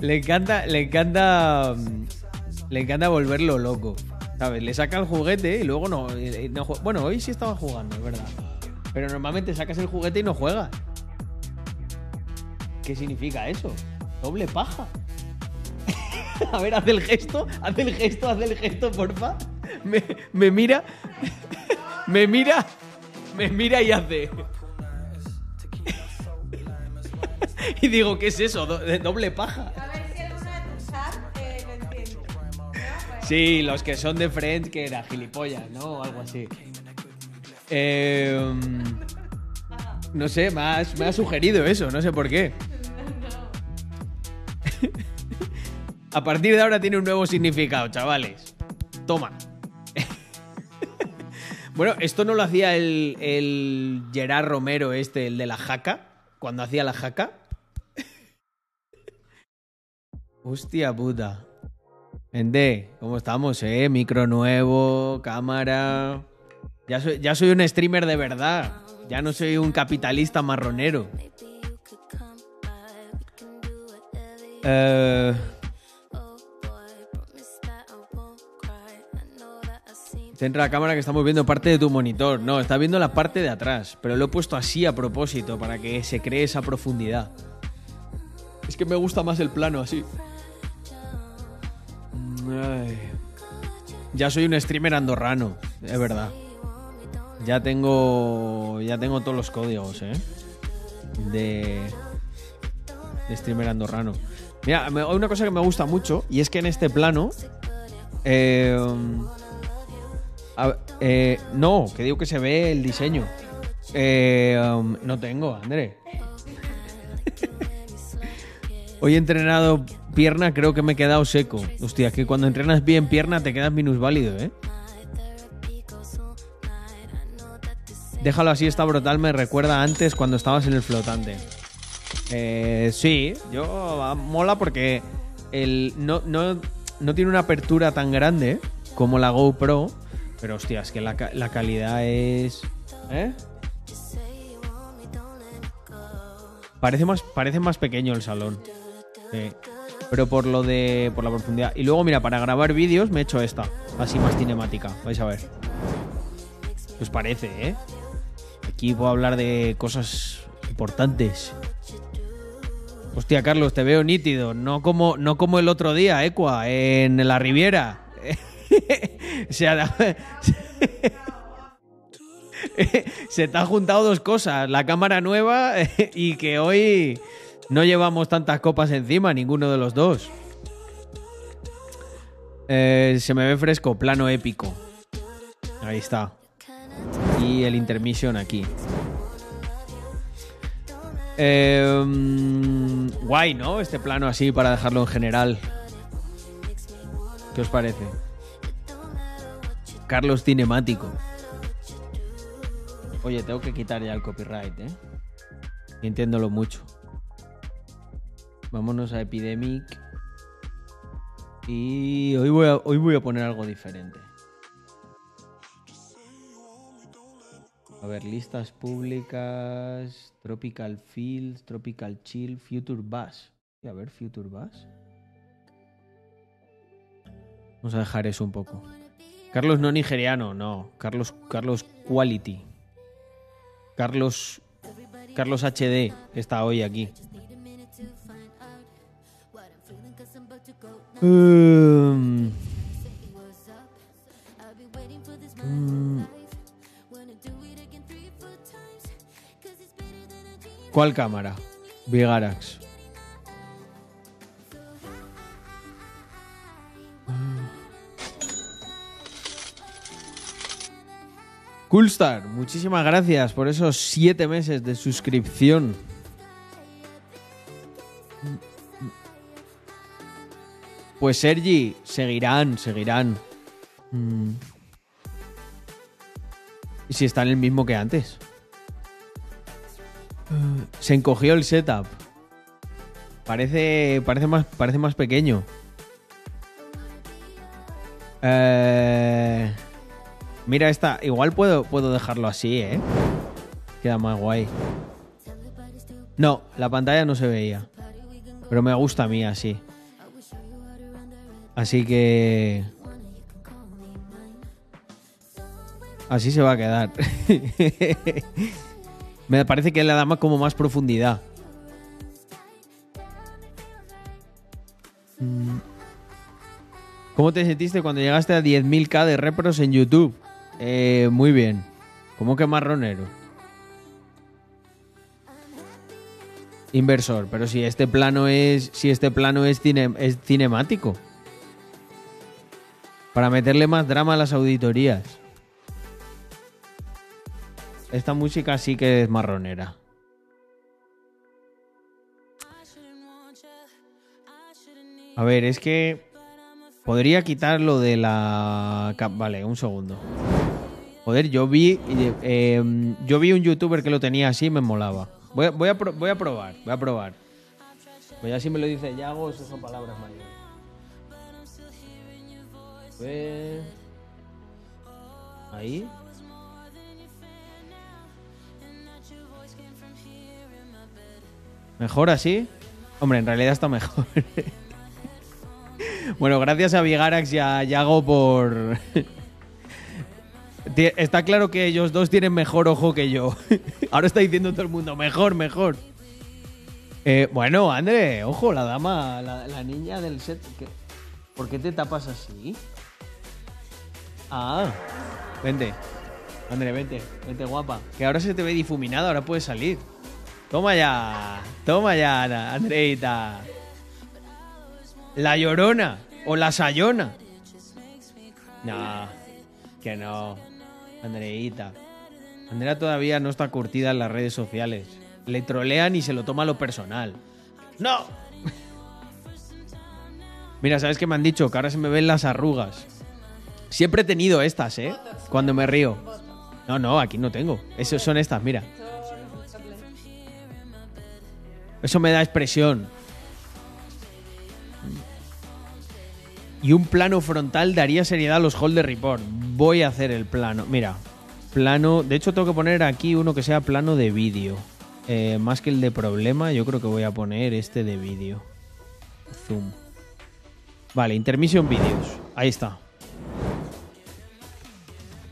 Le encanta, le encanta. Le encanta volverlo loco. ¿Sabes? Le saca el juguete y luego no. eh, no jue- bueno, hoy sí estaba jugando, es verdad. Pero normalmente sacas el juguete y no juegas. ¿Qué significa eso? Doble paja. A ver, haz el gesto, haz el gesto, haz el gesto, porfa. Me, me mira. Me mira. Me mira y hace. Y digo, ¿qué es eso? De doble paja. A ver si alguno de tus chat eh, lo entiende. ¿no? Sí, los que son de Friends, que era gilipollas, ¿no? O algo así. Eh, no sé, me ha, me ha sugerido eso, no sé por qué. A partir de ahora tiene un nuevo significado, chavales. Toma. bueno, esto no lo hacía el, el Gerard Romero, este, el de la jaca, cuando hacía la jaca. Hostia puta. Ende, ¿cómo estamos, eh? Micro nuevo, cámara. Ya soy, ya soy un streamer de verdad. Ya no soy un capitalista marronero. Eh, centra la cámara que estamos viendo parte de tu monitor. No, está viendo la parte de atrás. Pero lo he puesto así a propósito para que se cree esa profundidad. Es que me gusta más el plano así. Ya soy un streamer andorrano, es verdad. Ya tengo. Ya tengo todos los códigos, eh. De. De streamer andorrano. Mira, me- una cosa que me gusta mucho y es que en este plano. eh, eh, no, que digo que se ve el diseño. Eh, um, no tengo, André. Hoy he entrenado pierna, creo que me he quedado seco. Hostia, es que cuando entrenas bien pierna te quedas minusválido, ¿eh? Déjalo así, está brutal, me recuerda antes cuando estabas en el flotante. Eh, sí, yo ah, mola porque el, no, no, no tiene una apertura tan grande como la GoPro, pero hostia, es que la, la calidad es... ¿Eh? Parece más, parece más pequeño el salón. Pero por lo de. por la profundidad. Y luego, mira, para grabar vídeos me he hecho esta. Así más cinemática. Vais a ver. ¿Qué os parece, eh? Aquí puedo hablar de cosas importantes. Hostia, Carlos, te veo nítido. No como, no como el otro día, Equa, en la Riviera. Se ha- se te han juntado dos cosas, la cámara nueva y que hoy no llevamos tantas copas encima, ninguno de los dos. Eh, se me ve fresco, plano épico. Ahí está. Y el intermission aquí. Eh, guay, ¿no? Este plano así para dejarlo en general. ¿Qué os parece? Carlos Cinemático. Oye, tengo que quitar ya el copyright, ¿eh? Entiéndolo mucho. Vámonos a Epidemic. Y hoy voy a, hoy voy a poner algo diferente. A ver, listas públicas. Tropical Fields, Tropical Chill, Future Bass. A ver, Future Bass. Vamos a dejar eso un poco. Carlos no nigeriano, no. Carlos, Carlos Quality. Carlos. Carlos HD está hoy aquí. Um, mm, ¿Cuál cámara? Vigarax. Coolstar, muchísimas gracias por esos siete meses de suscripción. Pues Sergi, seguirán, seguirán. Mm. ¿Y si están el mismo que antes? Eh, Se encogió el setup. Parece, parece, más, parece más pequeño. Eh, mira esta. Igual puedo, puedo dejarlo así, ¿eh? Queda más guay. No, la pantalla no se veía. Pero me gusta a mí así. Así que... Así se va a quedar. me parece que le da más como más profundidad. Mm. ¿Cómo te sentiste cuando llegaste a 10.000k de repros en YouTube? Eh, muy bien. ¿Cómo que marronero? Inversor, pero si este plano es. Si este plano es, cine- es cinemático. Para meterle más drama a las auditorías. Esta música sí que es marronera. A ver, es que. Podría quitar lo de la. Vale, un segundo. Joder, yo vi. eh, yo vi un youtuber que lo tenía así y me molaba. Voy a, voy a, voy a probar, voy a probar. Pues ya si me lo dice Yago, eso son palabras mayores. Ahí. ¿Mejor así? Hombre, en realidad está mejor. bueno, gracias a Vigarax y a Yago por... Está claro que ellos dos tienen mejor ojo que yo. Ahora está diciendo todo el mundo, mejor, mejor. Eh, bueno, André, ojo, la dama, la, niña del set. ¿qué- ¿Por qué te tapas así? Ah, vente. André, vente, vente guapa. Que ahora se te ve difuminada, ahora puedes salir. Toma ya, toma ya, Andreita. La llorona o la sayona. No, que no. Andreita. Andrea todavía no está curtida en las redes sociales. Le trolean y se lo toma a lo personal. ¡No! Mira, ¿sabes qué me han dicho? Que ahora se me ven las arrugas. Siempre he tenido estas, ¿eh? Cuando me río. No, no, aquí no tengo. Eso son estas, mira. Eso me da expresión. Y un plano frontal daría seriedad a los Holder Report. Voy a hacer el plano. Mira, plano. De hecho, tengo que poner aquí uno que sea plano de vídeo. Eh, más que el de problema, yo creo que voy a poner este de vídeo. Zoom. Vale, intermission vídeos. Ahí está.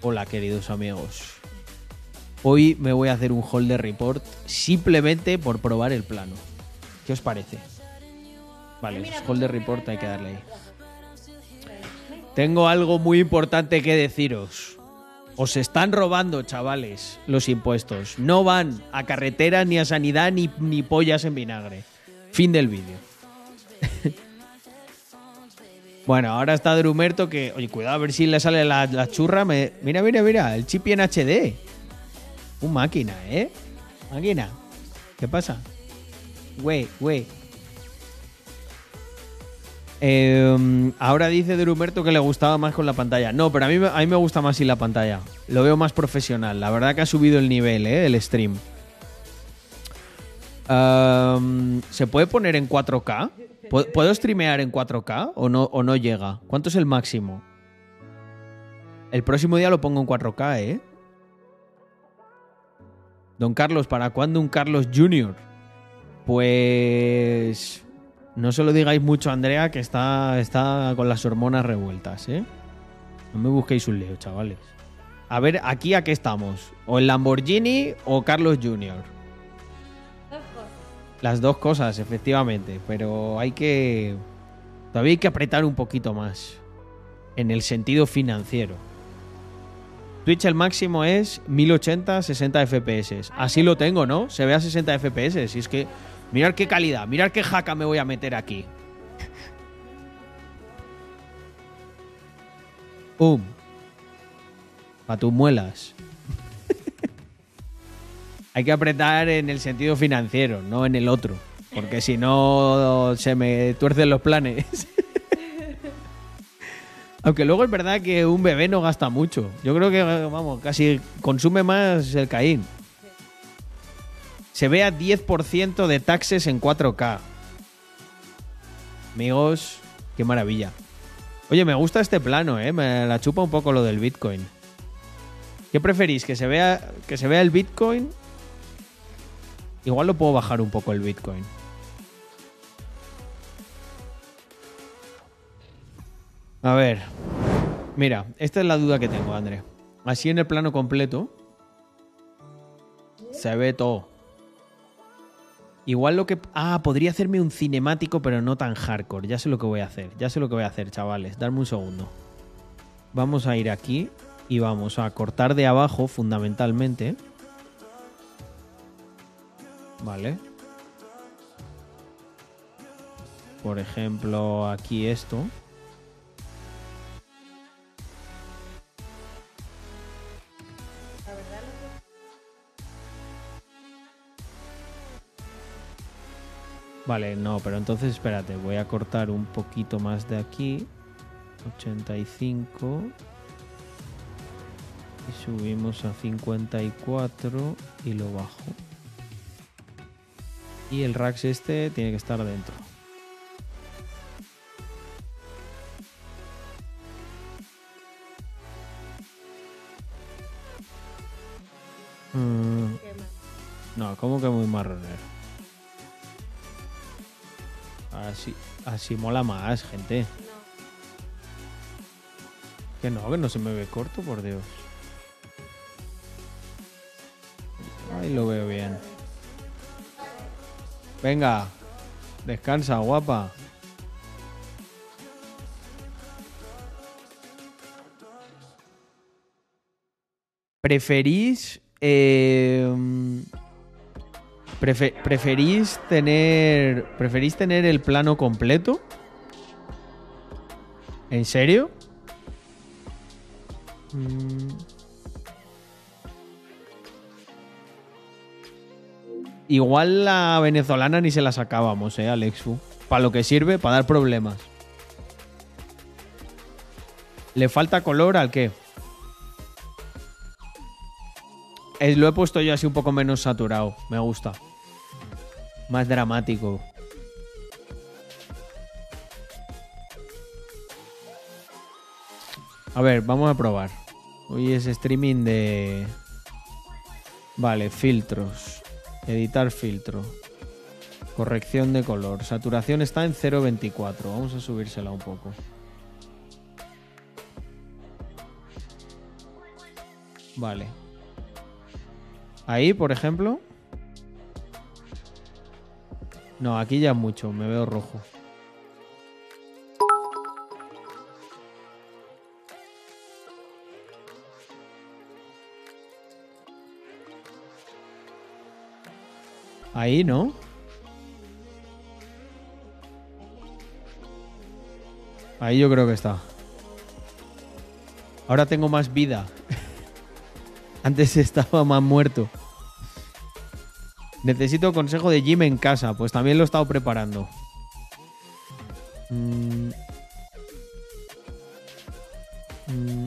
Hola, queridos amigos. Hoy me voy a hacer un holder report simplemente por probar el plano. ¿Qué os parece? Vale, es holder report hay que darle ahí. Tengo algo muy importante que deciros. Os están robando, chavales, los impuestos. No van a carretera, ni a sanidad, ni, ni pollas en vinagre. Fin del vídeo. bueno, ahora está Drumerto que... Oye, cuidado a ver si le sale la, churra. Mira, mira, mira, el chip en HD. Un máquina, ¿eh? Máquina. ¿Qué pasa? Güey, güey. Eh, ahora dice Drumerto que le gustaba más con la pantalla. No, pero a mí, a mí me gusta más sin la pantalla. Lo veo más profesional. La verdad que ha subido el nivel, ¿eh? El stream. Um, ¿Se puede poner en 4K? ¿Pu- ¿Puedo streamear en 4K o no, o no llega? ¿Cuánto es el máximo? El próximo día lo pongo en 4K, ¿eh? Don Carlos, ¿para cuándo un Carlos Jr.? Pues... No se lo digáis mucho a Andrea, que está, está con las hormonas revueltas, ¿eh? No me busquéis un lío, chavales. A ver, ¿aquí a qué estamos? ¿O el Lamborghini o Carlos Jr.? Las dos cosas, efectivamente, pero hay que... Todavía hay que apretar un poquito más en el sentido financiero. Twitch el máximo es 1080 60 FPS. Así lo tengo, ¿no? Se ve a 60 FPS. Y es que, mirad qué calidad, mirad qué jaca me voy a meter aquí. ¡Pum! Pa' tus muelas. Hay que apretar en el sentido financiero, no en el otro. Porque si no, se me tuercen los planes. Aunque luego es verdad que un bebé no gasta mucho. Yo creo que, vamos, casi consume más el Caín. Se ve a 10% de taxes en 4K. Amigos, qué maravilla. Oye, me gusta este plano, ¿eh? Me la chupa un poco lo del Bitcoin. ¿Qué preferís? ¿Que se vea, que se vea el Bitcoin? Igual lo puedo bajar un poco el Bitcoin. A ver. Mira, esta es la duda que tengo, André. Así en el plano completo se ve todo. Igual lo que. Ah, podría hacerme un cinemático, pero no tan hardcore. Ya sé lo que voy a hacer. Ya sé lo que voy a hacer, chavales. Darme un segundo. Vamos a ir aquí y vamos a cortar de abajo, fundamentalmente. Vale. Por ejemplo, aquí esto. Vale, no, pero entonces espérate, voy a cortar un poquito más de aquí. 85. Y subimos a 54 y lo bajo. Y el Rax este tiene que estar dentro. Mm, no, como que muy marronero. Así, así mola más, gente. No. Que no, que no se me ve corto, por Dios. Ahí lo veo bien. Venga, descansa, guapa. ¿Preferís... eh, prefe- ¿Preferís tener... ¿Preferís tener el plano completo? ¿En serio? Mm. Igual la venezolana ni se la sacábamos, eh, Alexu. Para lo que sirve, para dar problemas. ¿Le falta color al qué? Es- lo he puesto yo así un poco menos saturado. Me gusta. Más dramático. A ver, vamos a probar. Hoy es streaming de... Vale, filtros. Editar filtro. Corrección de color. Saturación está en 0.24. Vamos a subírsela un poco. Vale. Ahí, por ejemplo. No, aquí ya mucho. Me veo rojo. Ahí, ¿no? Ahí yo creo que está. Ahora tengo más vida. Antes estaba más muerto. Necesito consejo de Jim en casa. Pues también lo he estado preparando. Mm. Mm,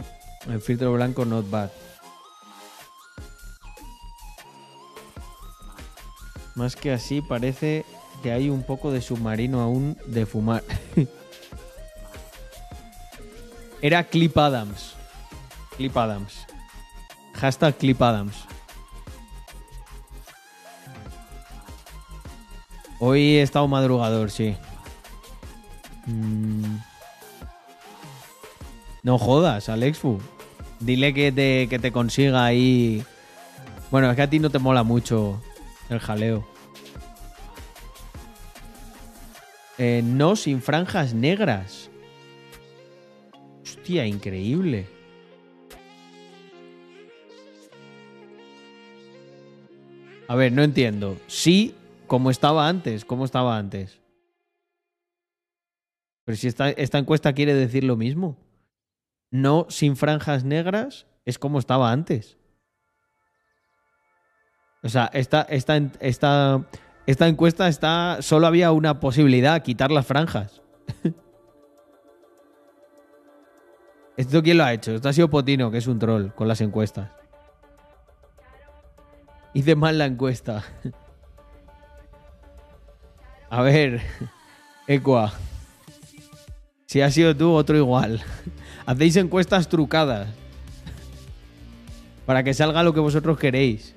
El filtro blanco not bad. Más que así, parece que hay un poco de submarino aún de fumar. Era Clip Adams. Clip Adams. Hashtag Clip Adams. Hoy he estado madrugador, sí. Mm. No jodas, Alexfu. Dile que te, que te consiga ahí. Bueno, es que a ti no te mola mucho el jaleo. Eh, no sin franjas negras. Hostia, increíble. A ver, no entiendo. Sí, como estaba antes. ¿Cómo estaba antes? Pero si esta encuesta quiere decir lo mismo. No sin franjas negras es como estaba antes. O sea, esta, esta, esta, esta encuesta está. Solo había una posibilidad, quitar las franjas. ¿Esto quién lo ha hecho? Esto ha sido Potino, que es un troll con las encuestas. Hice mal la encuesta. A ver, Equa. Si has sido tú, otro igual. Hacéis encuestas trucadas. Para que salga lo que vosotros queréis.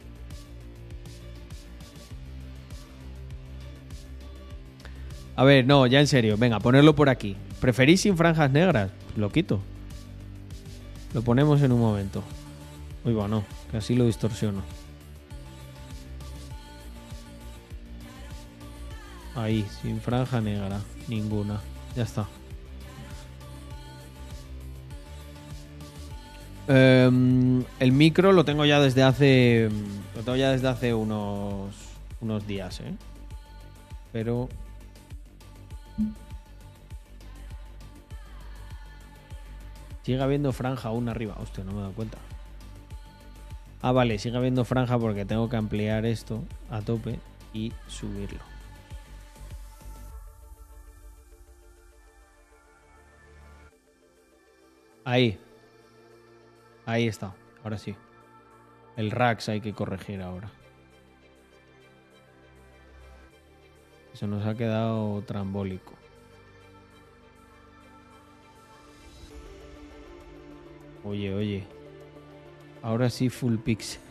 A ver, no, ya en serio. Venga, ponerlo por aquí. ¿Preferís sin franjas negras? lo quito. Lo ponemos en un momento. Uy, va, no, que así lo distorsiono. Ahí, sin franja negra, ninguna. Ya está. Em, el micro lo tengo ya desde hace. Lo tengo ya desde hace unos. unos días, ¿eh? Pero. Sigue habiendo franja aún arriba. Hostia, no me he dado cuenta. Ah, vale, sigue habiendo franja porque tengo que ampliar esto a tope y subirlo. Ahí. Ahí está. Ahora sí. El Rax hay que corregir ahora. Eso nos ha quedado trambólico. Oye, oye. Ahora sí full pixel.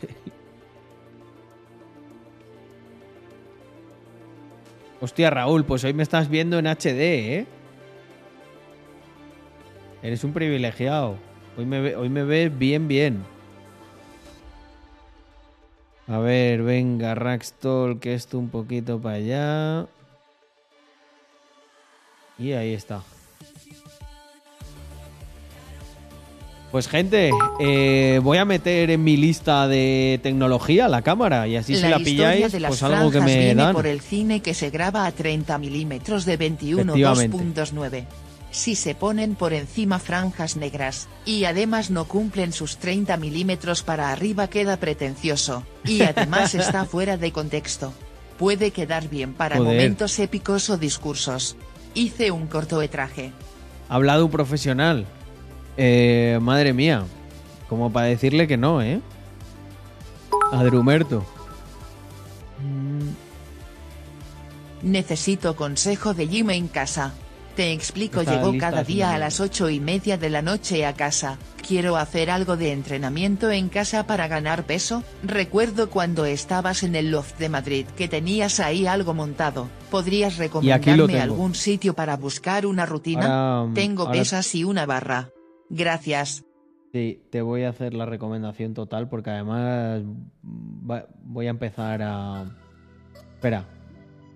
Hostia, Raúl, pues hoy me estás viendo en HD, ¿eh? Eres un privilegiado. Hoy me, hoy me ves bien, bien. A ver, venga, Raxtol, que esto un poquito para allá. Y ahí está. Pues gente, eh, voy a meter en mi lista de tecnología la cámara y así si la historia pilláis, de las pues algo que franjas me viene dan. por el cine que se graba a 30 milímetros de 21 Efectivamente. 2.9. Si se ponen por encima franjas negras, y además no cumplen sus 30 milímetros para arriba queda pretencioso, y además está fuera de contexto. Puede quedar bien para Joder. momentos épicos o discursos. Hice un cortometraje. Ha hablado un profesional. Eh, madre mía. Como para decirle que no, ¿eh? Adrumerto. Necesito consejo de Jim en casa. Te explico, Está llegó cada día a las ocho y media de la noche a casa. Quiero hacer algo de entrenamiento en casa para ganar peso. Recuerdo cuando estabas en el loft de Madrid que tenías ahí algo montado. ¿Podrías recomendarme algún sitio para buscar una rutina? Ahora, Tengo ahora- pesas y una barra. Gracias. Sí, te voy a hacer la recomendación total porque además voy a empezar a... Espera,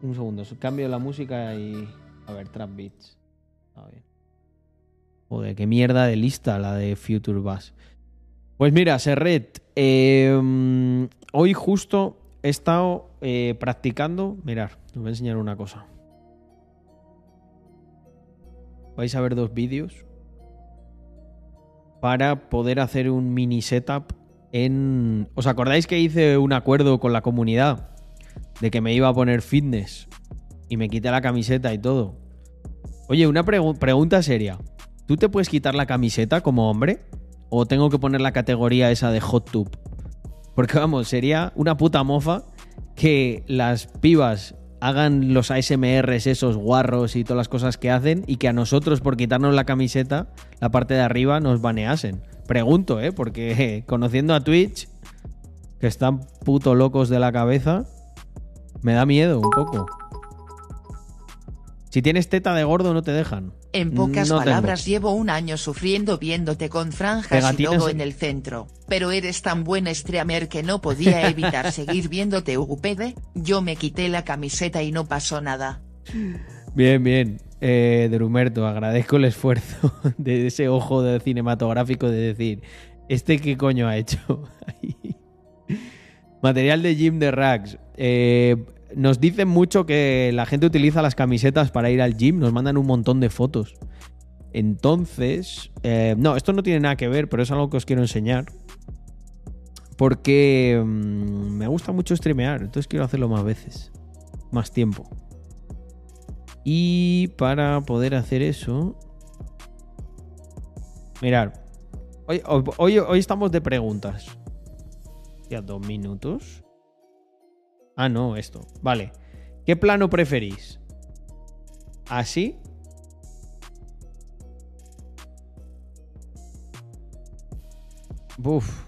un segundo. Cambio la música y... A ver, Trap Beats. A ver. Joder, qué mierda de lista la de Future Bass. Pues mira, Serret, eh, hoy justo he estado eh, practicando... Mirar, os voy a enseñar una cosa. Vais a ver dos vídeos para poder hacer un mini setup en... ¿Os acordáis que hice un acuerdo con la comunidad de que me iba a poner fitness y me quité la camiseta y todo? Oye, una pregu- pregunta seria. ¿Tú te puedes quitar la camiseta como hombre? ¿O tengo que poner la categoría esa de hot tub? Porque vamos, sería una puta mofa que las pibas hagan los ASMRs esos guarros y todas las cosas que hacen y que a nosotros por quitarnos la camiseta, la parte de arriba, nos baneasen. Pregunto, ¿eh? Porque conociendo a Twitch, que están puto locos de la cabeza, me da miedo un poco. Si tienes teta de gordo no te dejan. En pocas No tengo. palabras llevo un año sufriendo viéndote con franjas Pegatinas y logo en- el centro, pero eres tan buen streamer que no podía evitar seguir viéndote UPD, yo me quité la camiseta y no pasó nada. Bien, bien. Eh, Drumerto, agradezco el esfuerzo de ese ojo de cinematográfico de decir, ¿este qué coño ha hecho? Material de gym de Rags. Eh, nos dicen mucho que la gente utiliza las camisetas para ir al gym, nos mandan un montón de fotos. Entonces, eh, no, esto no tiene nada que ver, pero es algo que os quiero enseñar. Porque mm, me gusta mucho streamear, entonces quiero hacerlo más veces, más tiempo. Y para poder hacer eso. Mirar. Hoy, hoy, hoy estamos de preguntas. Ya, dos minutos. Ah, no, esto. Vale. ¿Qué plano preferís? ¿Así? Buf.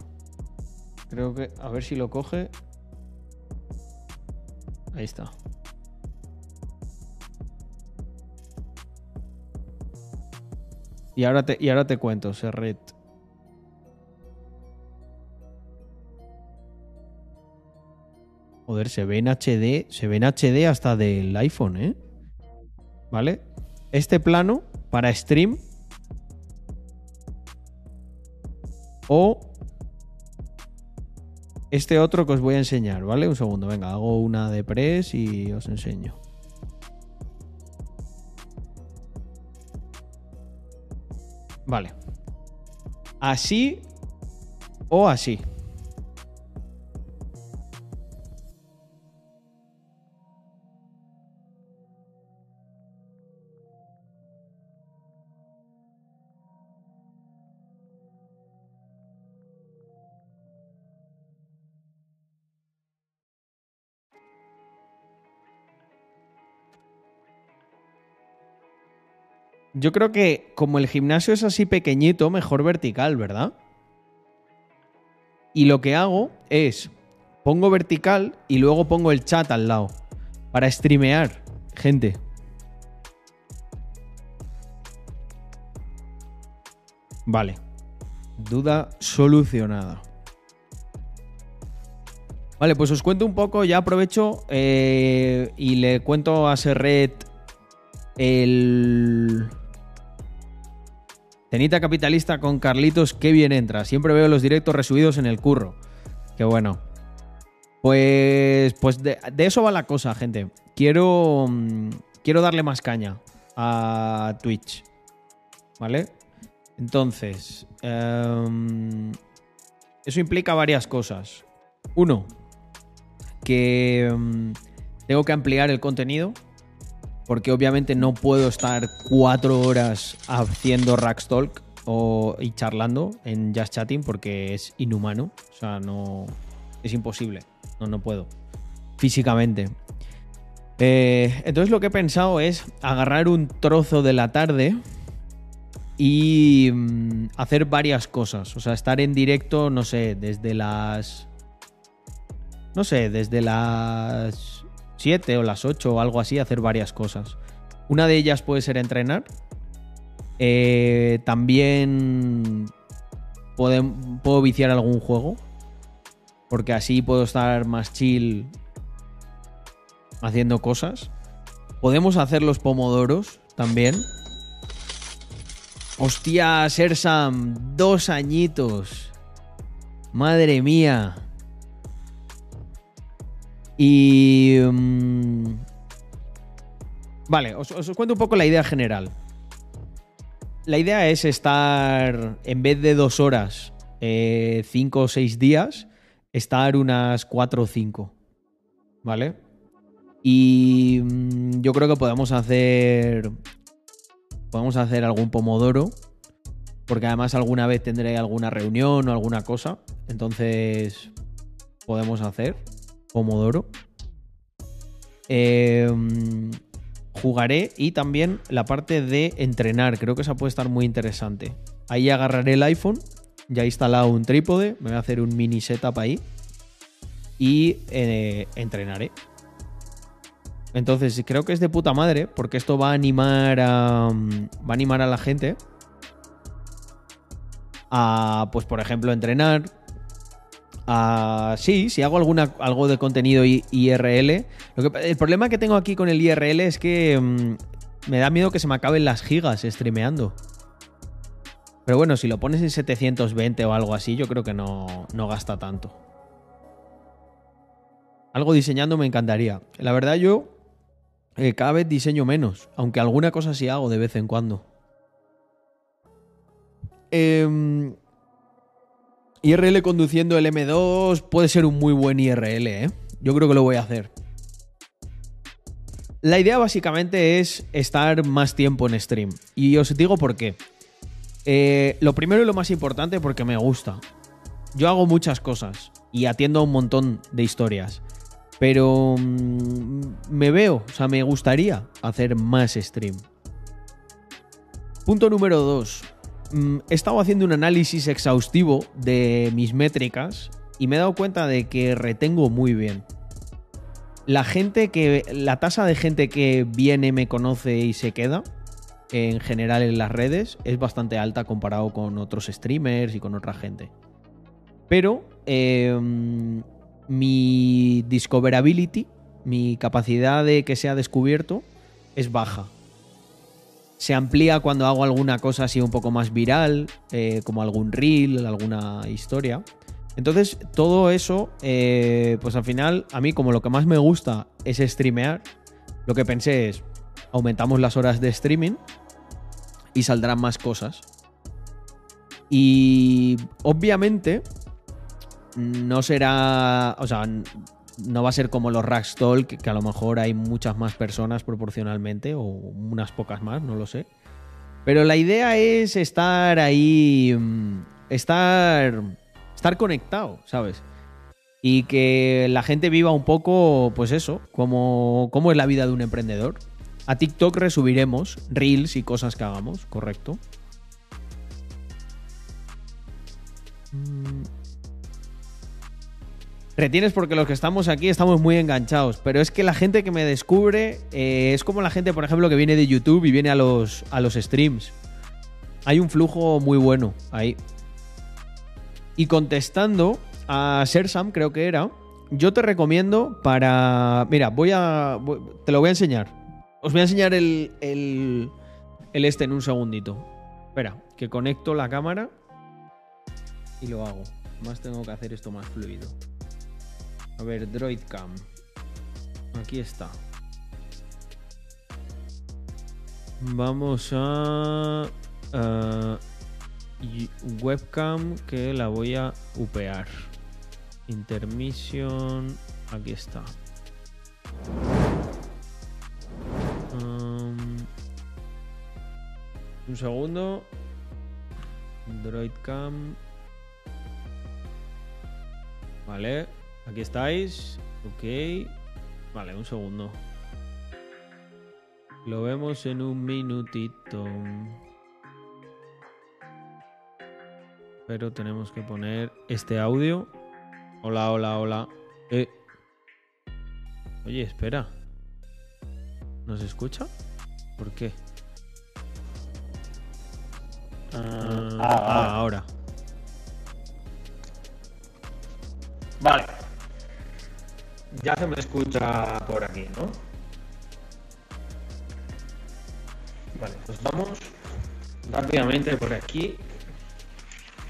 Creo que. A ver si lo coge. Ahí está. Y ahora te, y ahora te cuento, Serret. Joder, se ve en HD, se ve en HD hasta del iPhone, ¿eh? ¿Vale? Este plano para stream o este otro que os voy a enseñar, ¿vale? Un segundo, venga, hago una de press y os enseño. Vale. Así o así. Yo creo que como el gimnasio es así pequeñito, mejor vertical, ¿verdad? Y lo que hago es pongo vertical y luego pongo el chat al lado para streamear, gente. Vale. Duda solucionada. Vale, pues os cuento un poco, ya aprovecho eh, y le cuento a Serret el... Tenita capitalista con Carlitos, qué bien entra. Siempre veo los directos resubidos en el curro. Qué bueno. Pues, pues de, eso va la cosa, gente. Quiero, mm, quiero darle más caña a Twitch. ¿Vale? Entonces, em, eso implica varias cosas. Uno, que em, tengo que ampliar el contenido. Porque obviamente no puedo estar cuatro horas haciendo Rackstalk o, y charlando en Just Chatting porque es inhumano. O sea, no. Es imposible. No, no puedo. Físicamente. Eh, entonces lo que he pensado es agarrar un trozo de la tarde y mm, hacer varias cosas. O sea, estar en directo, no sé, desde las... No sé, desde las 7 o las 8 o algo así, hacer varias cosas. Una de ellas puede ser entrenar. Eh, también puedo, puedo viciar algún juego. Porque así puedo estar más chill haciendo cosas. Podemos hacer los pomodoros también. Hostia, Sersam, dos añitos. Madre mía. Y... mm, vale, os, cuento un poco la idea general. La idea es estar, en vez de dos horas, eh, cinco o seis días, estar unas cuatro o cinco. ¿Vale? Y mm, yo creo que podemos hacer. Podemos hacer algún pomodoro. Porque además alguna vez tendré alguna reunión o alguna cosa. Entonces. Podemos hacer pomodoro. Eh, jugaré y también la parte de entrenar. Creo que esa puede estar muy interesante. Ahí agarraré el iPhone. Ya he instalado un trípode. Me voy a hacer un mini setup ahí. Y eh, entrenaré. Entonces, creo que es de puta madre, porque esto va a animar a. Va a animar a la gente. A, pues, por ejemplo, entrenar. A, sí, si hago alguna, algo de contenido IRL. Lo que, el problema que tengo aquí con el IRL es que mm, me da miedo que se me acaben las gigas streameando. Pero bueno, si lo pones en 720 o algo así, yo creo que no, no gasta tanto. Algo diseñando me encantaría. La verdad, yo eh, cada vez diseño menos, aunque alguna cosa sí hago de vez en cuando. Em, IRL conduciendo el M2 puede ser un muy buen IRL, ¿eh? Yo creo que lo voy a hacer. La idea básicamente es estar más tiempo en stream. Y os digo por qué. Eh, lo primero y lo más importante porque me gusta. Yo hago muchas cosas y atiendo a un montón de historias. Pero mm, me veo, o sea, me gustaría hacer más stream. Punto número 2. He estado haciendo un análisis exhaustivo de mis métricas y me he dado cuenta de que retengo muy bien. La gente que. La tasa de gente que viene, me conoce y se queda en general en las redes es bastante alta comparado con otros streamers y con otra gente. Pero eh, mi discoverability, mi capacidad de que sea descubierto, es baja. Se amplía cuando hago alguna cosa así un poco más viral, eh, como algún reel, alguna historia. Entonces, todo eso, eh, pues al final, a mí como lo que más me gusta es streamear, lo que pensé es, aumentamos las horas de streaming y saldrán más cosas. Y obviamente no será, o sea, no va a ser como los Rackstall, que, que a lo mejor hay muchas más personas proporcionalmente, o unas pocas más, no lo sé. Pero la idea es estar ahí, mm, estar, estar conectado, ¿sabes? Y que la gente viva un poco, pues eso, como, es la vida de un emprendedor. A TikTok resubiremos reels y cosas que hagamos, correcto. Mm. Retienes porque los que estamos aquí estamos muy enganchados, pero es que la gente que me descubre eh, es como la gente, por ejemplo, que viene de YouTube y viene a los, a los streams. Hay un flujo muy bueno ahí. Y contestando a Sersam, creo que era, yo te recomiendo para... Mira, voy a... te lo voy a enseñar. Os voy a enseñar el, el, el este en un segundito. Espera, que conecto la cámara y lo hago. Más tengo que hacer esto más fluido. A ver, DroidCam. Aquí está. Vamos a... webcam que la voy a upear. Intermission. Aquí está. Um, un segundo. Droidcam. Vale, aquí estáis. Ok. Vale, un segundo. Lo vemos en un minutito. Pero tenemos que poner este audio. Hola, hola, hola. Eh. Oye, espera. ¿Nos escucha? ¿Por qué? Ah, ah, ah. ah, ahora. Vale. Ya se me escucha por aquí, ¿no? Vale, pues vamos rápidamente por aquí.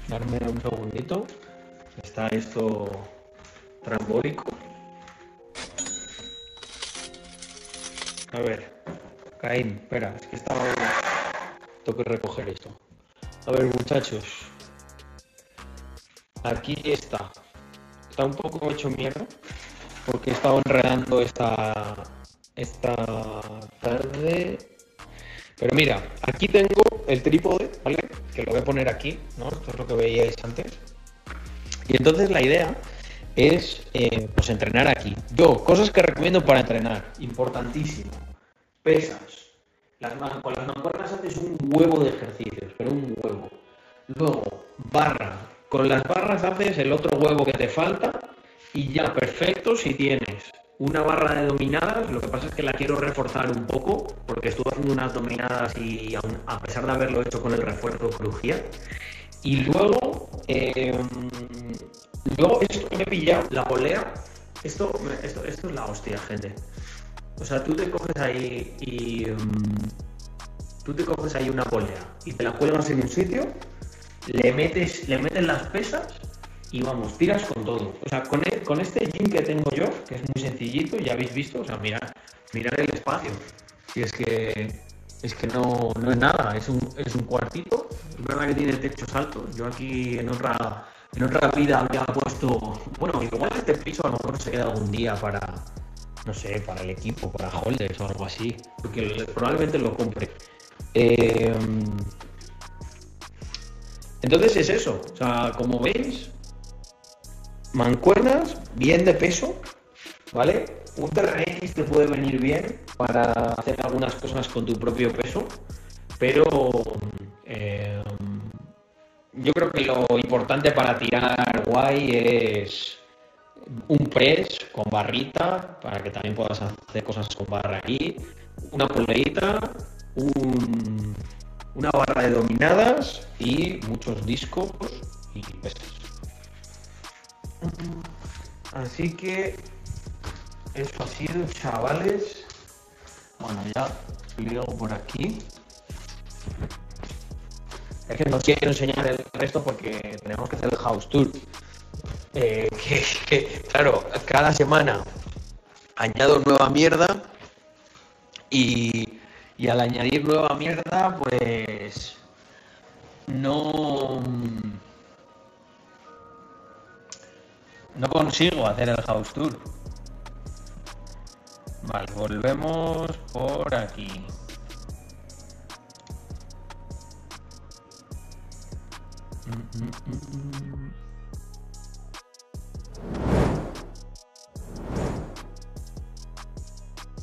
Darme un segundito. Está esto trambólico. A ver, Caín, espera, es que estaba. Tengo que recoger esto. A ver, muchachos. Aquí está. Está un poco hecho mierda. Porque he estado enredando esta. Esta tarde. Pero mira, aquí tengo el trípode, ¿vale? Que lo voy a poner aquí, ¿no? Esto es lo que veíais antes. Y entonces la idea es eh, pues entrenar aquí. Yo, cosas que recomiendo para entrenar, importantísimo. Pesas. Las con las mancuernas haces un huevo de ejercicios, pero un huevo. Luego, barra. Con las barras haces el otro huevo que te falta y ya perfecto si tienes una barra de dominadas. Lo que pasa es que la quiero reforzar un poco porque estuve haciendo unas dominadas y a pesar de haberlo hecho con el refuerzo crujía. Y luego, eh, luego esto me he pillado, la polea, esto, esto, esto es la hostia, gente. O sea, tú te coges ahí y mm, tú te coges ahí una polea y te la cuelgas en un sitio, le metes, le metes las pesas y vamos, tiras con todo. O sea, con, e- con este gym que tengo yo, que es muy sencillito, ya habéis visto, o sea, mirad, mirad el espacio. Y es que es que no, no es nada, es un, es un cuartito. Es verdad que tiene techos altos. Yo aquí en otra, en otra vida había puesto. Bueno, igual este piso a lo mejor se queda algún día para. No sé, para el equipo, para holders o algo así. Porque le- probablemente lo compre. Eh, entonces es eso. O sea, como veis, mancuernas, bien de peso, ¿vale? Un TRX te puede venir bien para hacer algunas cosas con tu propio peso, pero eh, yo creo que lo importante para tirar guay es un press con barrita, para que también puedas hacer cosas con barra aquí, una poleita un- una barra de dominadas y muchos discos y pesas. Así que eso ha sido, chavales. Bueno, ya pliego por aquí. Es que no quiero enseñar el resto porque tenemos que hacer el house tour. Eh, que, claro, cada semana añado nueva mierda y al añadir nueva mierda, pues no no consigo hacer el house tour. Vale, volvemos por aquí.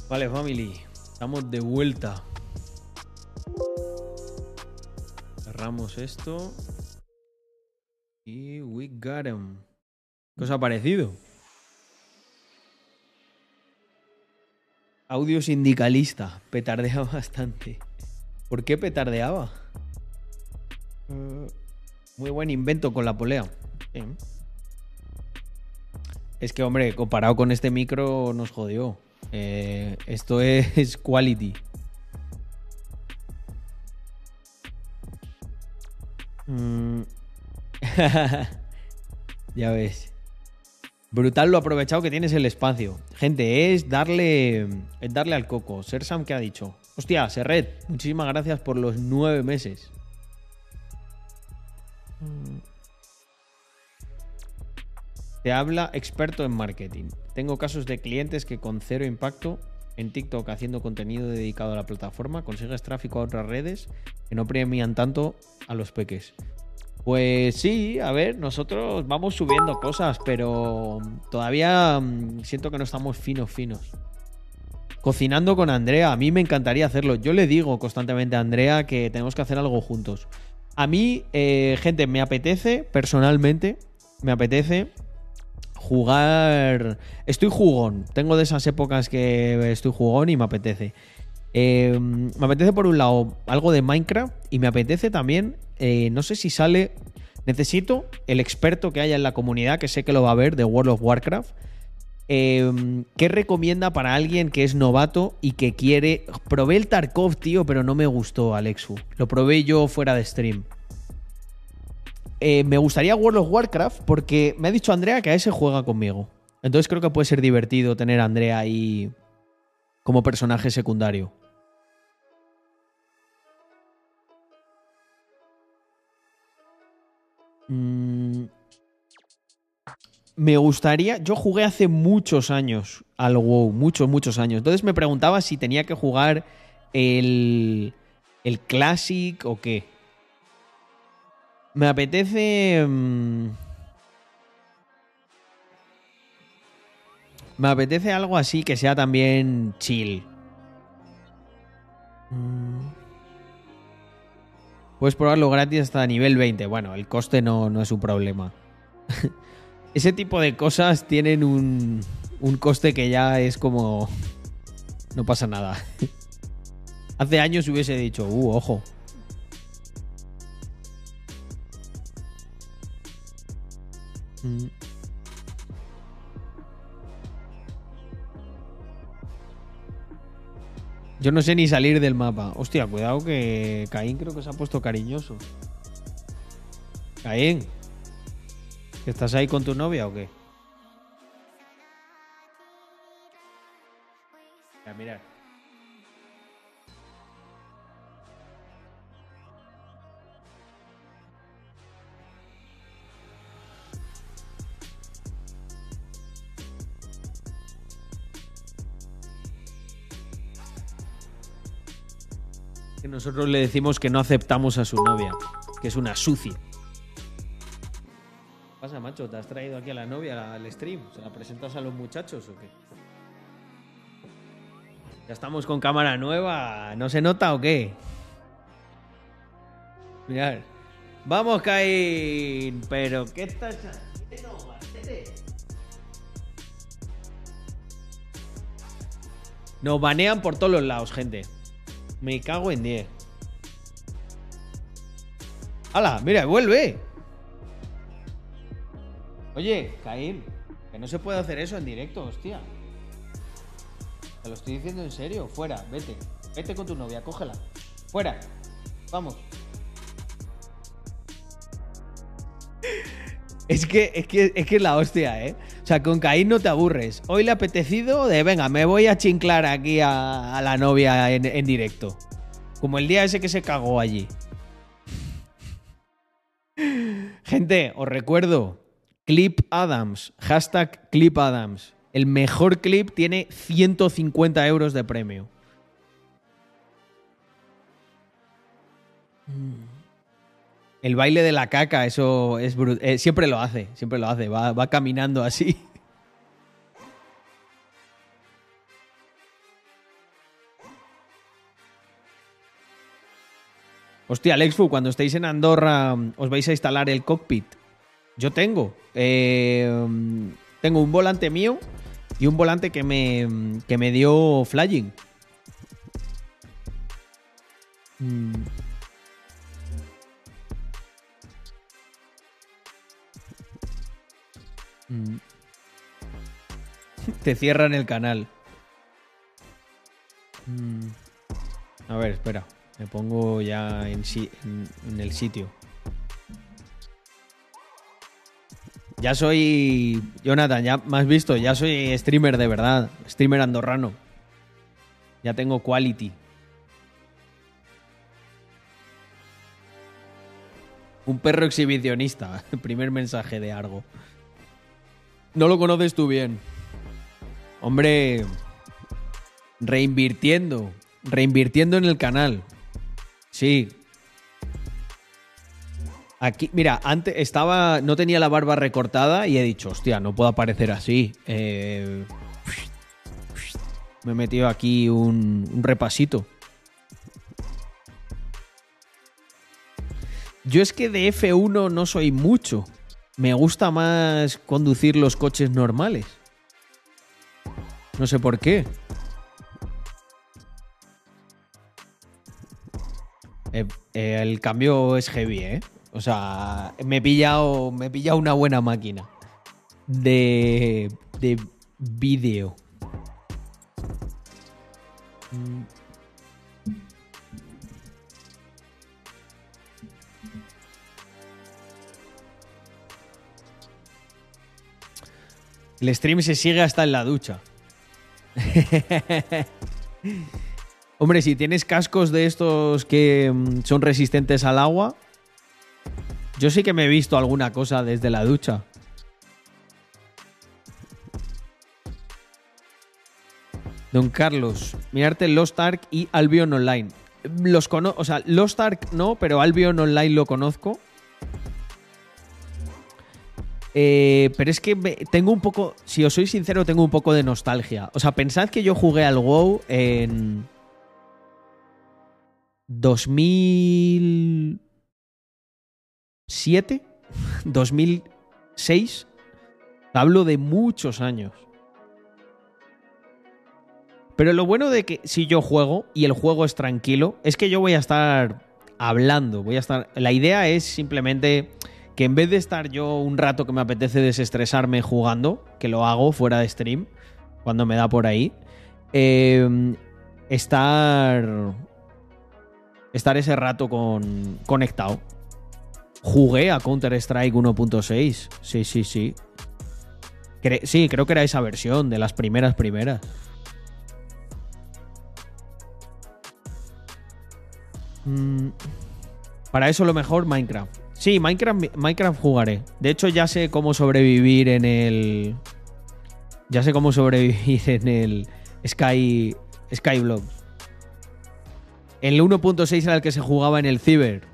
Vale, family. Estamos de vuelta. Cerramos esto. Y we got him. ¿Qué os ha parecido? Audio sindicalista. Petardea bastante. ¿Por qué petardeaba? Muy buen invento con la polea. Sí. Es que, hombre, comparado con este micro, nos jodió. Eh, esto es quality. Mm. ya ves. Brutal lo aprovechado que tienes el espacio. Gente, es darle, es darle al coco. Ser Sam, ¿qué ha dicho? Hostia, Serret, muchísimas gracias por los nueve meses. Mm. Te habla experto en marketing. Tengo casos de clientes que con cero impacto en TikTok haciendo contenido dedicado a la plataforma consigues tráfico a otras redes que no premian tanto a los peques. Pues sí, a ver, nosotros vamos subiendo cosas, pero todavía mm, siento que no estamos finos, finos. Cocinando con Andrea, a mí me encantaría hacerlo. Yo le digo constantemente a Andrea que tenemos que hacer algo juntos. A mí, eh, gente, me apetece, personalmente, me apetece jugar. Estoy jugón. Tengo de esas épocas que estoy jugón y me apetece. Eh, me apetece por un lado algo de Minecraft y me apetece también, eh, no sé si sale, necesito el experto que haya en la comunidad, que sé que lo va a ver, de World of Warcraft. Eh, ¿Qué recomienda para alguien que es novato y que quiere... Probé el Tarkov, tío, pero no me gustó, Alexu. Lo probé yo fuera de stream. Eh, me gustaría World of Warcraft porque me ha dicho Andrea que a ese juega conmigo. Entonces creo que puede ser divertido tener a Andrea ahí como personaje secundario. Mm, me gustaría. Yo jugué hace muchos años al WoW, muchos, muchos años. Entonces me preguntaba si tenía que jugar el, el Classic o qué. Me apetece. mm, me apetece algo así que sea también chill. Mm. Puedes probarlo gratis hasta nivel 20. Bueno, el coste no, no es un problema. Ese tipo de cosas tienen un, un coste que ya es como... No pasa nada. Hace años hubiese dicho, uh, ojo. Mm. Yo no sé ni salir del mapa. Hostia, cuidado que Caín creo que se ha puesto cariñoso. Caín. ¿que ¿Estás ahí con tu novia o qué? Mira, mirad. Nosotros le decimos que no aceptamos a su novia, que es una sucia. ¿Qué pasa, macho? ¿Te has traído aquí a la novia al stream? ¿Se la presentas a los muchachos o qué? Ya estamos con cámara nueva, ¿no se nota o qué? Mirad. Vamos, Caín. Pero, ¿qué estás haciendo, Marcete? Nos banean por todos los lados, gente. Me cago en 10. ¡Hala! Mira, vuelve. Oye, Caín, que no se puede hacer eso en directo, hostia. Te lo estoy diciendo en serio. Fuera, vete. Vete con tu novia, cógela. Fuera. Vamos. Es que, es que, es que es la hostia, ¿eh? O sea, con Caín no te aburres. Hoy le ha apetecido de, venga, me voy a chinclar aquí a, la novia en, directo. Como el día ese que se cagó allí. Gente, os recuerdo, Clip Adams, hashtag Clip Adams. El mejor clip tiene 150 euros de premio. El baile de la caca, eso es brutal. siempre lo hace, siempre lo hace. Va, caminando así. Hostia, Alexfu, cuando estéis en Andorra, os vais a instalar el cockpit. Yo tengo. Eh, tengo un volante mío y un volante que me, que me dio Flying. Mm. Mm. Te cierran el canal. Mm. A ver, espera. Me pongo ya en, si- en- en el sitio. Ya soy. Jonathan, ya me has visto, ya soy streamer de verdad. Streamer andorrano. Ya tengo quality. Un perro exhibicionista. El primer mensaje de Argo. No lo conoces tú bien. Hombre. Reinvirtiendo. Reinvirtiendo en el canal. Sí. Aquí, mira, antes estaba. No tenía la barba recortada y he dicho, hostia, no puedo aparecer así. Eh, me he metido aquí un, un repasito. Yo es que de F1 no soy mucho. Me gusta más conducir los coches normales. No sé por qué. Eh, eh, el cambio es heavy, ¿eh? O sea, me he pillado, me una buena máquina de, de vídeo. Mm. El stream se sigue hasta en la ducha. Hombre, si tienes cascos de estos que mm, son resistentes al agua, yo sí que me he visto alguna cosa desde la ducha. Don Carlos, mirarte Lost Ark y Albion Online. Los cono o sea, Lost Ark no, pero Albion Online lo conozco. Eh, pero es que tengo un poco, si os soy sincero, tengo un poco de nostalgia. O sea, pensad que yo jugué al WoW en 2007, 2006. Hablo de muchos años. Pero lo bueno de que si yo juego y el juego es tranquilo, es que yo voy a estar hablando, voy a estar... La idea es simplemente que en vez de estar yo un rato que me apetece desestresarme jugando, que lo hago fuera de stream, cuando me da por ahí, eh, estar... Estar ese rato con, conectado. Jugué a Counter-Strike 1.6. Sí, sí, sí. Sí, creo que era esa versión, de las primeras primeras. Mm, para eso lo mejor Minecraft. Sí, Minecraft, Minecraft jugaré. De hecho, ya sé cómo sobrevivir en el. Ya sé cómo sobrevivir en el Sky. Skyblock. El 1.6 era el que se jugaba en el Ciber.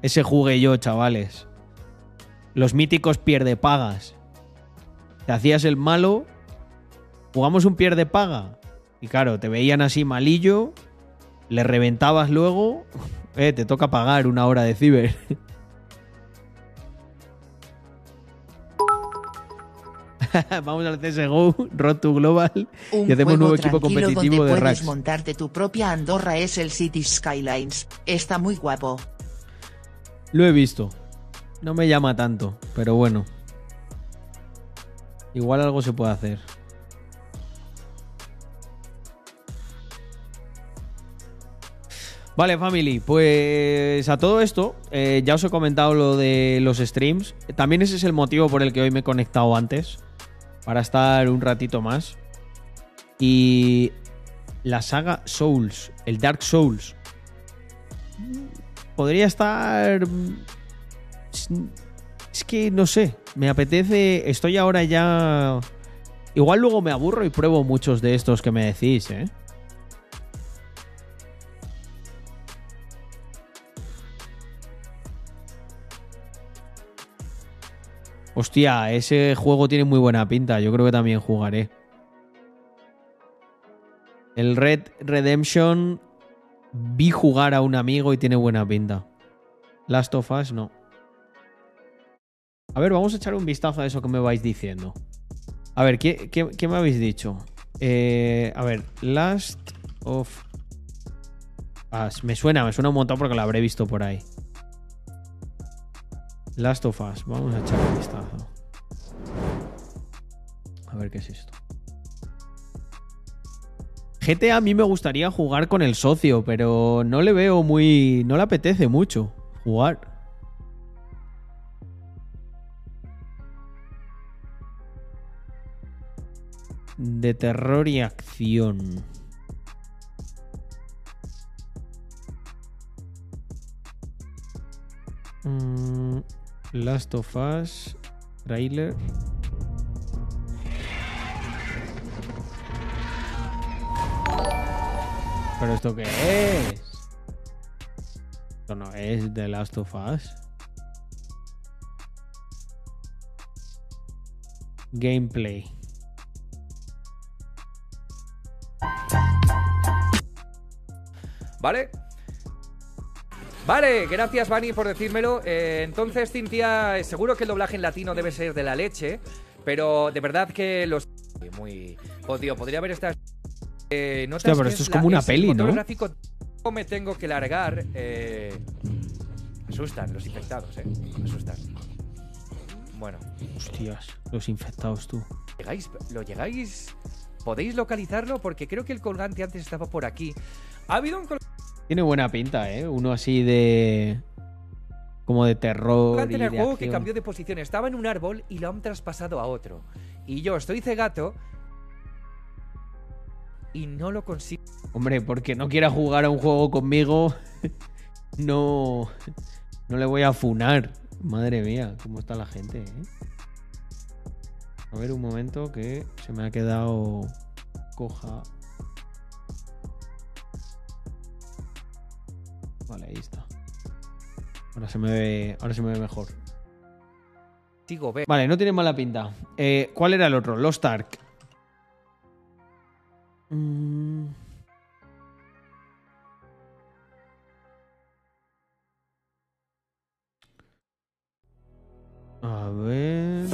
Ese jugué yo, chavales. Los míticos pierde pagas. Te hacías el malo. Jugamos un pierde paga. Y claro, te veían así malillo. Le reventabas luego. Eh, te toca pagar una hora de ciber. Vamos al CSGO, Road to Global Un y hacemos un nuevo equipo competitivo donde de puedes montarte tu propia Andorra es el City Skylines. Está muy guapo. Lo he visto. No me llama tanto, pero bueno. Igual algo se puede hacer. Vale, family, pues a todo esto, eh, ya os he comentado lo de los streams. También ese es el motivo por el que hoy me he conectado antes, para estar un ratito más. Y la saga Souls, el Dark Souls, podría estar... mm, Es es que no sé, me apetece, estoy ahora ya... Igual luego me aburro y pruebo muchos de estos que me decís, ¿eh? Hostia, ese juego tiene muy buena pinta. Yo creo que también jugaré. El Red Redemption vi jugar a un amigo y tiene buena pinta. Last of Us no. A ver, vamos a echar un vistazo a eso que me vais diciendo. A ver, ¿qué, qué- me habéis dicho? Eh, a ver, Last of Us. Me suena, me suena un montón porque lo habré visto por ahí. Last of Us. Vamos a echar un vistazo. A ver qué es esto. GTA a mí me gustaría jugar con el socio, pero no le veo muy... No le apetece mucho jugar. De terror y acción. Mm, Last of Us. Trailer. ¿Pero esto qué es? No es The Last of Us. Gameplay. ¿Vale? Vale, gracias Vani por decírmelo. Eh, entonces, Cintia, seguro que el doblaje en latino debe ser de la leche, pero de verdad que los... Muy... Oh, tío, podría haber estas... Eh, notas Hostia, pero esto es la- como una el peli, ¿no? gráfico me tengo que largar. Eh... Me asustan los infectados, eh. Me asustan. Bueno, Hostias, los infectados tú. ¿llegáis? ¿Lo llegáis? ¿Podéis localizarlo? Porque creo que el colgante antes estaba por aquí. Ha habido un colgante Tiene buena pinta, ¿eh? Uno así de... Como de terror y en el de juego que acción. cambió de posición. Estaba en un árbol y lo han traspasado a otro. Y yo estoy cegato y no lo consigo. Hombre, porque no quiera jugar a un juego conmigo, no, no le voy a funar. Madre mía, cómo está la gente, ¿eh? A ver un momento que se me ha quedado coja. Vale, ahí está. Ahora se me ve, ahora se me ve mejor. Sigo ver. Vale, no tiene mala pinta. Eh, ¿Cuál era el otro? Lost Ark. Mm. A ver.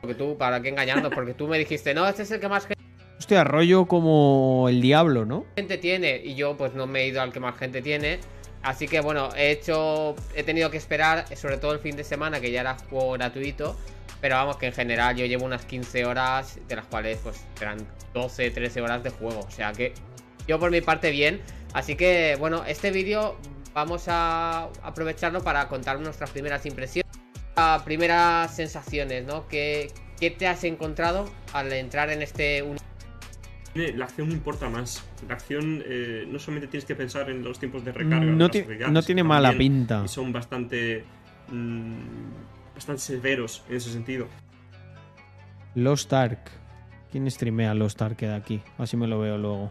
Porque tú, ¿para qué engañarnos? Porque tú me dijiste, no, este es el que más Hostia, rollo como el diablo, ¿no? gente tiene. Y yo, pues no me he ido al que más gente tiene. Así que bueno, he hecho. He tenido que esperar, sobre todo el fin de semana, que ya era juego gratuito. Pero vamos, que en general yo llevo unas 15 horas, de las cuales pues serán 12, 13 horas de juego. O sea que yo por mi parte bien. Así que bueno, este vídeo vamos a aprovecharlo para contar nuestras primeras impresiones. primeras sensaciones, ¿no? ¿Qué, ¿Qué te has encontrado al entrar en este universo? La acción importa más. La acción eh, no solamente tienes que pensar en los tiempos de recarga. No, ti- no tiene mala pinta. Son bastante. mm, bastante severos en ese sentido. Lost Ark. ¿Quién streamea Lost Ark de aquí? Así me lo veo luego.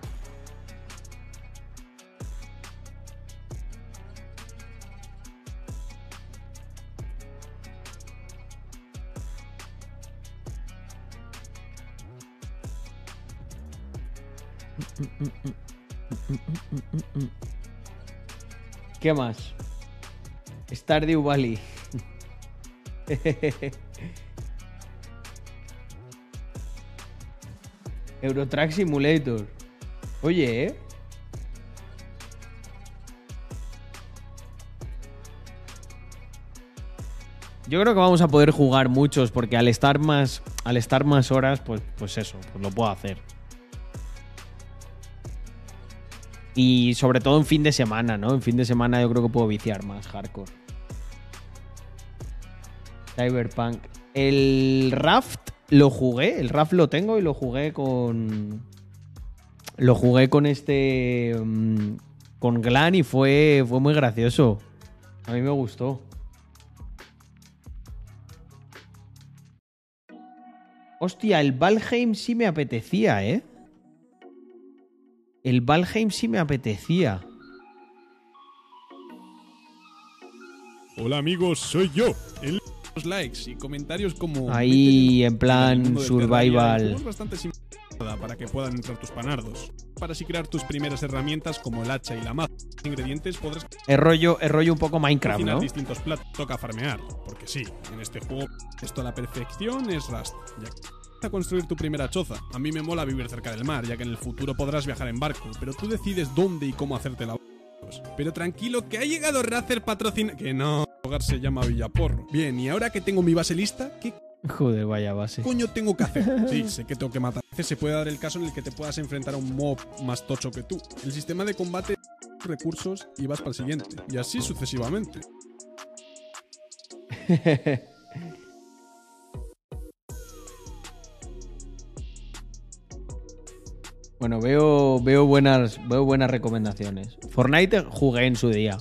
¿Qué más? Stardew Valley. Eurotrack Simulator. Oye, ¿eh? Yo creo que vamos a poder jugar muchos porque al estar más, al estar más horas, pues, pues eso, pues lo puedo hacer. Y sobre todo en fin de semana, ¿no? En fin de semana yo creo que puedo viciar más hardcore. Cyberpunk. El Raft lo jugué, el Raft lo tengo y lo jugué con. Lo jugué con este. mm, con Glan y fue, fue muy gracioso. A mí me gustó. Hostia, el Valheim sí me apetecía, ¿eh? El Valheim sí me apetecía. Hola amigos, soy yo. El los likes y comentarios como Ahí, en plan, survival. Bastante para que puedan entrar tus panardos. Para así crear tus primeras herramientas como el hacha y la maza. Ingredientes podrás Es rollo, es rollo un poco Minecraft, ¿no? distintos platos. Toca farmear, porque sí, en este juego esto a la perfección es Rust. Ya a construir tu primera choza. A mí me mola vivir cerca del mar, ya que en el futuro podrás viajar en barco, pero tú decides dónde y cómo hacerte la pero tranquilo, que ha llegado Razer patrocina... Que no, el hogar se llama Villaporro. Bien, y ahora que tengo mi base lista, ¿qué Joder, vaya base. coño tengo que hacer? Sí, sé que tengo que matar. Se puede dar el caso en el que te puedas enfrentar a un mob más tocho que tú. El sistema de combate recursos y vas para el siguiente. Y así sucesivamente. Bueno, veo, veo, buenas, veo buenas recomendaciones. Fortnite jugué en su día.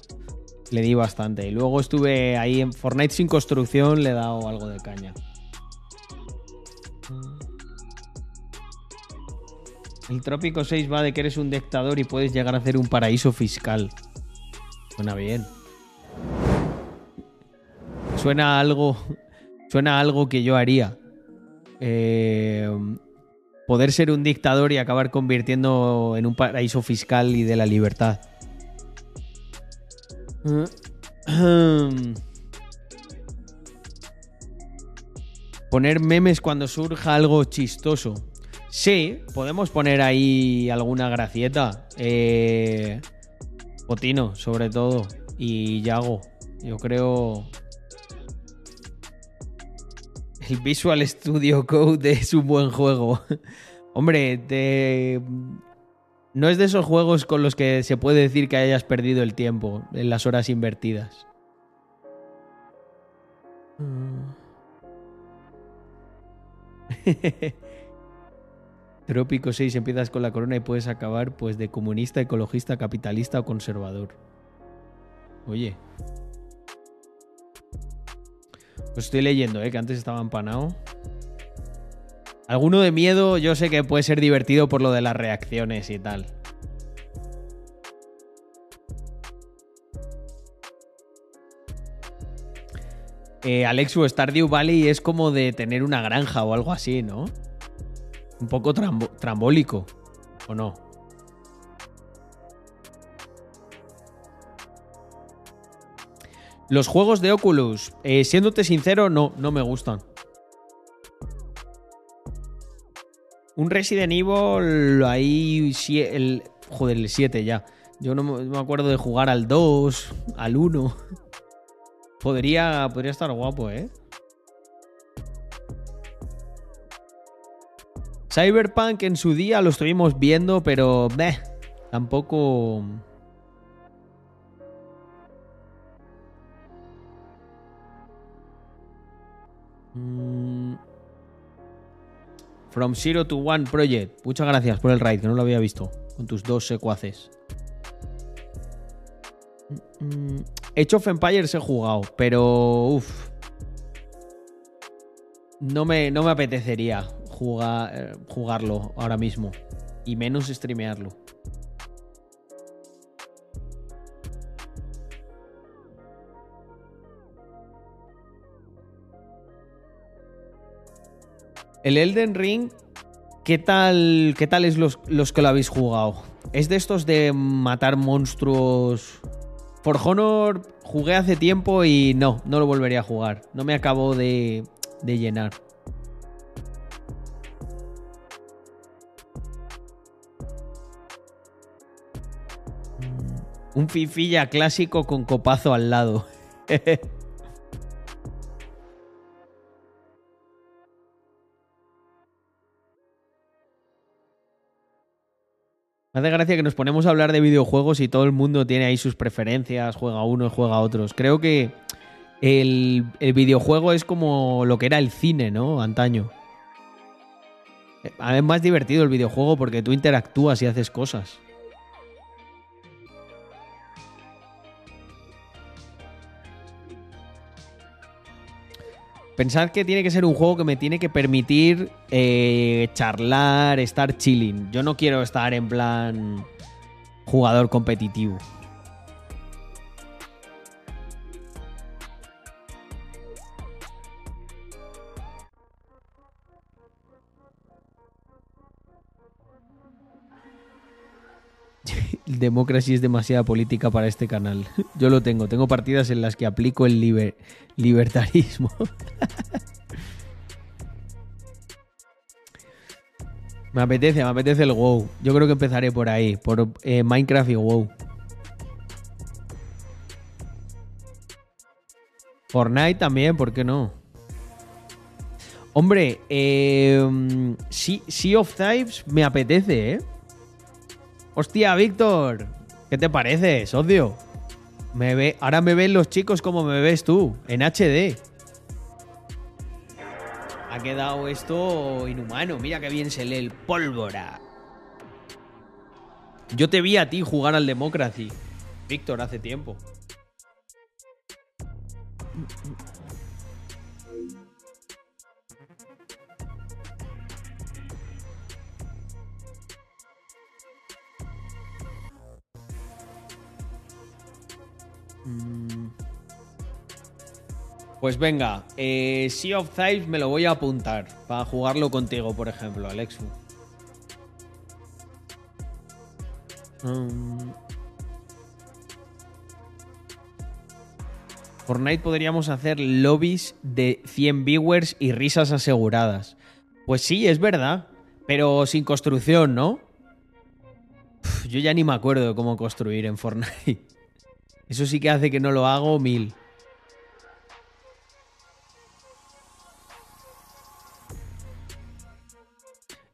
Le di bastante. Y luego estuve ahí en Fortnite sin construcción, le he dado algo de caña. El Trópico 6 va de que eres un dictador y puedes llegar a hacer un paraíso fiscal. Suena bien. Suena algo. Suena algo que yo haría. Eh, poder ser un dictador y acabar convirtiendo en un paraíso fiscal y de la libertad. Poner memes cuando surja algo chistoso. Sí, podemos poner ahí alguna gracieta. Eh, sobre todo. Y Yago. Yo creo. Visual Studio Code es un buen juego. Hombre, te... no es de esos juegos con los que se puede decir que hayas perdido el tiempo en las horas invertidas. Trópico 6 empiezas con la corona y puedes acabar pues de comunista, ecologista, capitalista o conservador. Oye. Pues estoy leyendo, ¿eh? que antes estaba empanado. Alguno de miedo yo sé que puede ser divertido por lo de las reacciones y tal. Eh, Alexu, Stardew Valley es como de tener una granja o algo así, ¿no? Un poco trambólico, ¿o no? Los juegos de Oculus, eh, siéndote sincero, no, no me gustan. Un Resident Evil, ahí, el, joder, el 7 ya. Yo no me acuerdo de jugar al 2, al 1. Podría, podría estar guapo, ¿eh? Cyberpunk en su día lo estuvimos viendo, pero tampoco... Mm. From Zero to One Project. Muchas gracias por el raid, que no lo había visto. Con tus dos secuaces. Mm, Age of Empires he jugado, pero. Uf. No me, no me apetecería jugar, eh, jugarlo ahora mismo. Y menos streamearlo. El Elden Ring, ¿qué tal, qué tal es los, los que lo habéis jugado? ¿Es de estos de matar monstruos For Honor jugué hace tiempo y no, no lo volvería a jugar. No me acabó de, de llenar. Un fifilla clásico con copazo al lado. Me hace gracia que nos ponemos a hablar de videojuegos y todo el mundo tiene ahí sus preferencias, juega uno y juega otros. Creo que el, el videojuego es como lo que era el cine, ¿no? Antaño. Eh, Es más divertido el videojuego porque tú interactúas y haces cosas. Pensad que tiene que ser un juego que me tiene que permitir eh, charlar, estar chilling. Yo no quiero estar en plan jugador competitivo. Democracy es demasiada política para este canal. Yo lo tengo. Tengo partidas en las que aplico el liber- libertarismo. me apetece, me apetece el WoW. Yo creo que empezaré por ahí, por eh, Minecraft y WoW. Fortnite también, ¿por qué no? Hombre, eh, sí, Sea of Thieves me apetece, ¿eh? Hostia, Víctor, ¿qué te parece, socio? Me ve, ahora me ven los chicos como me ves tú, en HD. Ha quedado esto inhumano. Mira qué bien se lee el pólvora. Yo te vi a ti jugar al Democracy, Víctor, hace tiempo. Pues venga, eh, Sea of Thieves me lo voy a apuntar para jugarlo contigo, por ejemplo, Alexu. Mm. Fortnite podríamos hacer lobbies de 100 viewers y risas aseguradas. Pues sí, es verdad, pero sin construcción, ¿no? Yo ya ni me acuerdo de cómo construir en Fortnite. Eso sí que hace que no lo hago mil.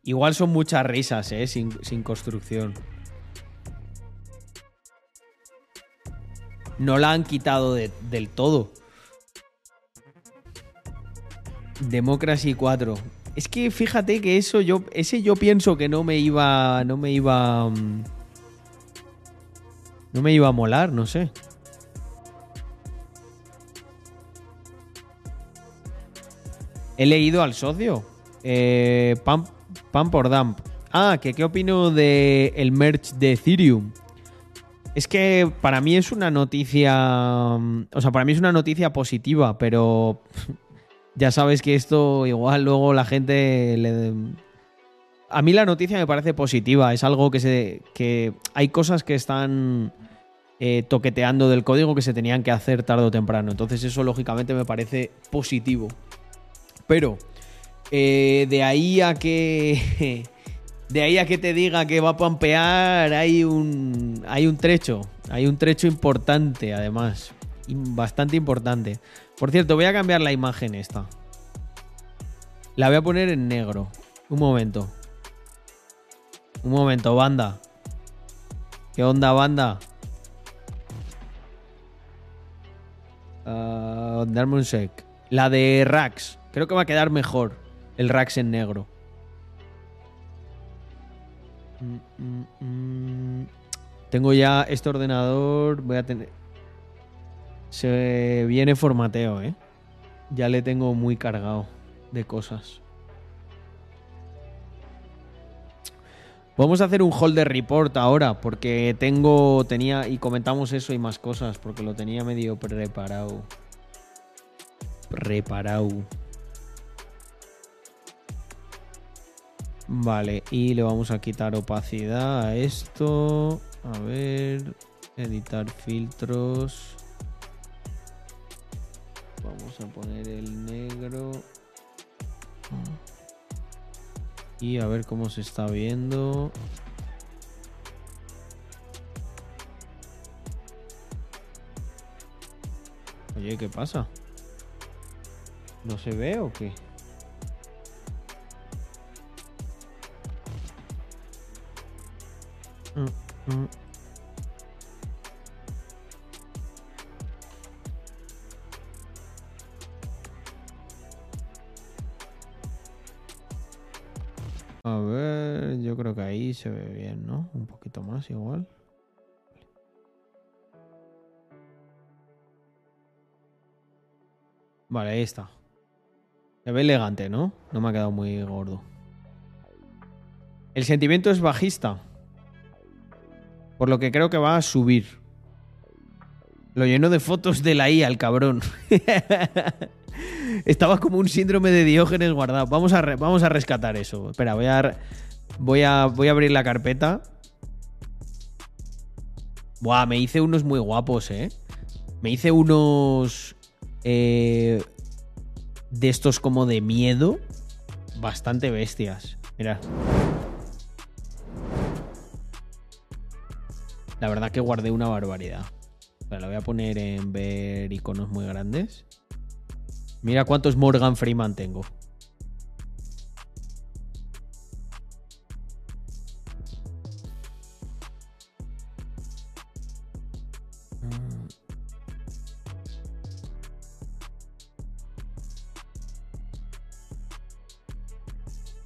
Igual son muchas risas, ¿eh? Sin, sin construcción. No la han quitado de- del todo. Democracy 4. Es que fíjate que eso yo. Ese yo pienso que no me iba. No me iba. mm, No me iba a molar, no sé. He leído al socio. Eh, Pam, Pam por Dump. Ah, que qué opino de el merch de Ethereum. Es que para mí es una noticia. mm, O sea, para mí es una noticia positiva, pero. Ya sabes que esto igual luego la gente le. A mí la noticia me parece positiva. Es algo que se. que hay cosas que están. Eh, toqueteando del código que se tenían que hacer tarde o temprano. Entonces, eso lógicamente me parece positivo. Pero. eh, de ahí a que. De ahí a que te diga que va a pampear, hay un. Hay un trecho. Hay un trecho importante, además. Bastante importante. Por cierto, voy a cambiar la imagen esta. La voy a poner en negro. Un momento. Un momento, banda. ¿Qué onda, banda? Darme un sec. La de Rax. Creo que va a quedar mejor. El Rax en negro. Mm, mm, mm. Tengo ya este ordenador. Voy a tener. Se viene formateo, ¿eh? Ya le tengo muy cargado de cosas. Vamos a hacer un holder report ahora, porque tengo, tenía, y comentamos eso y más cosas, porque lo tenía medio preparado. Preparado. Vale, y le vamos a quitar opacidad a esto. A ver. Editar filtros. Vamos a poner el negro. Y a ver cómo se está viendo. Oye, ¿qué pasa? ¿No se ve o qué? Mm, mm. A ver, yo creo que ahí se ve bien, ¿no? Un poquito más igual. Vale, ahí está. Se ve elegante, ¿no? No me ha quedado muy gordo. El sentimiento es bajista. Por lo que creo que va a subir. Lo lleno de fotos de la IA, el cabrón. Estaba como un síndrome de Diógenes guardado. Vamos a, vamos a rescatar eso. Espera, voy a, voy a, voy a abrir la carpeta. Buah, me hice unos muy guapos, ¿eh? Me hice unos... eh, de estos como de miedo. Bastante bestias. Mira. La verdad que guardé una barbaridad. La voy a poner en ver iconos muy grandes. Mira cuántos Morgan Freeman tengo.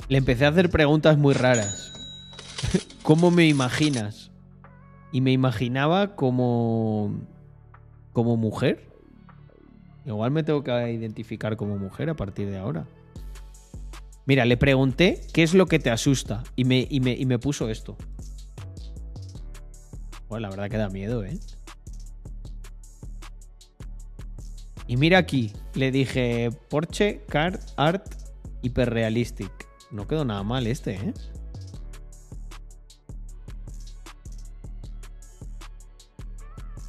Le empecé a hacer preguntas muy raras. ¿Cómo me imaginas? Y me imaginaba como. como mujer. Igual me tengo que identificar como mujer a partir de ahora. Mira, le pregunté qué es lo que te asusta y me, y me, y me puso esto. Bueno, la verdad que da miedo, ¿eh? Y mira aquí, le dije Porsche Car Art Hyperrealistic. No quedó nada mal este, ¿eh?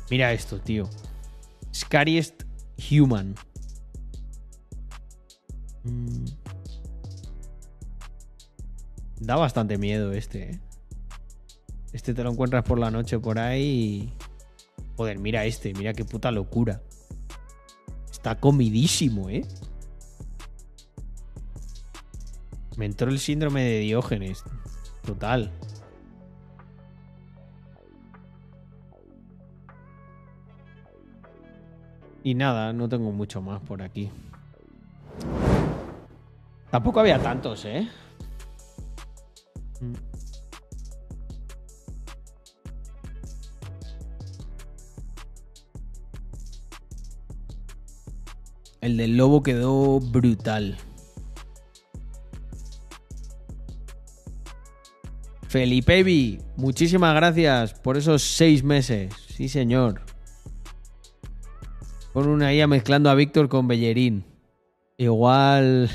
Mira esto, tío. Scariest Human. Mm. Da bastante miedo este, ¿eh? Este te lo encuentras por la noche por ahí y... Joder, mira este, mira qué puta locura. Está comidísimo, ¿eh? Me entró el síndrome de Diógenes. Total. Y nada, no tengo mucho más por aquí. Tampoco había tantos, ¿eh? Mm. El del lobo quedó brutal. Felipe Vi, muchísimas gracias por esos seis meses. Sí, señor. Con una IA mezclando a Víctor con Bellerín. Igual.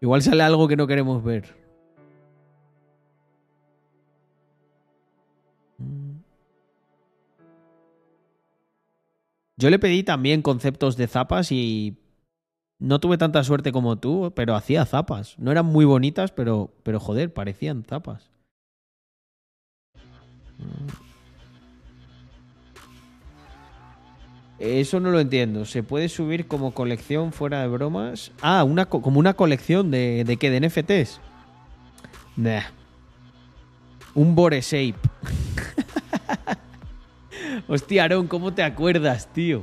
Igual sale algo que no queremos ver. Yo le pedí también conceptos de zapas y no tuve tanta suerte como tú, pero hacía zapas. No eran muy bonitas, pero, pero joder, parecían zapas. Eso no lo entiendo. ¿Se puede subir como colección fuera de bromas? Ah, una co- como una colección de, de qué, de NFTs. Nah. Un Boreshape. Hostia, Aaron, ¿cómo te acuerdas, tío?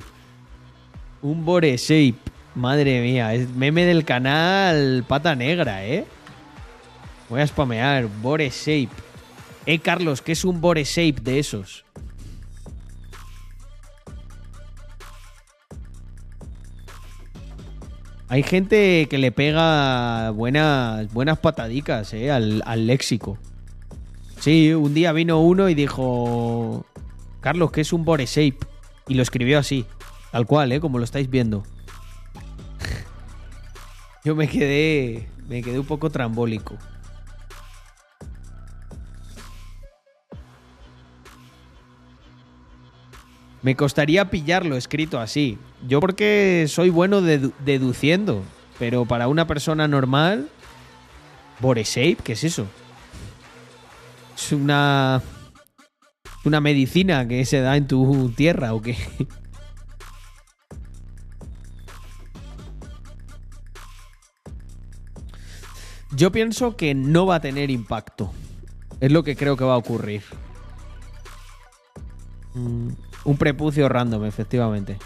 Un Boreshape. Madre mía, es meme del canal Pata Negra, ¿eh? Voy a spamear. Boreshape. Eh, Carlos, ¿qué es un Boreshape de esos? Hay gente que le pega buenas, buenas patadicas eh, al, léxico. Sí, un día vino uno y dijo, Carlos, ¿qué es un Boreshape? Y lo escribió así, tal cual, ¿eh? como lo estáis viendo. Yo me quedé, me quedé un poco trambólico. Me costaría pillarlo escrito así. Yo porque soy bueno dedu- deduciendo, pero para una persona normal, Boreshape, ¿qué es eso? Es una una medicina que se da en tu tierra o qué? Yo pienso que no va a tener impacto. Es lo que creo que va a ocurrir. Mm, un prepucio random, efectivamente.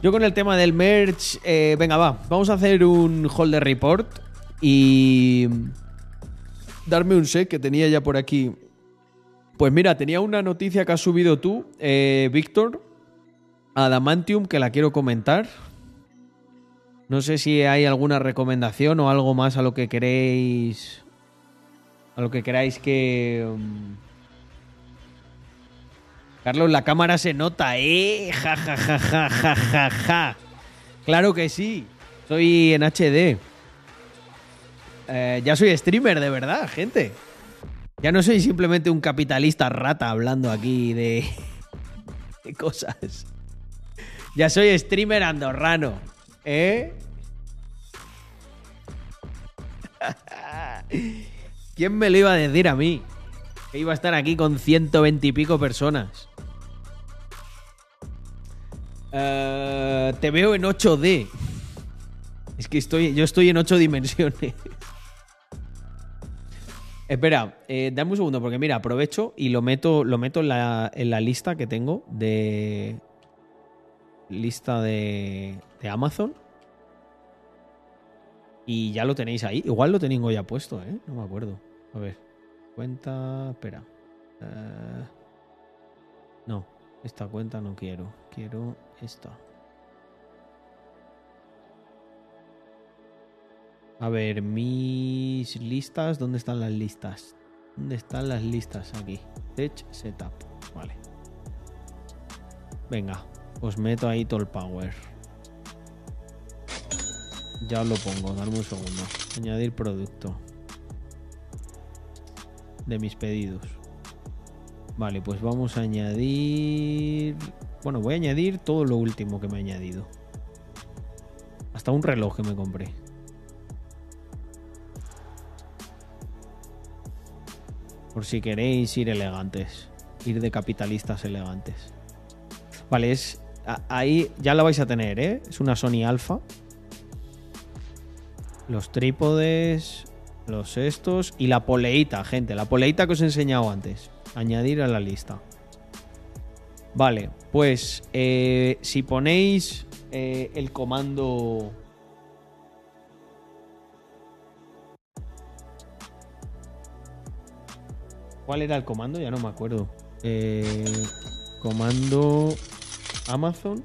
Yo con el tema del merch, eh, venga, va, vamos a hacer un holder report y darme un sec que tenía ya por aquí. Pues mira, tenía una noticia que has subido tú, eh, Víctor, Adamantium, que la quiero comentar. No sé si hay alguna recomendación o algo más a lo que queréis. A lo que queráis que. um, Carlos, la cámara se nota, ¿eh? Ja, ja, ja, ja, ja, ja, ja. Claro que sí. Soy en HD. Eh, ya soy streamer, de verdad, gente. Ya no soy simplemente un capitalista rata hablando aquí de, de cosas. Ya soy streamer andorrano. ¿Eh? ¿Quién me lo iba a decir a mí? Que iba a estar aquí con 120 y pico personas. Eh, te veo en 8D. Es que estoy, yo estoy en 8 dimensiones. Espera, eh, dame un segundo, porque mira, aprovecho y lo meto, lo meto en, la, en la lista que tengo de. Lista de, de Amazon. Y ya lo tenéis ahí. Igual lo tengo ya puesto, ¿eh? No me acuerdo. A ver. Cuenta. Espera. Eh, no, esta cuenta no quiero. Quiero esta. A ver, mis listas. ¿Dónde están las listas? ¿Dónde están las listas? Aquí. Tech Setup. Vale. Venga, os meto ahí todo el power. Ya lo pongo, darme un segundo. Añadir producto. De mis pedidos. Vale, pues vamos a añadir... Bueno, voy a añadir todo lo último que me he añadido. Hasta un reloj que me compré. Por si queréis ir elegantes. Ir de capitalistas elegantes. Vale, es... Ahí ya la vais a tener, ¿eh? Es una Sony Alpha. Los trípodes, los estos y la poleita, gente. La poleita que os he enseñado antes. Añadir a la lista. Vale, pues eh, si ponéis eh, el comando... ¿Cuál era el comando? Ya no me acuerdo. Eh, comando Amazon.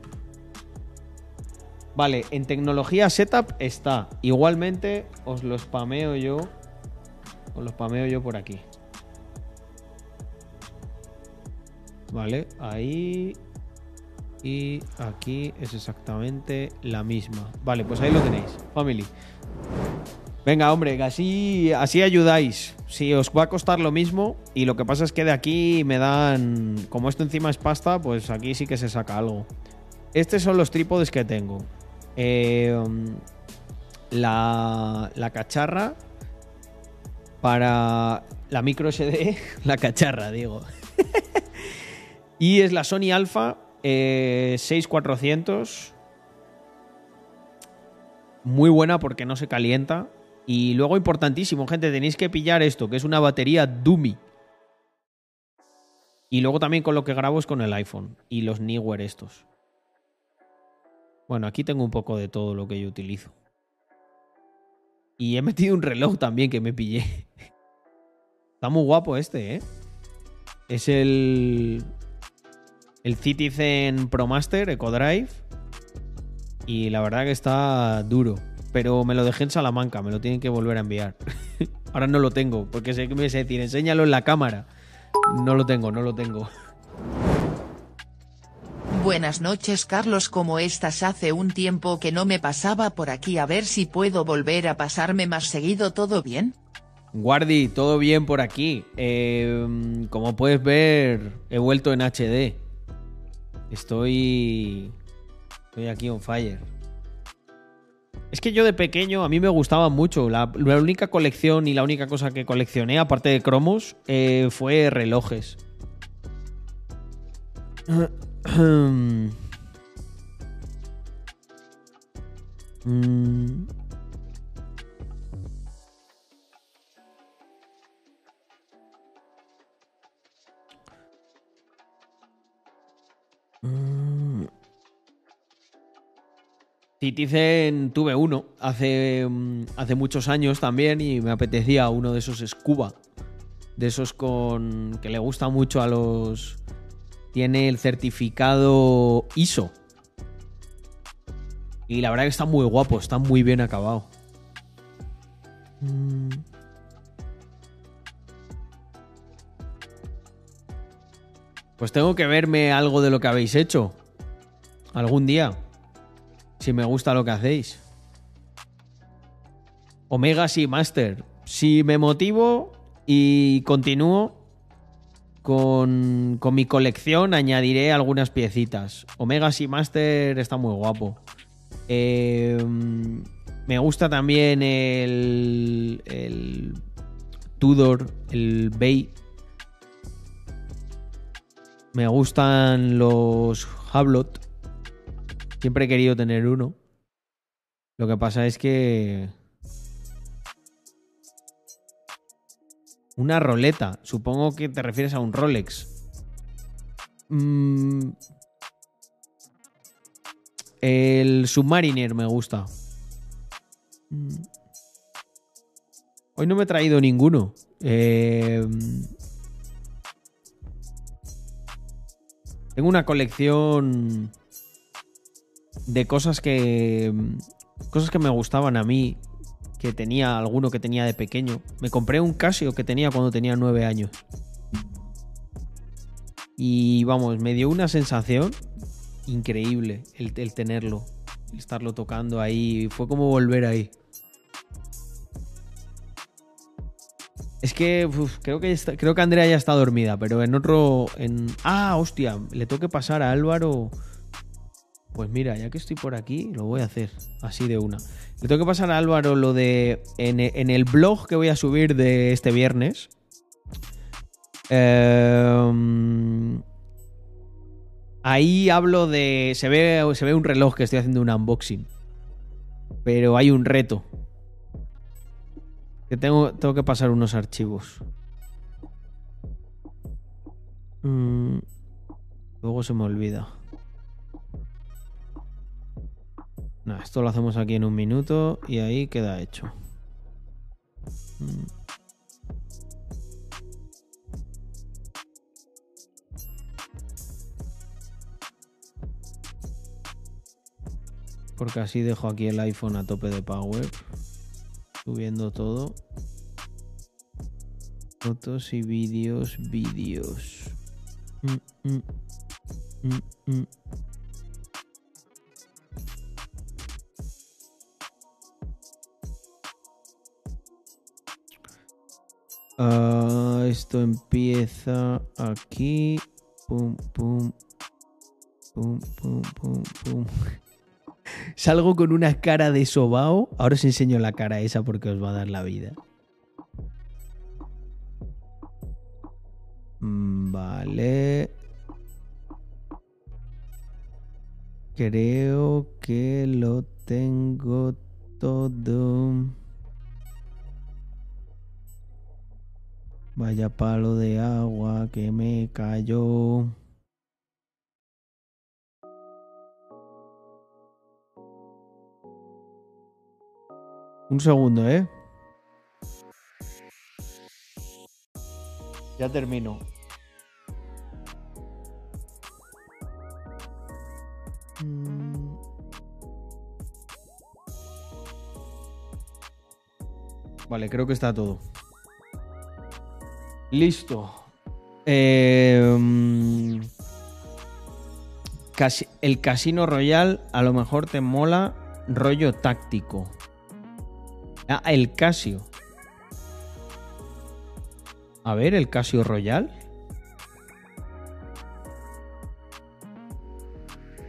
Vale, en tecnología setup está. Igualmente os lo spameo yo. Os lo spameo yo por aquí. Vale, ahí. Y aquí es exactamente la misma. Vale, pues ahí lo tenéis. Family. Venga, hombre, así, así ayudáis. Si os va a costar lo mismo, y lo que pasa es que de aquí me dan. Como esto encima es pasta, pues aquí sí que se saca algo. Estos son los trípodes que tengo. Eh, la, la cacharra para la micro SD. La cacharra, digo. y es la Sony Alpha eh, 6400. Muy buena porque no se calienta. Y luego, importantísimo, gente, tenéis que pillar esto, que es una batería Dummy. Y luego también con lo que grabo es con el iPhone y los Neewer estos. Bueno, aquí tengo un poco de todo lo que yo utilizo. Y he metido un reloj también que me pillé. Está muy guapo este, ¿eh? Es el. El Citizen ProMaster EcoDrive. Y la verdad que está duro. Pero me lo dejé en Salamanca, me lo tienen que volver a enviar. Ahora no lo tengo, porque sé que me vais a decir, enséñalo en la cámara. No lo tengo, no lo tengo. Buenas noches Carlos, ¿cómo estás? Hace un tiempo que no me pasaba por aquí a ver si puedo volver a pasarme más seguido, ¿todo bien? Guardi, todo bien por aquí. Eh, como puedes ver, he vuelto en HD. Estoy. Estoy aquí on fire. Es que yo de pequeño a mí me gustaba mucho. La, la única colección y la única cosa que coleccioné, aparte de cromos, eh, fue relojes. Mm. Mm. Citizen tuve uno hace, mm, hace muchos años también y me apetecía uno de esos Scuba. De esos con. que le gusta mucho a los. Tiene el certificado ISO. Y la verdad que está muy guapo, está muy bien acabado. Mm. Pues tengo que verme algo de lo que habéis hecho. Algún día. Si me gusta lo que hacéis. Omega sí, Master. Si me motivo y continúo con, con mi colección, añadiré algunas piecitas. Omega sí, Master está muy guapo. Eh, me gusta también el, el Tudor, el Bay. Me gustan los Hablot. Siempre he querido tener uno. Lo que pasa es que... Una roleta. Supongo que te refieres a un Rolex. Mm. El Submariner me gusta. Mm. Hoy no me he traído ninguno. Eh, Tengo una colección de cosas que. Cosas que me gustaban a mí. Que tenía alguno que tenía de pequeño. Me compré un Casio que tenía cuando tenía nueve años. Y vamos, me dio una sensación increíble el, el tenerlo. Estarlo tocando ahí. Fue como volver ahí. Es que creo que creo que Andrea ya está dormida, pero en otro. En... Ah, hostia, le tengo que pasar a Álvaro. Pues mira, ya que estoy por aquí, lo voy a hacer. Así de una. Le tengo que pasar a Álvaro lo de. En, en el blog que voy a subir de este viernes. em, ahí hablo de. Se ve, se ve un reloj que estoy haciendo un unboxing. Pero hay un reto. Que tengo, tengo que pasar unos archivos. Mm, luego se me olvida. Esto lo hacemos aquí en un minuto y ahí queda hecho. Mm. Porque así dejo aquí el iPhone a tope de power subiendo todo. Fotos y vídeos, vídeos. Mm, mm, mm. Ah, esto empieza aquí. Pum, pum. Pum, pum, pum, pum. Salgo con una cara de sobao. Ahora os enseño la cara esa porque os va a dar la vida. Mm, Vale. Creo que lo tengo todo. Vaya palo de agua que me cayó. Un segundo, ¿eh? Ya termino. Mm. Vale, creo que está todo. Listo. Eh, el Casino Royal a lo mejor te mola rollo táctico. Ah, el Casio. A ver, el Casio Royal.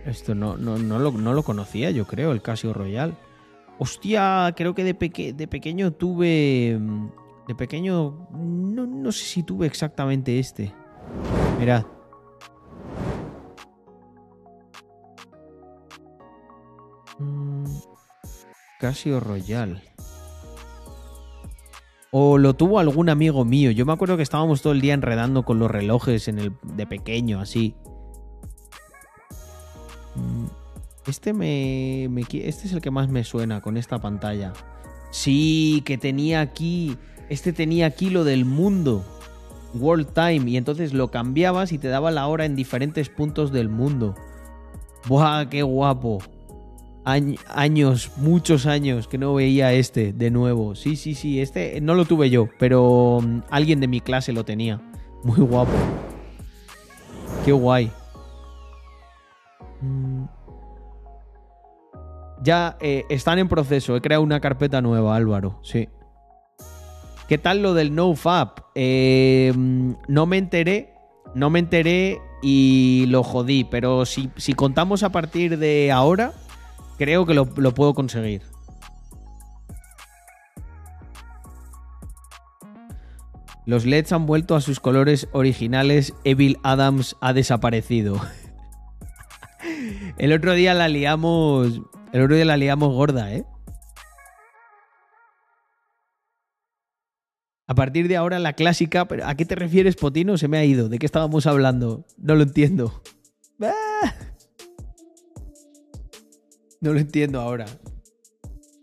Esto no, no, no, lo, no lo conocía, yo creo, el Casio Royal. Hostia, creo que de, peque- de pequeño tuve. mm, De pequeño. No, no sé si tuve exactamente este. Mirad. Mm, Casio Royal. O lo tuvo algún amigo mío. Yo me acuerdo que estábamos todo el día enredando con los relojes en el, de pequeño, así. Mm, Este me, me Este es el que más me suena con esta pantalla. Sí, que tenía aquí. Este tenía aquí lo del mundo. World Time. Y entonces lo cambiabas y te daba la hora en diferentes puntos del mundo. ¡Buah, qué guapo! Añ- años, muchos años que no veía este de nuevo. Sí, sí, sí, este no lo tuve yo, pero mm, alguien de mi clase lo tenía. Muy guapo. Qué guay. Mm. Ya eh, están en proceso. He creado una carpeta nueva, Álvaro. Sí. ¿Qué tal lo del NoFap? Eh, mm, no me enteré. No me enteré y lo jodí. Pero si, si contamos a partir de ahora, creo que lo, puedo conseguir. Los LEDs han vuelto a sus colores originales. Evil Adams ha desaparecido. El otro día la liamos. El otro día la liamos gorda, ¿eh? A partir de ahora la clásica, ¿a qué te refieres, Potino? Se me ha ido. ¿De qué estábamos hablando? No lo entiendo. Ah. No lo entiendo ahora.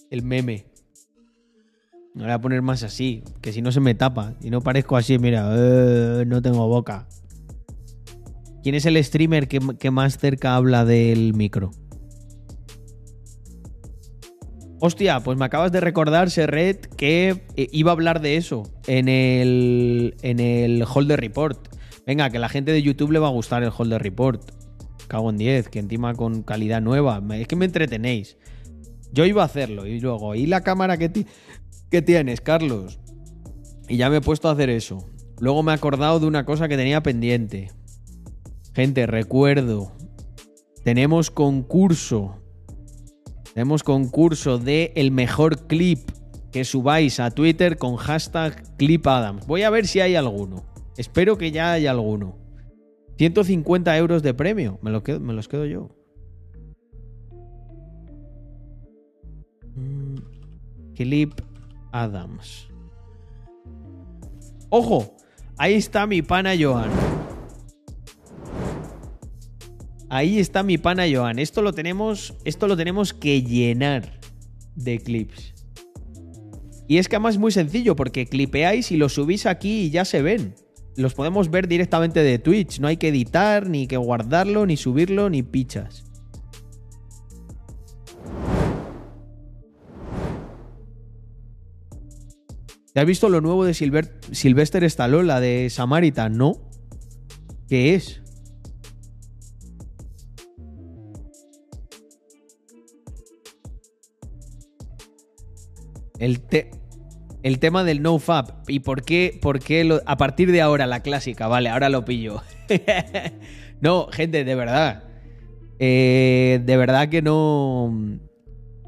El meme. Me voy a poner más así, que si no se me tapa. Y no parezco así, mira, eh, no tengo boca. ¿Quién es el streamer que, más cerca habla del micro? Hostia, pues me acabas de recordar, Serret, que eh, iba a hablar de eso en el, en el Holder Report. Venga, que la gente de YouTube le va a gustar el Holder Report. Cago en 10, que encima con calidad nueva. Es que me entretenéis. Yo iba a hacerlo y luego, ¿y la cámara que, ti- que tienes, Carlos? Y ya me he puesto a hacer eso. Luego me he acordado de una cosa que tenía pendiente. Gente, recuerdo. Tenemos concurso. Tenemos concurso de el mejor clip que subáis a Twitter con hashtag ClipAdams. Voy a ver si hay alguno. Espero que ya haya alguno. 150 euros de premio. Me, lo los quedo yo. Mm, Clip Adams. ¡Ojo! Ahí está mi pana Joan. Ahí está mi pana Joan. Esto lo tenemos, esto lo tenemos que llenar de clips. Y es que además es muy sencillo porque clipeáis y los subís aquí y ya se ven. Los podemos ver directamente de Twitch. No hay que editar, ni que guardarlo, ni subirlo, ni pichas. ¿Te has visto lo nuevo de Silver- Sylvester Stallone, la de Samaritan? No. ¿Qué es? El, te- el tema del NoFap. ¿Y por qué, por qué a partir de ahora la clásica? Vale, ahora lo pillo. no, gente, de verdad. Eh, de verdad que no.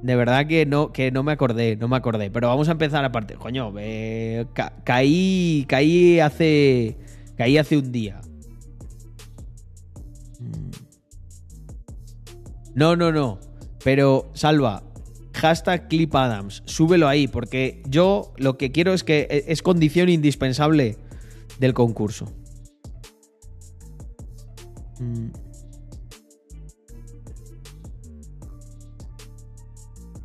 De verdad que no, que no me acordé, no me acordé. Pero vamos a empezar aparte. Coño, eh, ca- caí, caí hace, caí hace un día. Mm. No, no, no. Pero, Salva, hashtag ClipAdams, súbelo ahí, porque yo lo que quiero es que e- es condición indispensable del concurso. Mm.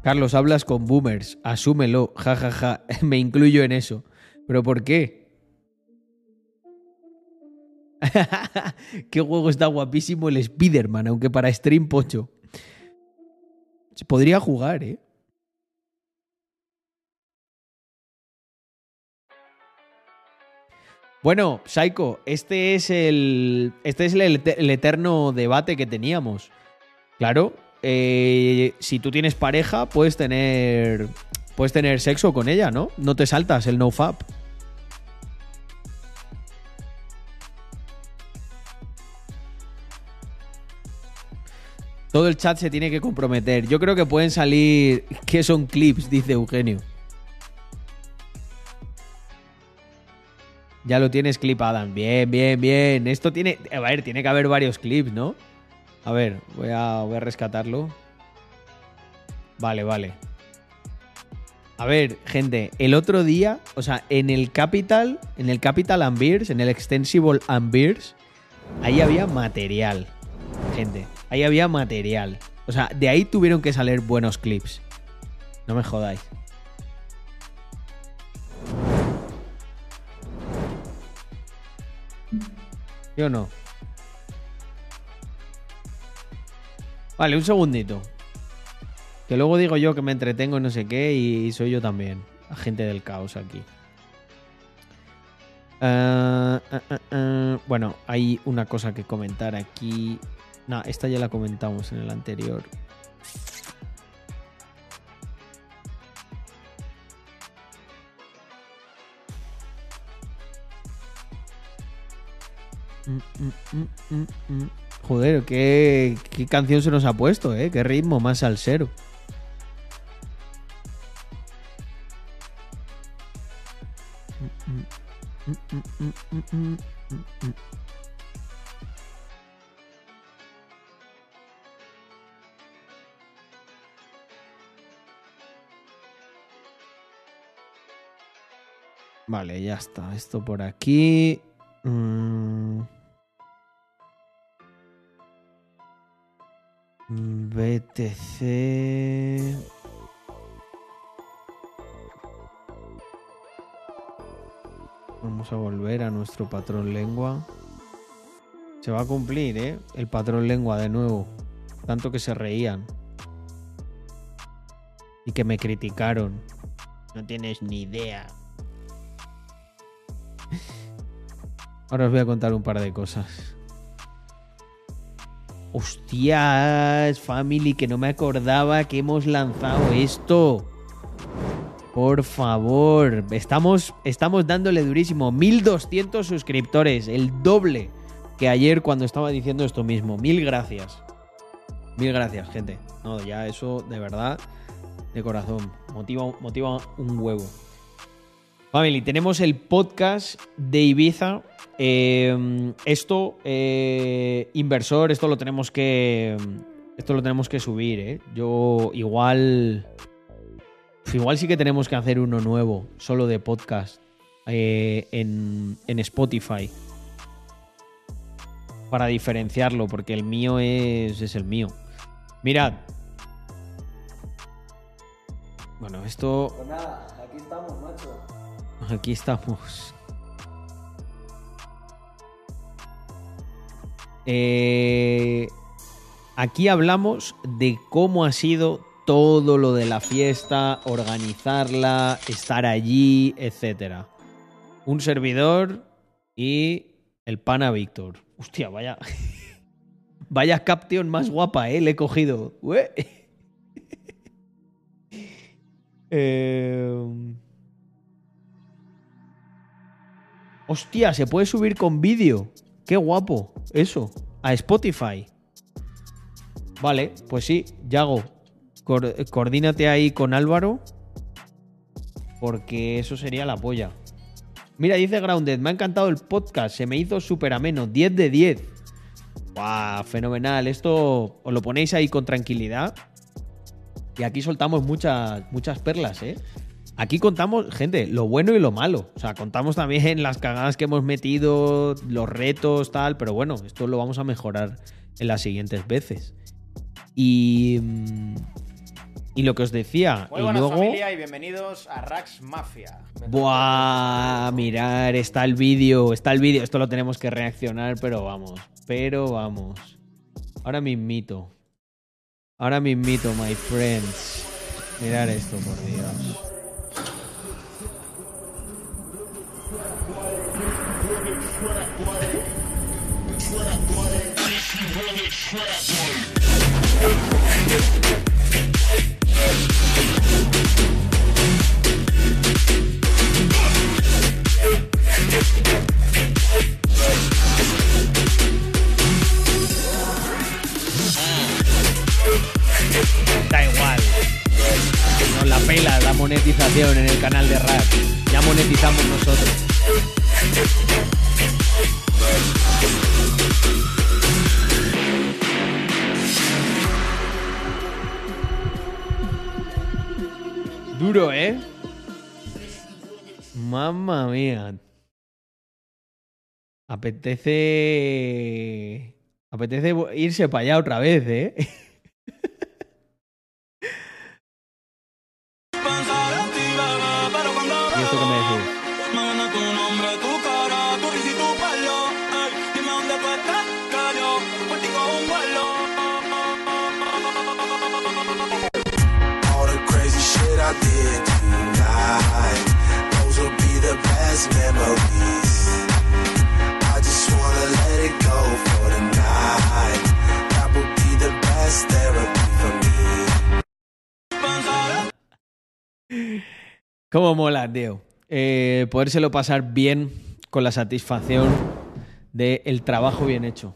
Carlos, hablas con boomers, asúmelo, jajaja, me incluyo en eso. ¿Pero por qué? Qué juego está guapísimo el Spider-Man, aunque para stream pocho. Podría jugar, ¿eh? Bueno, Psycho, este es el. Este es el, eterno debate que teníamos. Claro, eh, si tú tienes pareja, puedes tener. Puedes tener sexo con ella, ¿no? No te saltas el nofap. Todo el chat se tiene que comprometer. Yo creo que pueden salir. ¿Qué son clips? Dice Eugenio. Ya lo tienes clip, Adam. Bien, bien, bien. Esto tiene. A ver, tiene que haber varios clips, ¿no? A ver, voy a, voy a rescatarlo. Vale, vale. A ver, gente, el otro día, o sea, en el Capital, en el Capital and Beers, en el Extensible and Beers, ahí había material, gente. Ahí había material. O sea, de ahí tuvieron que salir buenos clips. No me jodáis. ¿Sí o no? Vale, un segundito. Que luego digo yo que me entretengo y no sé qué, y soy yo también. Agente del caos aquí. Ah, ah, ah. Bueno, hay una cosa que comentar aquí. No, esta ya la comentamos en el anterior. Mm, mm, mm. Joder, ¿qué, qué canción se nos ha puesto, ¿eh? Qué ritmo más salsero. Vale, ya está. Esto por aquí. Mm. BTC. Vamos a volver a nuestro patrón lengua. Se va a cumplir, ¿eh? El patrón lengua de nuevo. Tanto que se reían. Y que me criticaron. No tienes ni idea. Ahora os voy a contar un par de cosas. Hostias, family, que no me acordaba que hemos lanzado esto. Por favor, estamos, estamos dándole durísimo. 1200 suscriptores, el doble que ayer cuando estaba diciendo esto mismo. Mil gracias. Mil gracias, gente. No, ya eso de verdad, de corazón. Motiva, motiva un huevo. Family, tenemos el podcast de Ibiza. Eh, esto, eh, inversor, esto lo tenemos que. Esto lo tenemos que subir, ¿eh? Yo igual. Igual sí que tenemos que hacer uno nuevo, solo de podcast, eh, en, en Spotify. Para diferenciarlo, porque el mío es, es el mío. Mirad. Bueno, esto. Pues nada, aquí estamos, macho. Aquí estamos. Eh, aquí hablamos de cómo ha sido todo lo de la fiesta, organizarla, estar allí, etc. Un servidor y el pana Víctor. Hostia, vaya. Vaya caption más guapa, eh. Le he cogido. Eh, Hostia, se puede subir con vídeo. Qué guapo. Eso. A Spotify. Vale, pues sí, Yago. coordínate ahí con Álvaro. Porque eso sería la polla. Mira, dice Grounded, me ha encantado el podcast, se me hizo súper ameno, 10 de 10. ¡Guau! Fenomenal. Esto os lo ponéis ahí con tranquilidad. Y aquí soltamos muchas, muchas perlas, ¿eh? Aquí contamos, gente, lo bueno y lo malo. O sea, contamos también las cagadas que hemos metido, los retos, tal. Pero bueno, esto lo vamos a mejorar en las siguientes veces. Y. mm, Y lo que os decía. Muy y buenas luego. familia y bienvenidos a Rax Mafia. Buah, mirar, está el vídeo, está el vídeo. Esto lo tenemos que reaccionar, pero vamos, pero vamos. Ahora mismito. Ahora mismito, my friends. Mirar esto, por Dios. Da igual. Nos la pela la monetización en el canal de rap. Ya monetizamos nosotros. Duro, ¿eh? Mamma mía. Apetece. Apetece irse para allá otra vez, ¿eh? ¿Cómo mola, tío? Eh, podérselo pasar bien con la satisfacción del el trabajo bien hecho.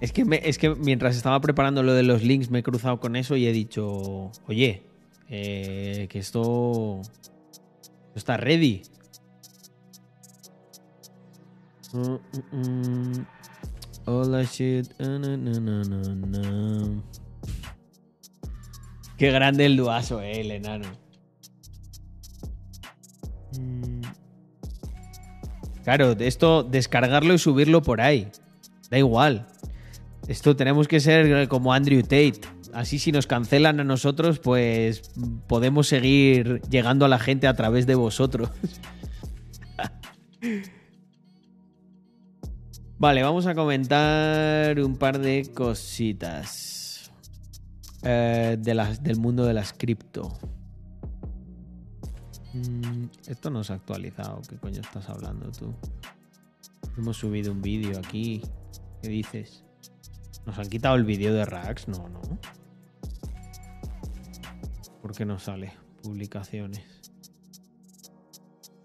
Es, que es que mientras estaba preparando lo de los links me he cruzado con eso y he dicho, oye, eh, que esto, esto está ready. Mm, mm, mm. All that shit. na, na. Qué grande el duazo, eh, el enano. Mm. Claro, esto descargarlo y subirlo por ahí. Da igual. Esto tenemos que ser como Andrew Tate. Así si nos cancelan a nosotros, pues podemos seguir llegando a la gente a través de vosotros. Vale, vamos a comentar un par de cositas eh, de las, del mundo de las cripto. Mm, esto no se ha actualizado. ¿Qué coño estás hablando tú? Hemos subido un vídeo aquí. ¿Qué dices? ¿Nos han quitado el vídeo de Rax? No, no. ¿Por qué no sale? Publicaciones.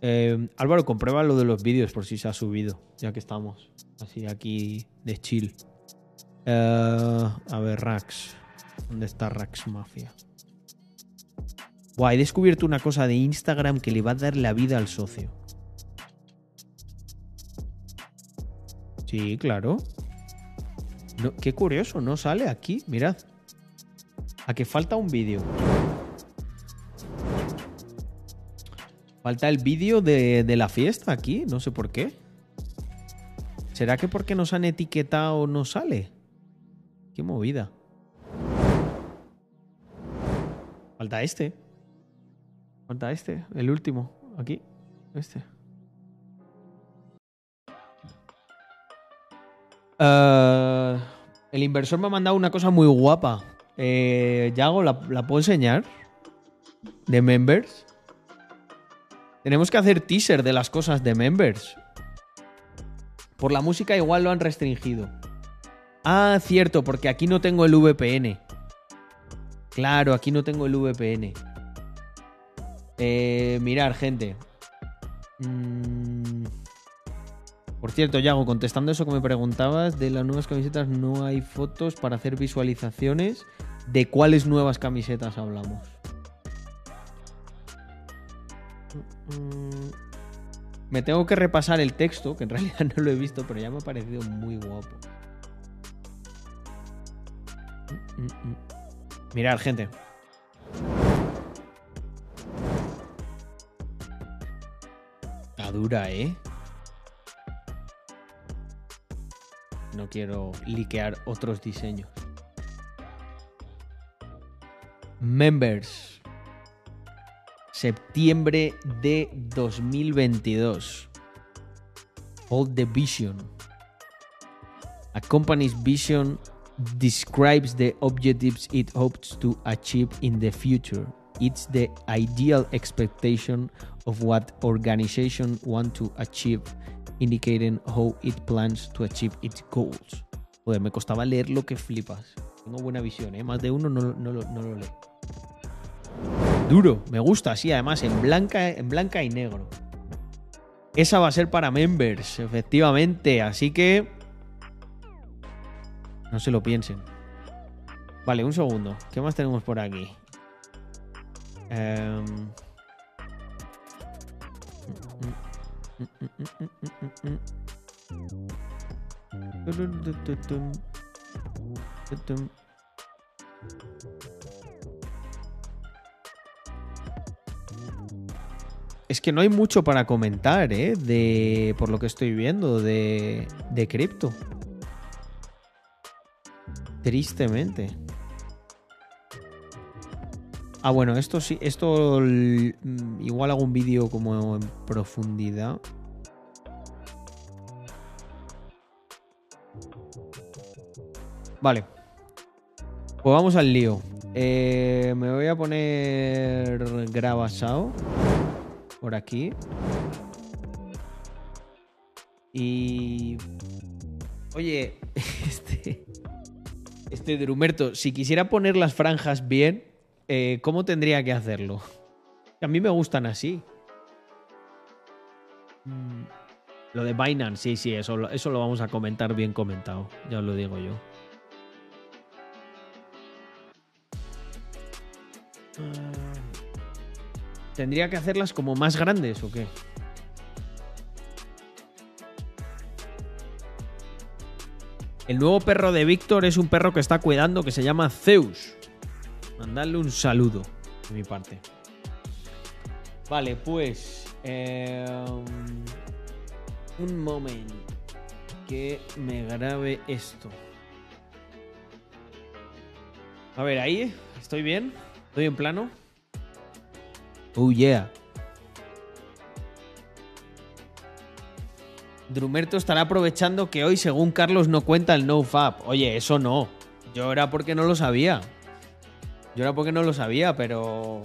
Eh, Álvaro, comprueba lo de los vídeos por si se ha subido, ya que estamos. Así aquí de chill. Eh, a ver, Rax. ¿Dónde está Rax Mafia? Buah, he descubierto una cosa de Instagram que le va a dar la vida al socio. Sí, claro. Qué curioso, no sale aquí. Mirad. A que falta un vídeo. Falta el vídeo de, de la fiesta aquí, no sé por qué. ¿Será que porque nos han etiquetado no sale? Qué movida. Falta este. Falta este, el último. Aquí. Este. Eh, el inversor me ha mandado una cosa muy guapa. Eh, Yago, ¿la, ¿la puedo enseñar? De members. Tenemos que hacer teaser de las cosas de members. Por la música igual lo han restringido. Ah, cierto, porque aquí no tengo el VPN. Claro, aquí no tengo el VPN. Eh, mirar, gente. Mm. Por cierto, Yago, contestando eso que me preguntabas, de las nuevas camisetas no hay fotos para hacer visualizaciones. ¿De cuáles nuevas camisetas hablamos? Mm. Me tengo que repasar el texto, que en realidad no lo he visto, pero ya me ha parecido muy guapo. Mm. Mirad, gente. Está dura, ¿eh? No quiero liquear otros diseños. Members. Septiembre de 2022. Hold the vision. A company's vision describes the objectives it hopes to achieve in the future. It's the ideal expectation of what organization want to achieve, indicating how it plans to achieve its goals. Joder, me costaba leer lo que flipas. Tengo buena visión, ¿eh? Más de uno no, no lo- no lo lee. Duro, me gusta así, además en blanca, en blanca y negro. Esa va a ser para members, efectivamente. Así que. No se lo piensen. Vale, un segundo. ¿Qué más tenemos por aquí? Em, Es que no hay mucho para comentar, ¿eh? De, por lo que estoy viendo de, de cripto. Tristemente. Ah, bueno, esto sí, esto mm, igual hago un vídeo como en profundidad. Vale. Pues vamos al lío. Eh, me voy a poner grabasao por aquí. Y... Oye, este... Este Drumerto, si quisiera poner las franjas bien, eh, ¿cómo tendría que hacerlo? A mí me gustan así. Mm, Lo de Binance, sí, sí, eso, eso lo vamos a comentar bien comentado, ya os lo digo yo. Ah, ¿Tendría que hacerlas como más grandes o qué? El nuevo perro de Víctor es un perro que está cuidando que se llama Zeus. Mandadle un saludo de mi parte. Vale, pues. eh, un momento. Que me grabe esto. A ver, ahí. ¿Estoy bien? ¿Estoy en plano? Oh, yeah. Drumerto estará aprovechando que hoy, según Carlos, no cuenta el NoFap. Oye, eso no. Yo era porque no lo sabía. Yo era porque no lo sabía, pero.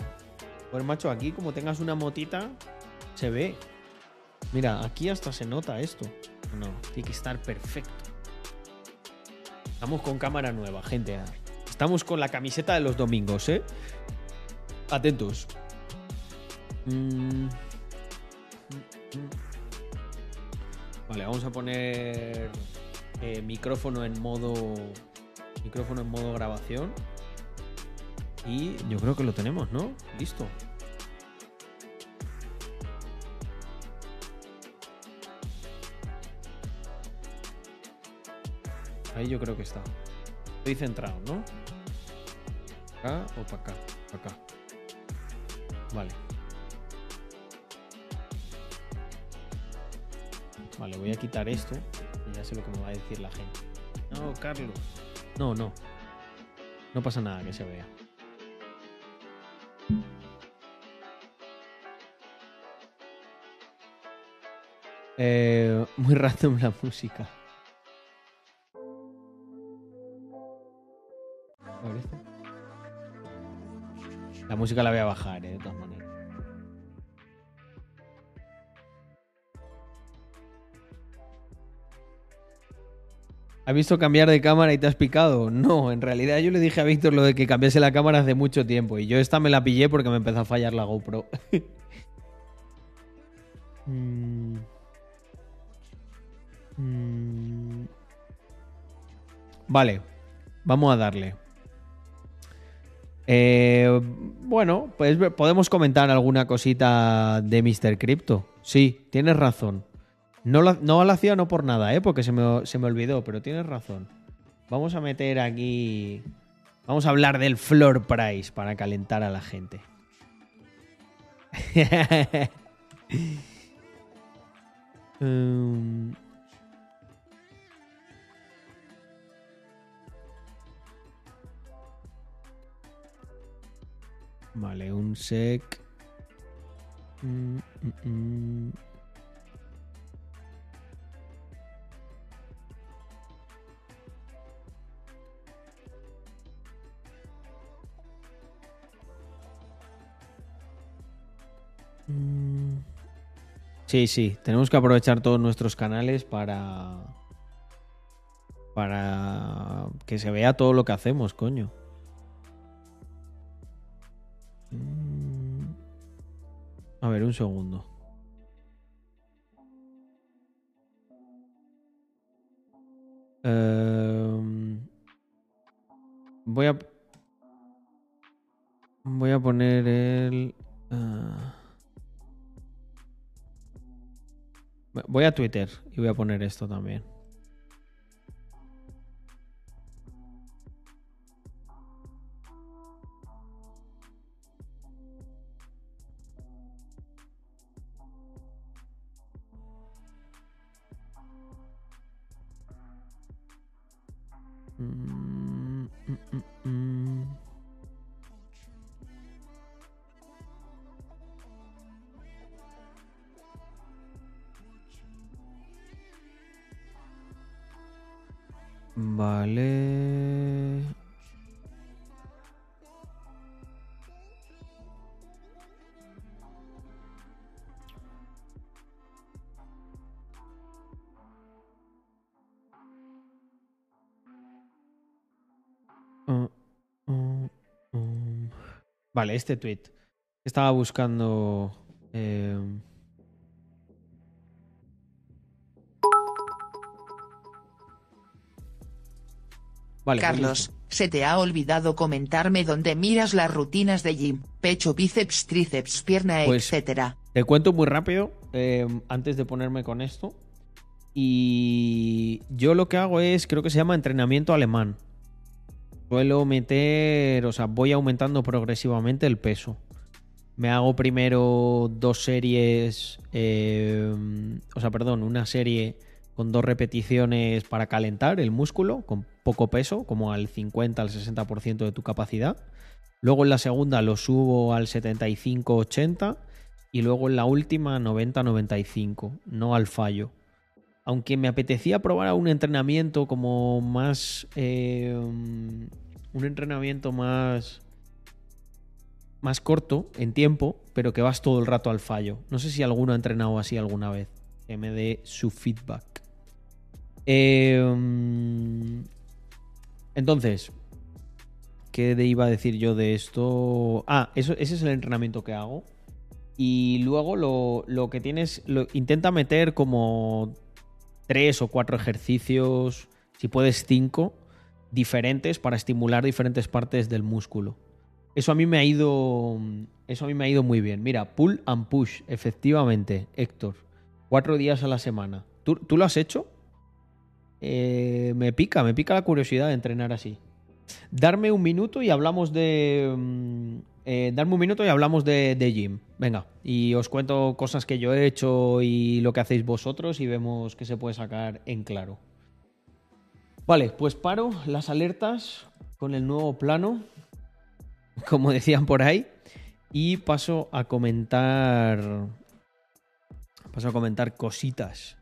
Pues macho, aquí como tengas una motita, se ve. Mira, aquí hasta se nota esto. No, tiene que estar perfecto. Estamos con cámara nueva, gente. Estamos con la camiseta de los domingos, ¿eh? Atentos. Mm. Mm, mm. Vale, vamos a poner eh, micrófono en modo micrófono en modo grabación y yo creo que lo tenemos, ¿no? Listo. Ahí yo creo que está. Estoy centrado, ¿no? ¿Acá o para acá? Para acá. Vale. Vale, voy a quitar esto. Y ya sé lo que me va a decir la gente. No, Carlos. No, no. No pasa nada que se vea. Eh, muy random la música. La música la voy a bajar, eh, de todas maneras. ¿Has visto cambiar de cámara y te has picado? No, en realidad yo le dije a Víctor lo de que cambiase la cámara hace mucho tiempo y yo esta me la pillé porque me empezó a fallar la GoPro. Mm. Mm. Vale, vamos a darle. Eh, bueno, pues podemos comentar alguna cosita de Mr. Crypto. Sí, tienes razón. No lo, no hacía no por nada, ¿eh? porque se me, se me olvidó, pero tienes razón. Vamos a meter aquí. Vamos a hablar del floor price para calentar a la gente. Um, Vale, un sec. Mm, mm, mm. Sí, sí, tenemos que aprovechar todos nuestros canales para. para que se vea todo lo que hacemos, coño. Mm. A ver, un segundo. Em, voy a poner el. ah. Voy a Twitter y voy a poner esto también. Mm, mm, mm. Vale. Mm, mm, mm. Vale, este tweet. Estaba buscando. eh, Vale, pues Carlos, se te ha olvidado comentarme dónde miras las rutinas de gym, pecho, bíceps, tríceps, pierna, Pues- etcétera. Te cuento muy rápido eh, antes de ponerme con esto. Y yo lo que hago es, creo que se llama entrenamiento alemán. Suelo meter, o sea, voy aumentando progresivamente el peso. Me hago primero dos series, eh, o sea, perdón, una serie con dos repeticiones para calentar el músculo, con poco peso, como al 50 al 60% de tu capacidad. Luego en la segunda lo subo al 75-80 y luego en la última 90-95, no al fallo. Aunque me apetecía probar un entrenamiento como más... eh, un entrenamiento más... Más corto en tiempo, pero que vas todo el rato al fallo. No sé si alguno ha entrenado así alguna vez. Que me dé su feedback. Eh, entonces, ¿qué iba a decir yo de esto? Ah, eso, ese es el entrenamiento que hago. Y luego lo, lo que tienes, lo, intenta meter como tres o cuatro ejercicios, si puedes cinco, diferentes para estimular diferentes partes del músculo. Eso a mí me ha ido, eso a mí me ha ido muy bien. Mira, pull and push, efectivamente, Héctor, cuatro días a la semana. ¿Tú, tú lo has hecho? Eh, me pica, me pica la curiosidad de entrenar así. Darme un minuto y hablamos de. mm, eh, darme un minuto y hablamos de, de gym. Venga, y os cuento cosas que yo he hecho y lo que hacéis vosotros y vemos qué se puede sacar en claro. Vale, pues paro las alertas con el nuevo plano, como decían por ahí, y paso a comentar. Paso a comentar cositas.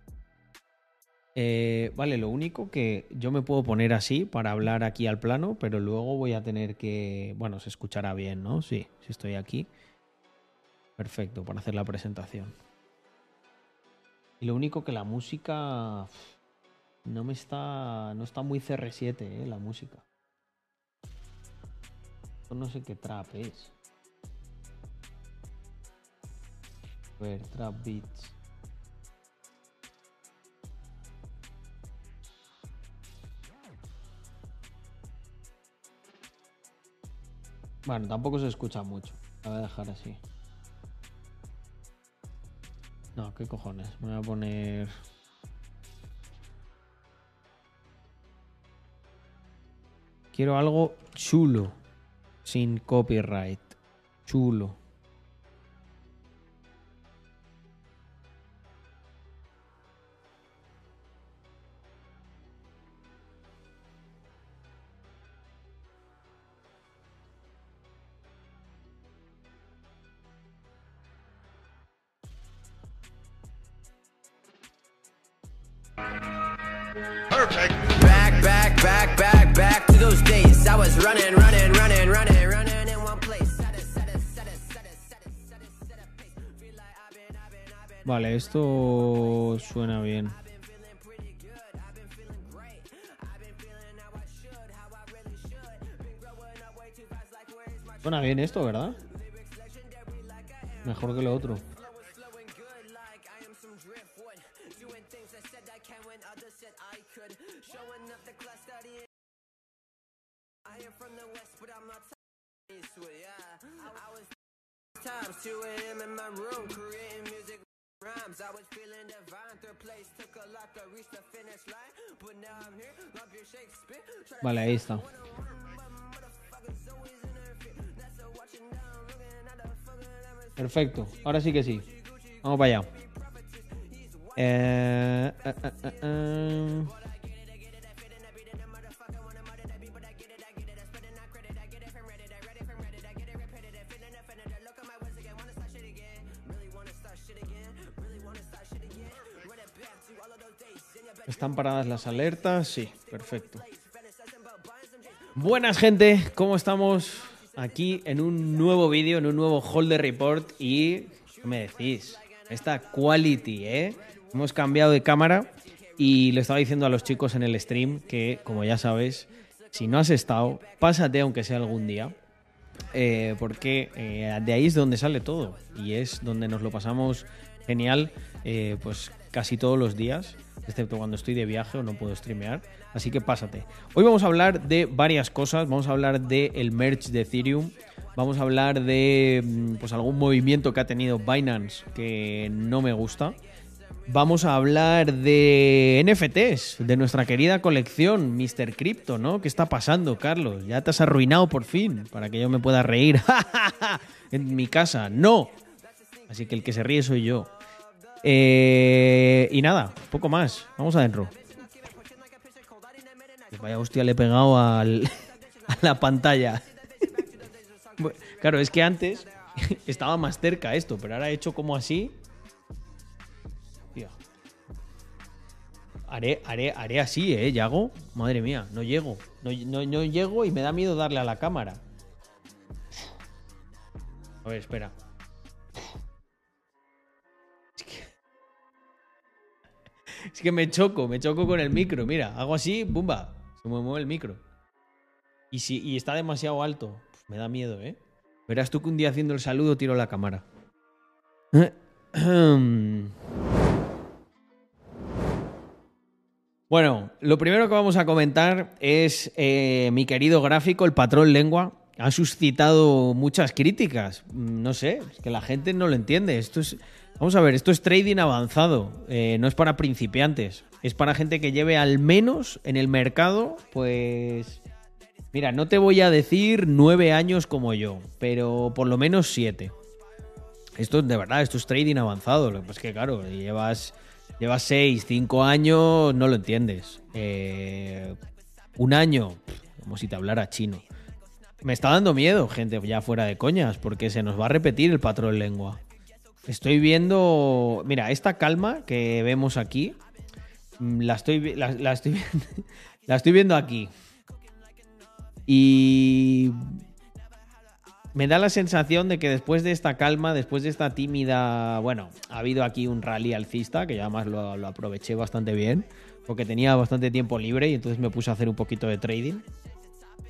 Eh, vale, lo único que yo me puedo poner así para hablar aquí al plano, pero luego voy a tener que. Bueno, se escuchará bien, ¿no? Sí, si estoy aquí. Perfecto, para hacer la presentación. Y lo único que la música. No me está. No está muy CR7, ¿eh? La música. No sé qué trap es. A ver, trap beats. Bueno, tampoco se escucha mucho. La voy a dejar así. No, qué cojones. Me voy a poner. Quiero algo chulo. Sin copyright. Chulo. Esto suena bien. Suena bien esto, ¿verdad? Mejor que lo otro. Rhymes. I was feeling divine. Third place took a lot to reach the finish line, but now I'm here. Love your Shakespeare. Try to Vale, ahí está. Perfecto. Ahora sí que sí. Vamos para allá. Eh, eh, eh, ¿Están paradas las alertas? Sí, perfecto. Buenas gente, ¿cómo estamos? Aquí en un nuevo vídeo, en un nuevo Holder Report y... ¿Qué me decís? Esta quality, ¿eh? Hemos cambiado de cámara y le estaba diciendo a los chicos en el stream que, como ya sabes, si no has estado, pásate aunque sea algún día. eh, porque eh, de ahí es donde sale todo y es donde nos lo pasamos genial, eh, pues casi todos los días, excepto cuando estoy de viaje o no puedo streamear. Así que pásate. Hoy vamos a hablar de varias cosas. Vamos a hablar del el merch de Ethereum. Vamos a hablar de mm, pues algún movimiento que ha tenido Binance que no me gusta. Vamos a hablar de NFTs, de nuestra querida colección, Mr. Crypto, ¿no? ¿Qué está pasando, Carlos? Ya te has arruinado por fin, para que yo me pueda reír. en mi casa, no. Así que el que se ríe soy yo. Eh, y nada, poco más. Vamos adentro. Vaya hostia, le he pegado al, a la pantalla. Claro, es que antes estaba más cerca esto, pero ahora he hecho como así. Haré, haré, haré así, ¿eh, Yago? Madre mía, no llego. No, no- no llego y me da miedo darle a la cámara. A ver, espera. Es que me choco, me choco con el micro. Mira, hago así, ¡bumba! Se me mueve el micro. Y, si, y está demasiado alto. Me da miedo, ¿eh? Verás tú que un día haciendo el saludo tiro la cámara. Bueno, lo primero que vamos a comentar es eh, mi querido gráfico, el patrón lengua. Ha suscitado muchas críticas. Mm, No sé, es que la gente no lo entiende. Esto es, vamos a ver, esto es trading avanzado. eh, no es para principiantes. Es para gente que lleve al menos en el mercado, pues. Mira, no te voy a decir nueve años como yo, pero por lo menos siete. Esto de verdad, esto es trading avanzado. Lo que es que, claro, llevas, llevas 6, 5 años, no lo entiendes. Eh, un año, como si te hablara chino. Me está dando miedo, gente, ya fuera de coñas, porque se nos va a repetir el patrón lengua. Estoy viendo. Mira, esta calma que vemos aquí. mm, La estoy, la, la estoy, la estoy viendo aquí. Y me da la sensación de que después de esta calma, después de esta tímida, bueno, ha habido aquí un rally alcista, que yo además lo aproveché bastante bien, porque tenía bastante tiempo libre y entonces me puse a hacer un poquito de trading.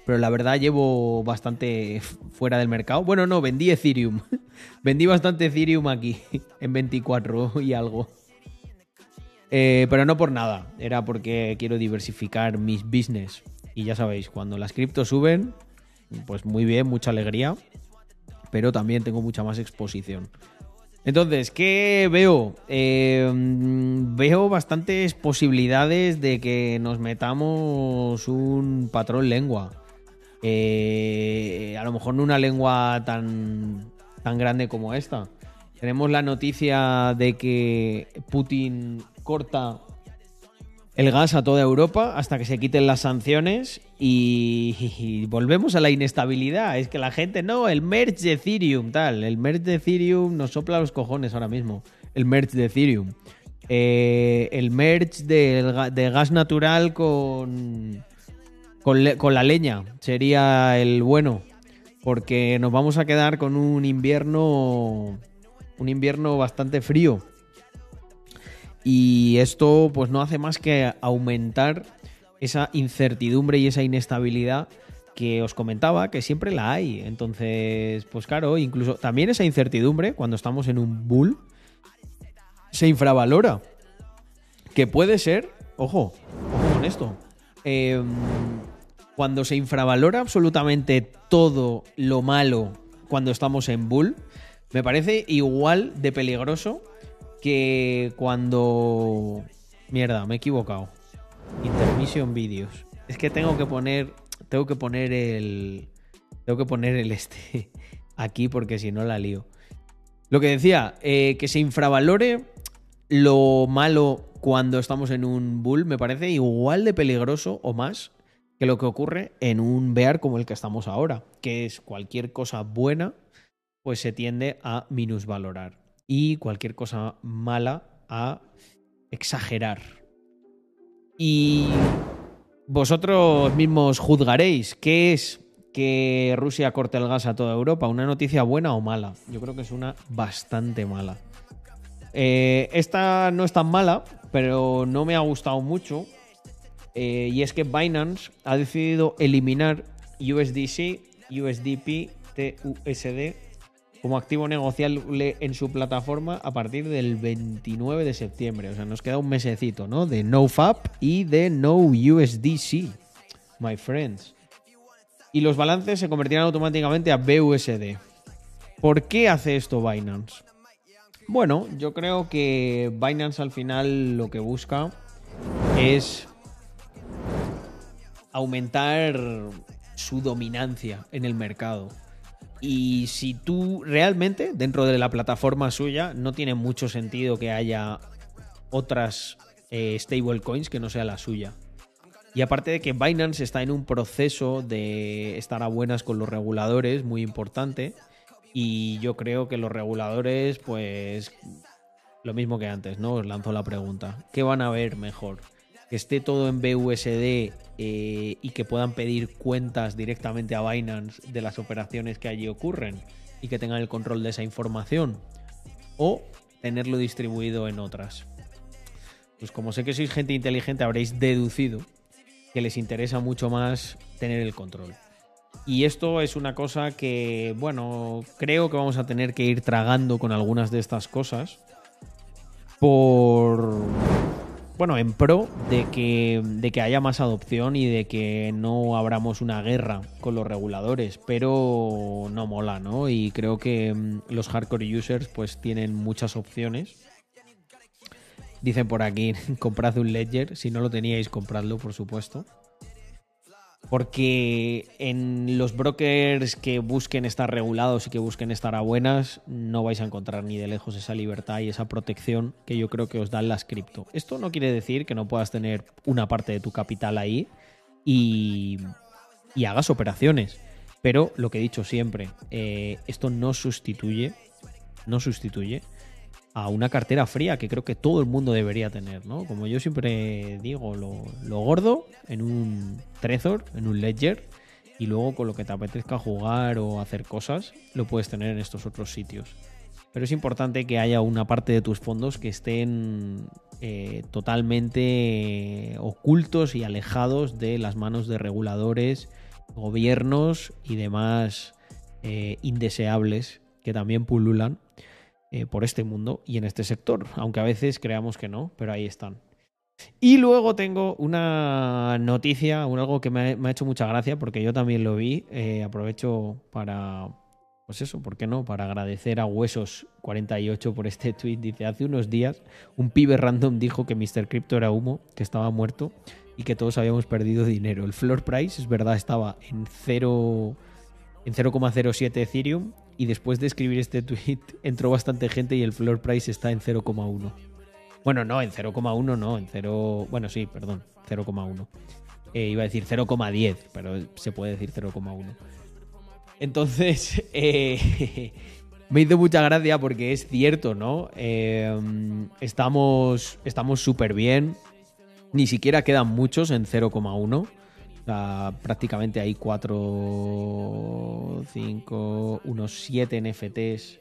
Pero la verdad llevo bastante fuera del mercado. Bueno, no, vendí Ethereum. vendí bastante Ethereum aquí, en 24 y algo. Eh, pero no por nada, era porque quiero diversificar mis business. Y ya sabéis, cuando las criptos suben, pues muy bien, mucha alegría, pero también tengo mucha más exposición. Entonces, ¿qué veo? Eh, mm, veo bastantes posibilidades de que nos metamos un patrón lengua. Eh, a lo mejor no una lengua tan, tan grande como esta. Tenemos la noticia de que Putin corta el gas a toda Europa hasta que se quiten las sanciones y, volvemos a la inestabilidad. Es que la gente, no, el merch de Ethereum, tal. El merch de Ethereum nos sopla los cojones ahora mismo. El merch de Ethereum. Eh, el ga- de gas natural con, con, la leña sería el bueno. Porque nos vamos a quedar con un invierno. Un invierno bastante frío. Y esto pues no hace más que aumentar esa incertidumbre y esa inestabilidad que os comentaba que siempre la hay. Entonces, pues claro, incluso también esa incertidumbre cuando estamos en un bull se infravalora. Que puede ser, ojo, ojo con esto. em, cuando se infravalora absolutamente todo lo malo cuando estamos en bull, me parece igual de peligroso que cuando... Mierda, me he equivocado. Intermission videos. Es que tengo que poner... Tengo que poner el... Tengo que poner el este aquí porque si no la lío. Lo que decía, eh, que se infravalore lo malo cuando estamos en un bull me parece igual de peligroso o más que lo que ocurre en un bear como el que estamos ahora, que es cualquier cosa buena, pues se tiende a minusvalorar y cualquier cosa mala a exagerar. Y vosotros mismos juzgaréis qué es que Rusia corte el gas a toda Europa, una noticia buena o mala. Yo creo que es una bastante mala. Eh, esta no es tan mala, pero no me ha gustado mucho. Eh, y es que Binance ha decidido eliminar USDC, USDP, TUSD como activo negociable en su plataforma a partir del 29 de septiembre. O sea, nos queda un mesecito, ¿no? De NoFap y de No USDC, my friends. Y los balances se convertirán automáticamente a BUSD. ¿Por qué hace esto Binance? Bueno, yo creo que Binance al final lo que busca es aumentar su dominancia en el mercado. Y si tú realmente, dentro de la plataforma suya, no tiene mucho sentido que haya otras eh, stablecoins que no sea la suya. Y aparte de que Binance está en un proceso de estar a buenas con los reguladores, muy importante. Y yo creo que los reguladores, pues, lo mismo que antes, ¿no? Os lanzo la pregunta. ¿Qué van a ver mejor? ¿Que esté todo en BUSD eh, y que puedan pedir cuentas directamente a Binance de las operaciones que allí ocurren y que tengan el control de esa información? ¿O tenerlo distribuido en otras? Pues como sé que sois gente inteligente, habréis deducido que les interesa mucho más tener el control. Y esto es una cosa que, bueno, creo que vamos a tener que ir tragando con algunas de estas cosas. Por. Bueno, en pro de que, de que haya más adopción y de que no abramos una guerra con los reguladores. Pero no mola, ¿no? Y creo que mm, los hardcore users, pues tienen muchas opciones. Dicen por aquí, comprad un Ledger. Si no lo teníais, compradlo, por supuesto. Porque en los brokers que busquen estar regulados y que busquen estar a buenas, no vais a encontrar ni de lejos esa libertad y esa protección que yo creo que os dan las cripto. Esto no quiere decir que no puedas tener una parte de tu capital ahí y, y hagas operaciones. Pero lo que he dicho siempre, eh, esto no sustituye, no sustituye a una cartera fría que creo que todo el mundo debería tener, ¿no? Como yo siempre digo, lo, gordo en un Trezor, en un Ledger, y luego con lo que te apetezca jugar o hacer cosas, lo puedes tener en estos otros sitios. Pero es importante que haya una parte de tus fondos que estén eh, totalmente ocultos y alejados de las manos de reguladores, gobiernos y demás eh, indeseables que también pululan eh, por este mundo y en este sector, aunque a veces creamos que no, pero ahí están. Y luego tengo una noticia, un algo que me ha, hecho mucha gracia porque yo también lo vi. Eh, aprovecho para, pues eso, ¿por qué no? Para agradecer a Huesos48 por este tweet. Dice, hace unos días un pibe random dijo que Mr. Crypto era humo, que estaba muerto y que todos habíamos perdido dinero. El floor price, es verdad, estaba en 0 en 0,07 Ethereum y después de escribir este tweet entró bastante gente y el floor price está en 0,1. Bueno, no, en 0,1 no, en 0... Bueno, sí, perdón, 0,1. Eh, iba a decir 0,10, pero se puede decir 0,1. Entonces, eh, me hizo mucha gracia porque es cierto, ¿no? Eh, estamos súper bien. Ni siquiera quedan muchos en 0,1. O sea, prácticamente hay 4, 5, unos 7 NFTs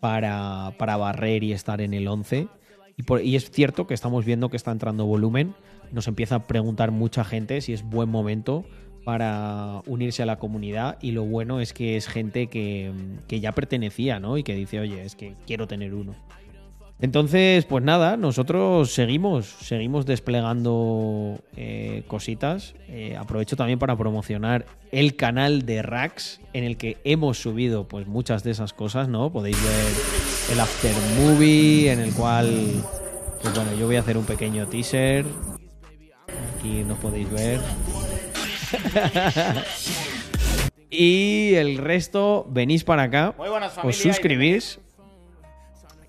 para, para barrer y estar en el 11. Y, y, es cierto que estamos viendo que está entrando volumen. Nos empieza a preguntar mucha gente si es buen momento para unirse a la comunidad. Y lo bueno es que es gente que, que ya pertenecía, ¿no? Y que dice, oye, es que quiero tener uno. Entonces, pues nada, nosotros seguimos, seguimos desplegando eh, cositas. Eh, aprovecho también para promocionar el canal de Rax, en el que hemos subido pues muchas de esas cosas, ¿no? Podéis ver el after movie, en el cual, pues bueno, yo voy a hacer un pequeño teaser. Aquí nos podéis ver. y el resto, venís para acá, Muy buenas, os suscribís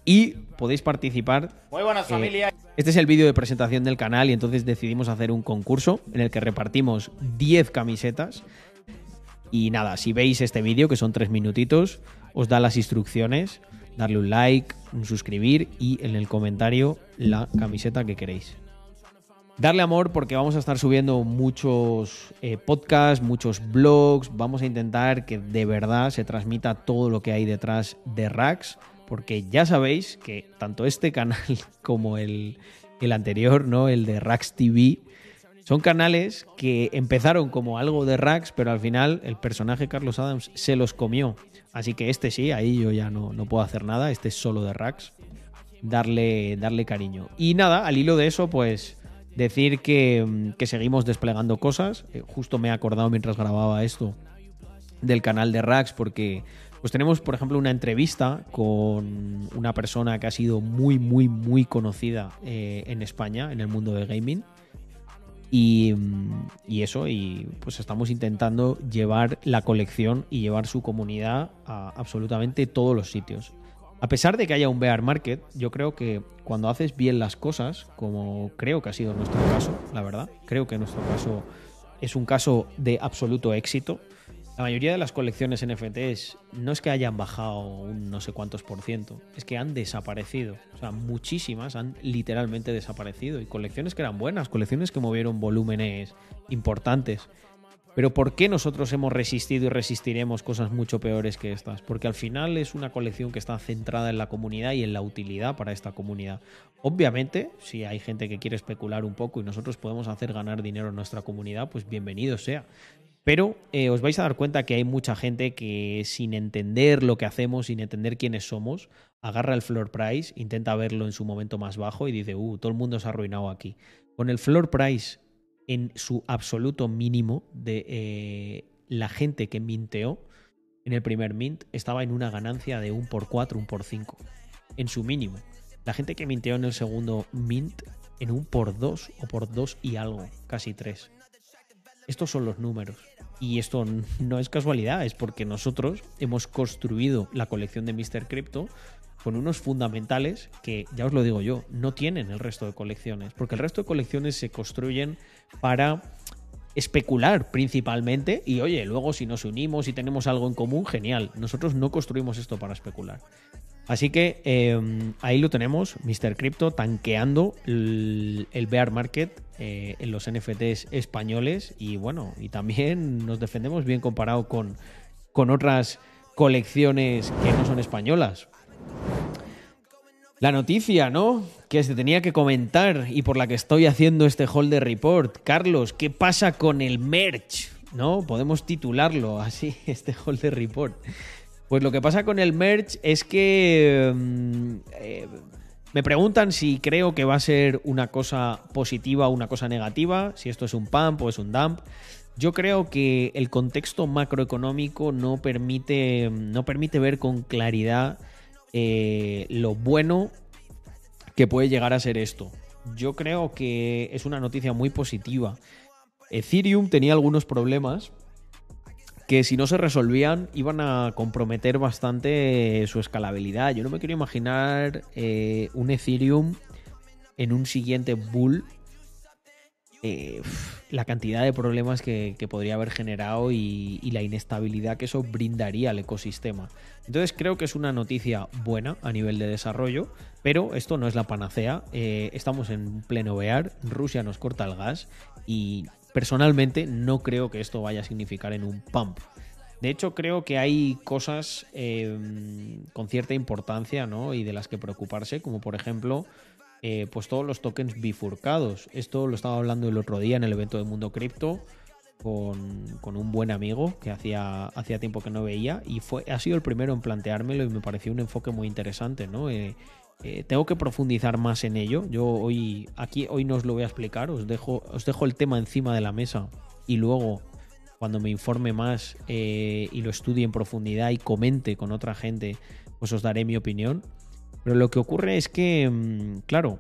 y podéis participar. Muy buenas, Eh, familia. este es el vídeo de presentación del canal y entonces decidimos hacer un concurso en el que repartimos 10 camisetas. Y nada, si veis este vídeo, que son 3 minutitos, os da las instrucciones, darle un like, un suscribir y en el comentario la camiseta que queréis. Darle amor porque vamos a estar subiendo muchos eh, podcasts, muchos blogs. Vamos a intentar que de verdad se transmita todo lo que hay detrás de Rax. Porque ya sabéis que tanto este canal como el, el anterior, ¿no? El de Rax TV, son canales que empezaron como algo de Rax, pero al final el personaje Carlos Adams se los comió. Así que este sí, ahí yo ya no, no puedo hacer nada. Este es solo de Rax. Darle, darle cariño. Y nada, al hilo de eso, pues decir que, mm, que seguimos desplegando cosas. Eh, justo me he acordado mientras grababa esto del canal de Rax porque pues tenemos por ejemplo una entrevista con una persona que ha sido muy muy muy conocida eh, en España en el mundo del gaming y, mm, y eso y pues estamos intentando llevar la colección y llevar su comunidad a absolutamente todos los sitios a pesar de que haya un bear market, yo creo que cuando haces bien las cosas, como creo que ha sido nuestro caso, la verdad, creo que nuestro caso es un caso de absoluto éxito. La mayoría de las colecciones NFTs no es que hayan bajado un no sé cuántos por ciento, es que han desaparecido. O sea, muchísimas han literalmente desaparecido. Y colecciones que eran buenas, colecciones que movieron volúmenes importantes. Pero ¿por qué nosotros hemos resistido y resistiremos cosas mucho peores que estas? Porque al final es una colección que está centrada en la comunidad y en la utilidad para esta comunidad. Obviamente, si hay gente que quiere especular un poco y nosotros podemos hacer ganar dinero en nuestra comunidad, pues bienvenido sea. Pero eh, os vais a dar cuenta que hay mucha gente que sin entender lo que hacemos, sin entender quiénes somos, agarra el floor price, intenta verlo en su momento más bajo y dice, uh, todo el mundo se ha arruinado aquí. Con el floor price en su absoluto mínimo de eh, la gente que minteó en el primer mint estaba en una ganancia de un por 4, un por 5. En su mínimo. La gente que minteó en el segundo mint en un por 2 o por 2 y algo, casi 3. Estos son los números. Y esto no es casualidad, es porque nosotros hemos construido la colección de Mr. Crypto con unos fundamentales que, ya os lo digo yo, no tienen el resto de colecciones. Porque el resto de colecciones se construyen para especular principalmente. Y oye, luego si nos unimos y tenemos algo en común, genial. Nosotros no construimos esto para especular. Así que eh, ahí lo tenemos, Mr. Crypto tanqueando el, el bear market eh, en los NFTs españoles y bueno, y también nos defendemos bien comparado con, con otras colecciones que no son españolas. La noticia, ¿no? Que se tenía que comentar y por la que estoy haciendo este holder report. Carlos, ¿qué pasa con el merch? ¿No? Podemos titularlo así, este holder report. Pues lo que pasa con el merch es que mm, eh, me preguntan si creo que va a ser una cosa positiva o una cosa negativa, si esto es un pump o es un dump. Yo creo que el contexto macroeconómico no permite, no permite ver con claridad eh, lo bueno que puede llegar a ser esto. Yo creo que es una noticia muy positiva. Ethereum tenía algunos problemas que si no se resolvían iban a comprometer bastante su escalabilidad. Yo no me quiero imaginar eh, un Ethereum en un siguiente bull. eh, la cantidad de problemas que, podría haber generado y, la inestabilidad que eso brindaría al ecosistema. Entonces creo que es una noticia buena a nivel de desarrollo, pero esto no es la panacea. Eh, estamos en pleno bear, Rusia nos corta el gas y personalmente no creo que esto vaya a significar en un pump. De hecho, creo que hay cosas eh, con cierta importancia ¿no? y de las que preocuparse, como por ejemplo, eh, pues todos los tokens bifurcados. Esto lo estaba hablando el otro día en el evento de Mundo Cripto con, un buen amigo que hacía, hacía tiempo que no veía y fue, ha sido el primero en planteármelo y me pareció un enfoque muy interesante, ¿no? Eh, Eh, tengo que profundizar más en ello. Yo hoy, aquí, hoy no os lo voy a explicar. Os dejo, os dejo el tema encima de la mesa y luego, cuando me informe más eh, y lo estudie en profundidad y comente con otra gente, pues os daré mi opinión. Pero lo que ocurre es que, mm, claro,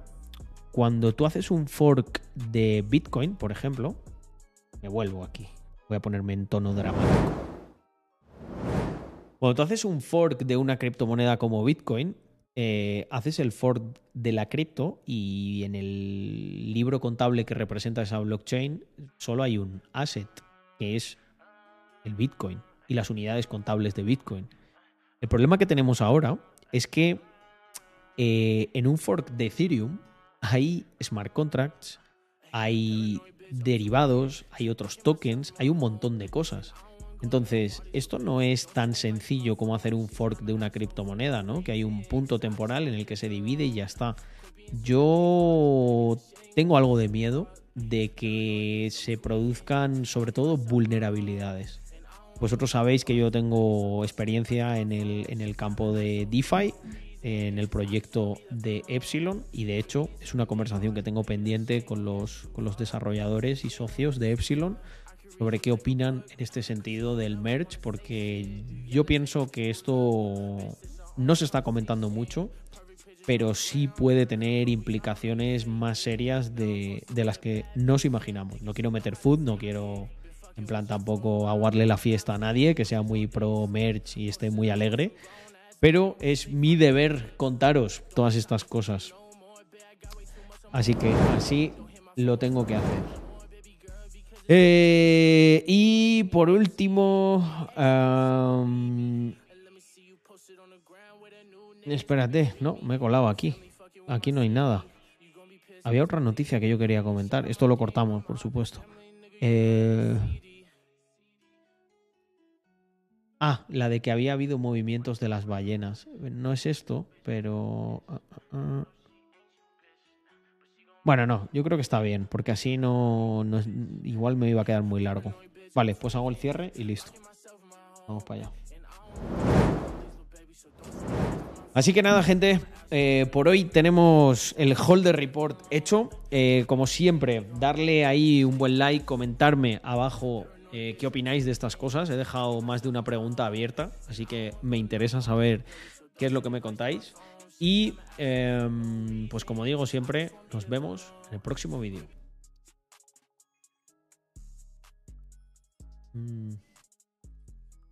cuando tú haces un fork de Bitcoin, por ejemplo, me vuelvo aquí. Voy a ponerme en tono dramático. Cuando tú haces un fork de una criptomoneda como Bitcoin, eh, haces el fork de la cripto y en el libro contable que representa esa blockchain solo hay un asset, que es el Bitcoin y las unidades contables de Bitcoin. El problema que tenemos ahora es que eh, en un fork de Ethereum hay smart contracts, hay derivados, hay otros tokens, hay un montón de cosas. Entonces, esto no es tan sencillo como hacer un fork de una criptomoneda, ¿no? Que hay un punto temporal en el que se divide y ya está. Yo tengo algo de miedo de que se produzcan sobre todo vulnerabilidades. Vosotros sabéis que yo tengo experiencia en el, en el campo de DeFi, en el proyecto de Epsilon y de hecho es una conversación que tengo pendiente con los, con los desarrolladores y socios de Epsilon sobre qué opinan en este sentido del merge, porque yo pienso que esto no se está comentando mucho, pero sí puede tener implicaciones más serias de, de las que nos imaginamos. No quiero meter food, no quiero en plan tampoco aguarle la fiesta a nadie, que sea muy pro merch y esté muy alegre, pero es mi deber contaros todas estas cosas. Así que así lo tengo que hacer. Eh, y por último, espérate, no, me he colado aquí. Aquí no hay nada. Había otra noticia que yo quería comentar. Esto lo cortamos, por supuesto. Eh, Ah, la de que había habido movimientos de las ballenas. No es esto, pero... ah, ah, ah. Bueno, no, yo creo que está bien, porque así no, no es- Igual me iba a quedar muy largo. Vale, pues hago el cierre y listo. Vamos para allá. Así que nada, gente, eh, por hoy tenemos el Holder Report hecho. Eh, como siempre, darle ahí un buen like, comentarme abajo eh, qué opináis de estas cosas. He dejado más de una pregunta abierta, así que me interesa saber qué es lo que me contáis. Y em, pues como digo siempre, nos vemos en el próximo vídeo. Mm.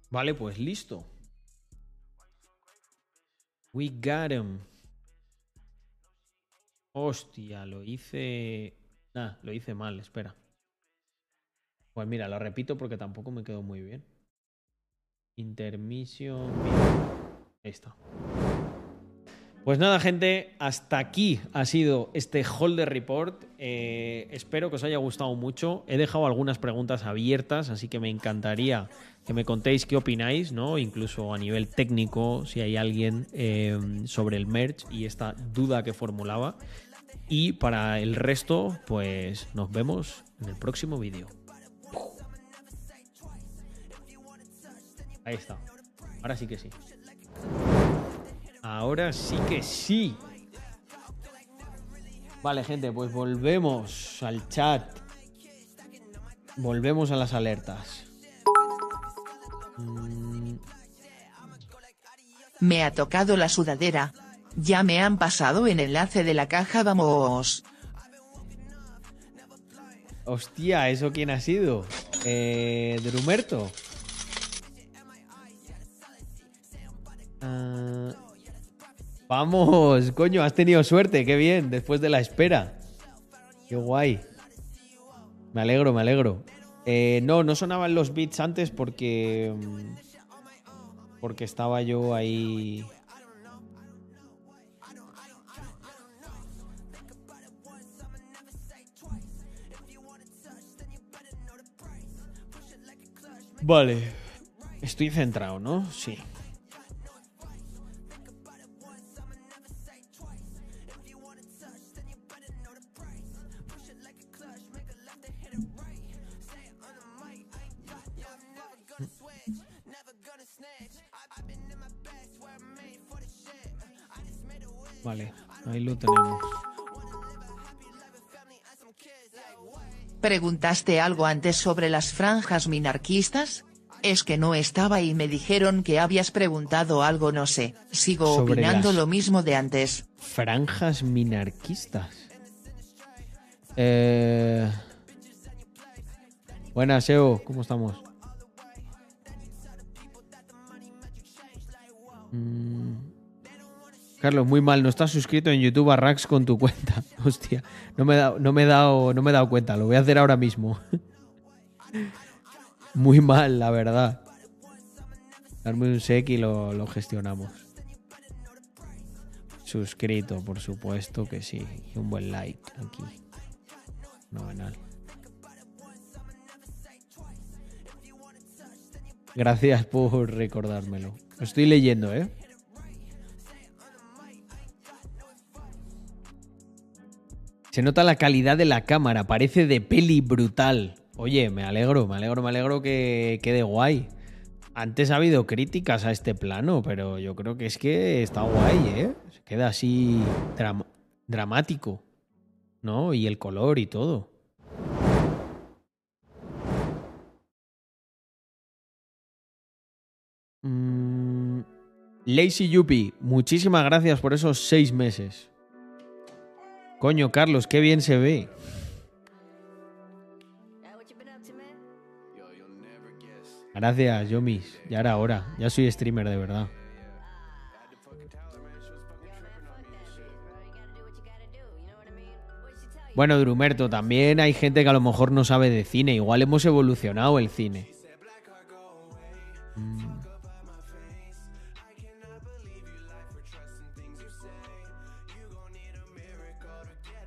Vale, pues listo. We got him. Hostia, lo hice. Nah, lo hice mal, espera. Pues mira, lo repito porque tampoco me quedó muy bien. Intermission. Ahí está. Pues nada, gente, hasta aquí ha sido este Holder Report. Eh, espero que os haya gustado mucho. He dejado algunas preguntas abiertas, así que me encantaría que me contéis qué opináis, ¿no? Incluso a nivel técnico, si hay alguien eh, sobre el merch y esta duda que formulaba. Y para el resto, pues nos vemos en el próximo vídeo. Ahí está. Ahora sí que sí. Ahora sí que sí. Vale, gente, pues volvemos al chat. Volvemos a las alertas. Mm, Me ha tocado la sudadera. Ya me han pasado en enlace de la caja, vamos. Hostia, ¿eso quién ha sido? Eh, Drumerto. Ah, vamos, coño, has tenido suerte, qué bien, después de la espera. Qué guay. Me alegro, me alegro. Eh, no, no sonaban los beats antes porque. mm, Porque estaba yo ahí. Vale. Estoy centrado, ¿no? Sí. Vale, ahí lo tenemos. ¿Preguntaste algo antes sobre las franjas minarquistas? Es que no estaba y me dijeron que habías preguntado algo no sé, sigo Sobre opinando lo mismo de antes. Franjas minarquistas. Eh... Buenas, ¿cómo estamos? Mm. Carlos, muy mal, no estás suscrito en YouTube a Rax con tu cuenta. Hostia, no me he dado, no me he dado, no me he dado cuenta, lo voy a hacer ahora mismo. Muy mal, la verdad. Darme un sec y lo, gestionamos. Suscrito, por supuesto que sí. Y un buen like aquí. Fenomenal. Gracias por recordármelo. Lo estoy leyendo, ¿eh? Se nota la calidad de la cámara, parece de peli brutal. Oye, me alegro, me alegro, me alegro que quede guay. Antes ha habido críticas a este plano, pero yo creo que es que está guay, ¿eh? Se queda así dram- dramático, ¿no? Y el color y todo. Mm, Lazy Yuppie, muchísimas gracias por esos seis meses. Coño, Carlos, qué bien se ve. Gracias, Yomis. Ya era hora. Ya soy streamer de verdad. Bueno, Drumerto, también hay gente que a lo mejor no sabe de cine. Igual hemos evolucionado el cine. Mm.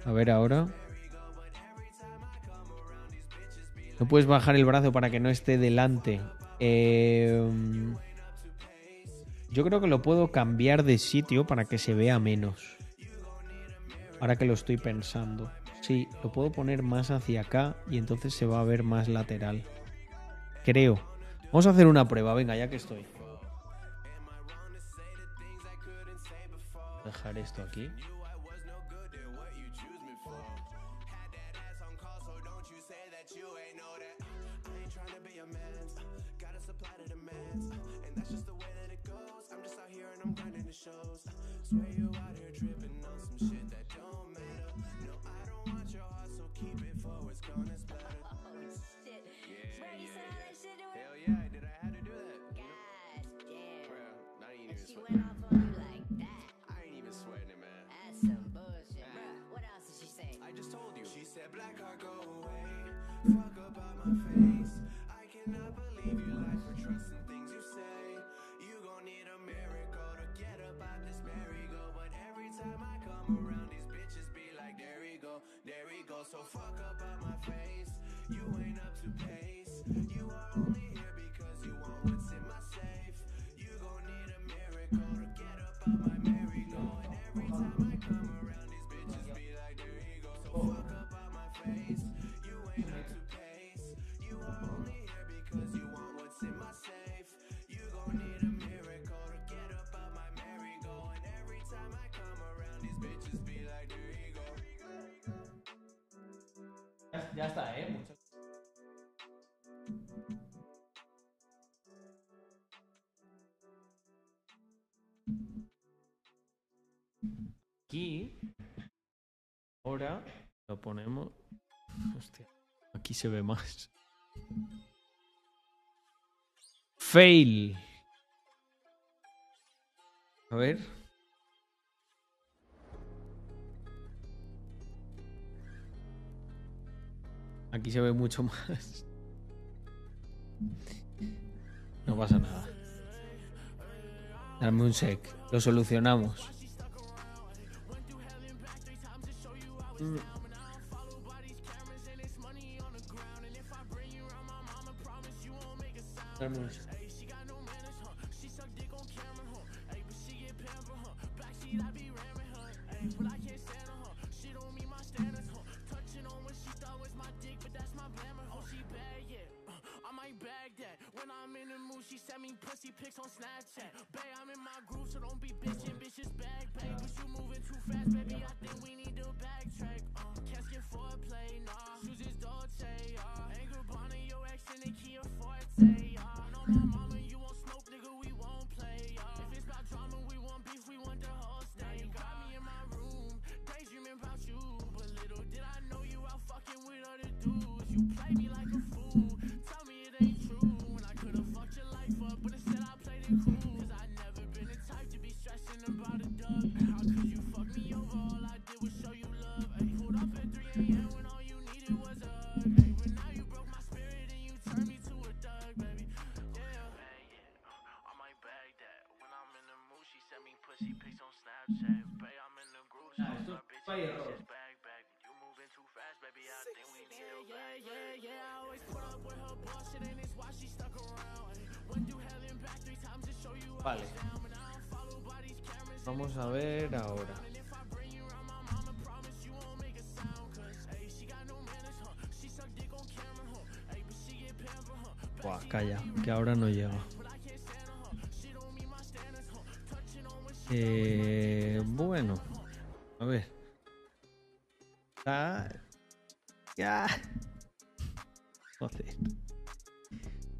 A ver ahora. No puedes bajar el brazo para que no esté delante. Eh, yo creo que lo puedo cambiar de sitio para que se vea menos. Ahora que lo estoy pensando. Sí, lo puedo poner más hacia acá y entonces se va a ver más lateral. Creo. Vamos a hacer una prueba, venga, ya que estoy. Dejar esto aquí. so fuck up out my face. You ain't up to pay. Ya está, ¿eh? Aquí. Ahora lo ponemos. Hostia. Aquí se ve más. Fail. A ver. Aquí se ve mucho más. No pasa nada. Dame un sec. Lo solucionamos. Dame un sec.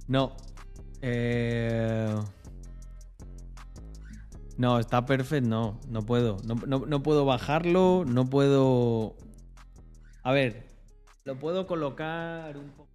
No. Eh, no, está perfecto. No, no puedo. No, no- no puedo bajarlo. No puedo. A ver. Lo puedo colocar un poco.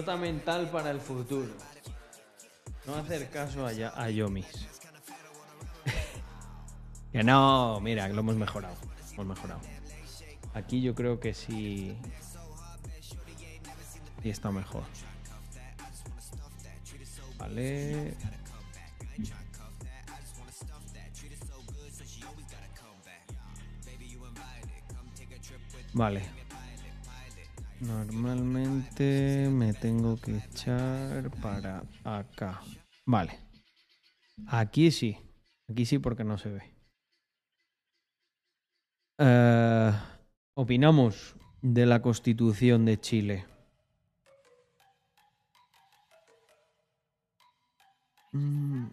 Nota mental para el futuro. No hacer caso a, Ya- a Yomis. que no, mira, lo hemos mejorado. Hemos mejorado. Aquí yo creo que sí. Sí está mejor. Vale. Vale. Normalmente me tengo que echar para acá. Vale. Aquí sí. Aquí sí porque no se ve. Eh, opinamos de la constitución de Chile. Mm,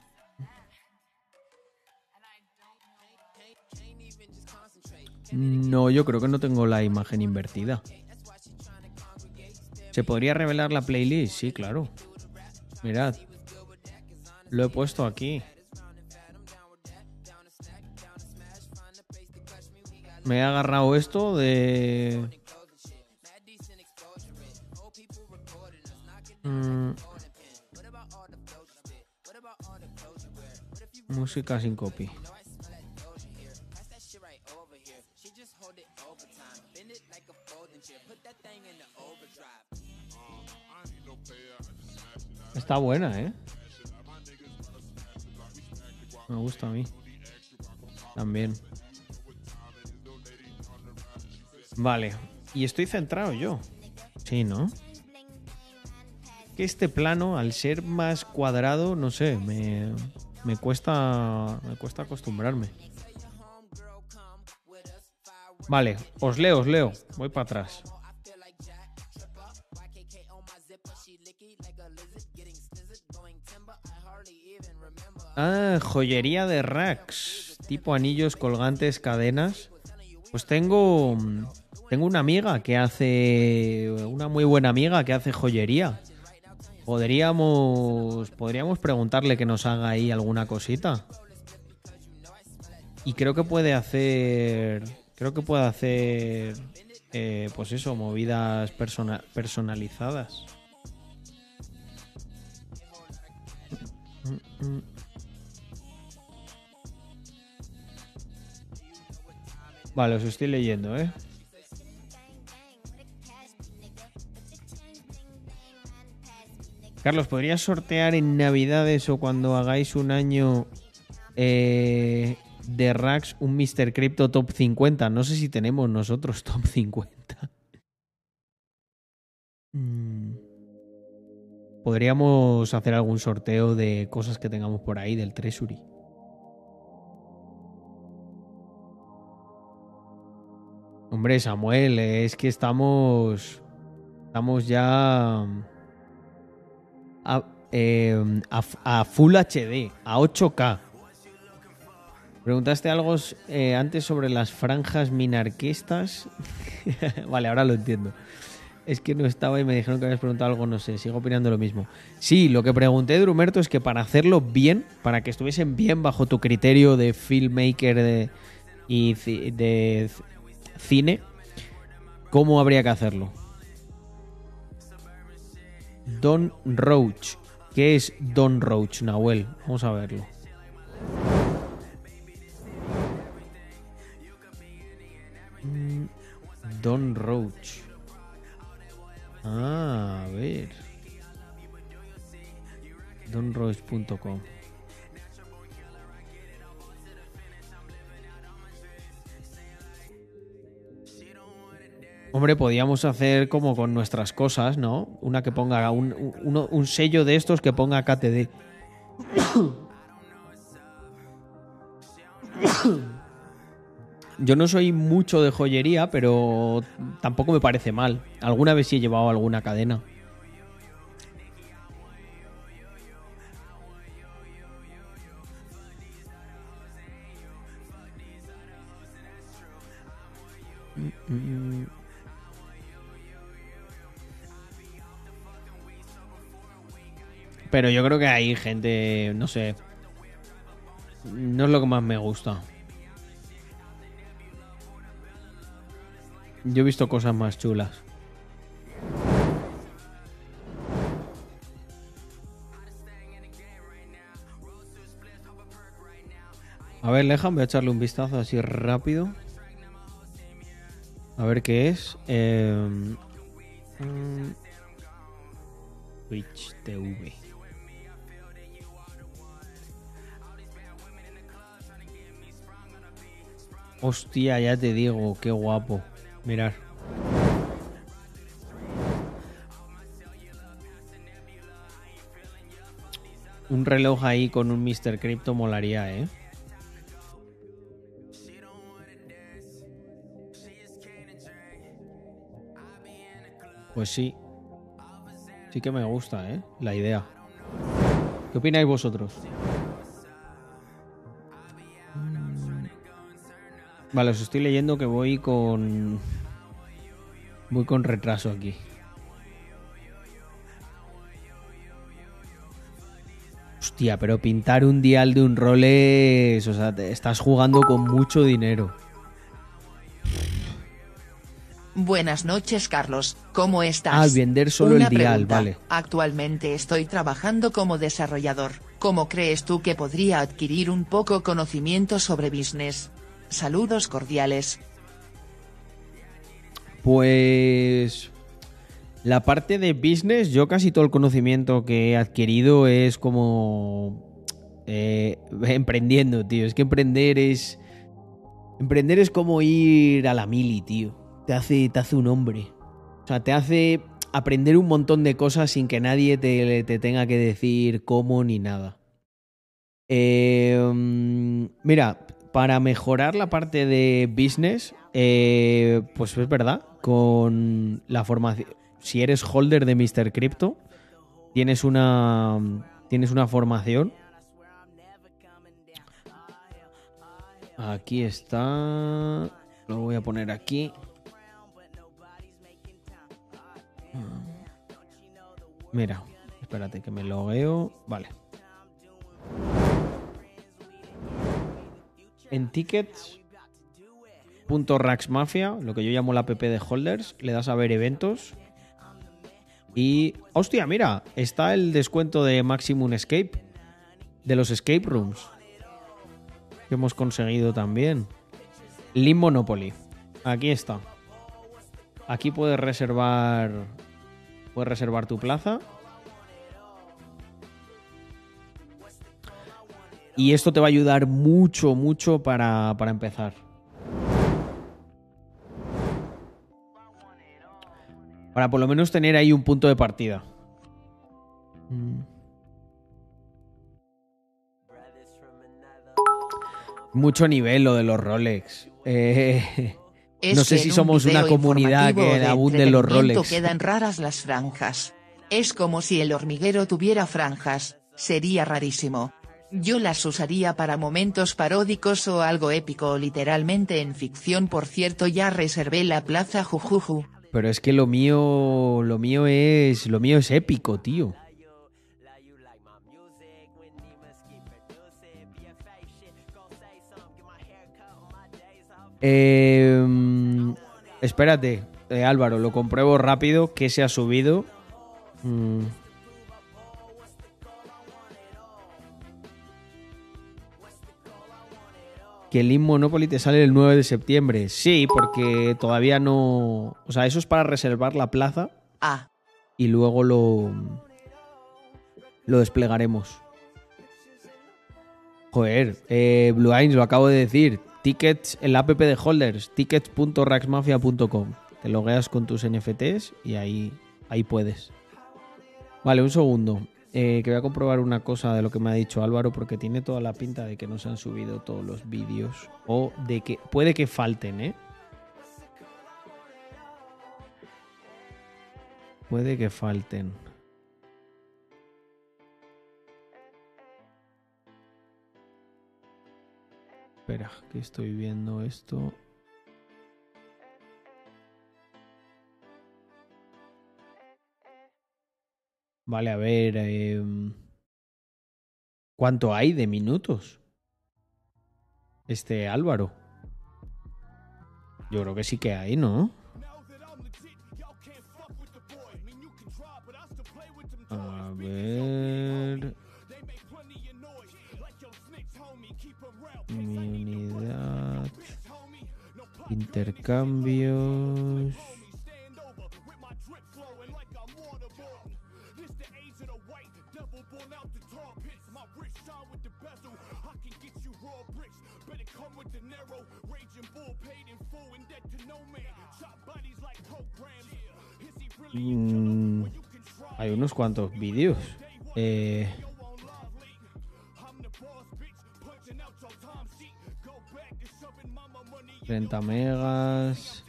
No, yo creo que no tengo la imagen invertida. ¿Se podría revelar la playlist? Sí, claro. Mirad. Lo he puesto aquí. Me he agarrado esto de... Mm. Música sin copy. Está buena, ¿eh? Me gusta a mí. También. Vale. Y estoy centrado yo. Sí, ¿no? Que este plano, al ser más cuadrado, no sé, me, me cuesta. Me cuesta acostumbrarme. Vale, os leo, os leo. Voy para atrás. Ah, joyería de racks, tipo anillos, colgantes, cadenas. Pues tengo tengo una amiga que hace una muy buena amiga que hace joyería. Podríamos podríamos preguntarle que nos haga ahí alguna cosita. Y creo que puede hacer creo que puede hacer eh, pues eso, movidas persona personalizadas. Mm, mm, Vale, os estoy leyendo, ¿eh? Carlos, ¿podrías sortear en Navidades o cuando hagáis un año eh, de Rax un Mr. Crypto Top 50? No sé si tenemos nosotros Top 50. Mm. Podríamos hacer algún sorteo de cosas que tengamos por ahí del Treasury. Hombre, Samuel, es que estamos. Estamos ya. A, eh, a, Full HD, a 8K. Preguntaste algo eh, antes sobre las franjas minarquistas. vale, ahora lo entiendo. Es que no estaba y me dijeron que habías preguntado algo, no sé, sigo opinando lo mismo. Sí, lo que pregunté, Drumerto, es que para hacerlo bien, para que estuviesen bien bajo tu criterio de filmmaker de, y de c- cine, ¿cómo habría que hacerlo? Don Roach. ¿Qué es Don Roach, Nahuel? Vamos a verlo. Mm, Don Roach. Ah, a ver. Donroach.com. Hombre, podíamos hacer como con nuestras cosas, ¿no? Una que ponga un, un- sello de estos que ponga KTD. Yo no soy mucho de joyería, pero tampoco me parece mal. Alguna vez sí he llevado alguna cadena. Pero yo creo que hay gente, no sé. No es lo que más me gusta. Yo he visto cosas más chulas. A ver, Lejan, voy a echarle un vistazo así rápido. A ver qué es. Eh, mm, Twitch TV. Hostia, ya te digo, qué guapo. Mirar. Un reloj ahí con un Mr. Crypto molaría, ¿eh? Pues sí. Sí que me gusta, ¿eh? La idea. ¿Qué opináis vosotros? Vale, os estoy leyendo que voy con. Voy con retraso aquí. Hostia, pero pintar un dial de un Rolex. O sea, te estás jugando con mucho dinero. Buenas noches, Carlos. ¿Cómo estás? Ah, vender solo Una el dial, pregunta. vale. Actualmente estoy trabajando como desarrollador. ¿Cómo crees tú que podría adquirir un poco conocimiento sobre business? Saludos cordiales. Pues. La parte de business, yo casi todo el conocimiento que he adquirido es como. eh, emprendiendo, tío. Es que emprender es. Emprender es como ir a la mili, tío. Te hace, te hace un hombre. O sea, te hace aprender un montón de cosas sin que nadie te, te tenga que decir cómo ni nada. Eh, mm, mira, para mejorar la parte de business, eh, pues es verdad, con la formación, si eres holder de Mr. Crypto, tienes una, tienes una formación. Aquí está, lo voy a poner aquí. Mira, espérate que me logueo. Vale. En tickets. Lo que yo llamo la app de holders, le das a ver eventos. Y. ¡Hostia! Mira, está el descuento de Maximum Escape. de los escape rooms que hemos conseguido también. Lean Monopoly. Aquí está. Aquí puedes reservar. Puedes reservar tu plaza. Y esto te va a ayudar mucho, mucho para, para empezar. Para por lo menos tener ahí un punto de partida. Mm. Mucho nivel lo de los Rolex. Eh, no sé si un somos una comunidad que de abunden los Rolex. quedan raras las franjas. Es como si el hormiguero tuviera franjas, sería rarísimo. Yo las usaría para momentos paródicos o algo épico o literalmente en ficción por cierto ya reservé la plaza jujuju. Pero es que lo mío, lo mío es, lo mío es épico, tío. Eh, espérate, eh, Álvaro, lo compruebo rápido. ¿Qué se ha subido? Mm. Que el Monopoly te sale el 9 de septiembre. Sí, porque todavía no. O sea, eso es para reservar la plaza Ah, y luego lo. Lo desplegaremos. Joder, eh, Blue Eyes, lo acabo de decir. Tickets, el app de holders, tickets.raxmafia.com. Te logueas con tus NFTs y ahí, ahí puedes. Vale, un segundo. Eh, que voy a comprobar una cosa de lo que me ha dicho Álvaro, porque tiene toda la pinta de que no se han subido todos los vídeos. O de que puede que falten, ¿eh? Puede que falten. Espera, que estoy viendo esto. Vale, a ver. em, ¿Cuánto hay de minutos? Este Álvaro. Yo creo que sí que hay, ¿no? A ver. Mi unidad. Intercambios. Mm, hay unos cuantos vídeos. Eh, ...30 megas...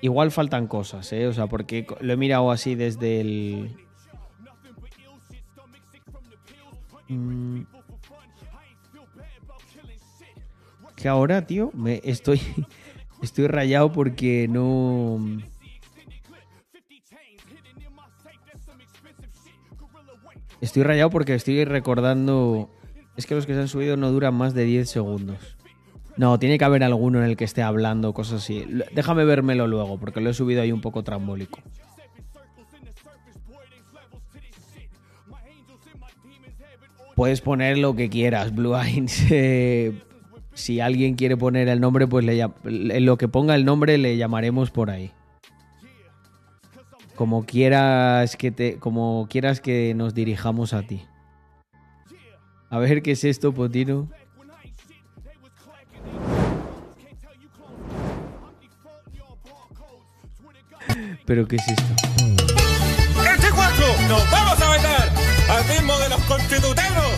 Igual faltan cosas, ¿eh? O sea, porque lo he mirado así desde el... Mm. Que ahora, tío, me estoy... Estoy rayado porque no... Estoy rayado porque estoy recordando... Es que los que se han subido no duran más de 10 segundos. No, tiene que haber alguno en el que esté hablando, cosas así. Déjame vérmelo luego, porque lo he subido ahí un poco trambólico. Puedes poner lo que quieras, Blue Eyes. Eh, si alguien quiere poner el nombre, pues le en lo que ponga el nombre le llamaremos por ahí. Como quieras que te, como quieras que nos dirijamos a ti. A ver qué es esto, Potino. Pero qué es esto. Este 4 nos vamos a meter al ritmo de los constituteros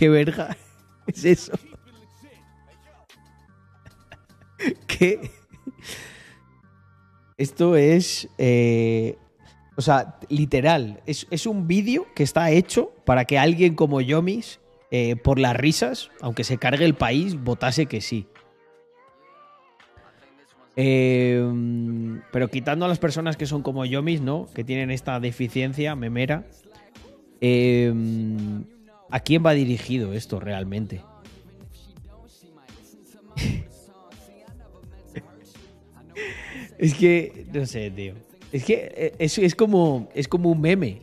¿Qué verga es eso? ¿Qué? Esto es... eh, o sea, literal, es, es un vídeo que está hecho para que alguien como Yomis, eh, por las risas, aunque se cargue el país, votase que sí. Eh, pero quitando a las personas que son como Yomis, ¿no? Que tienen esta deficiencia memera. eh, ¿A quién va dirigido esto realmente? es que, no sé, tío. Es que eh, es, es como, es como un meme.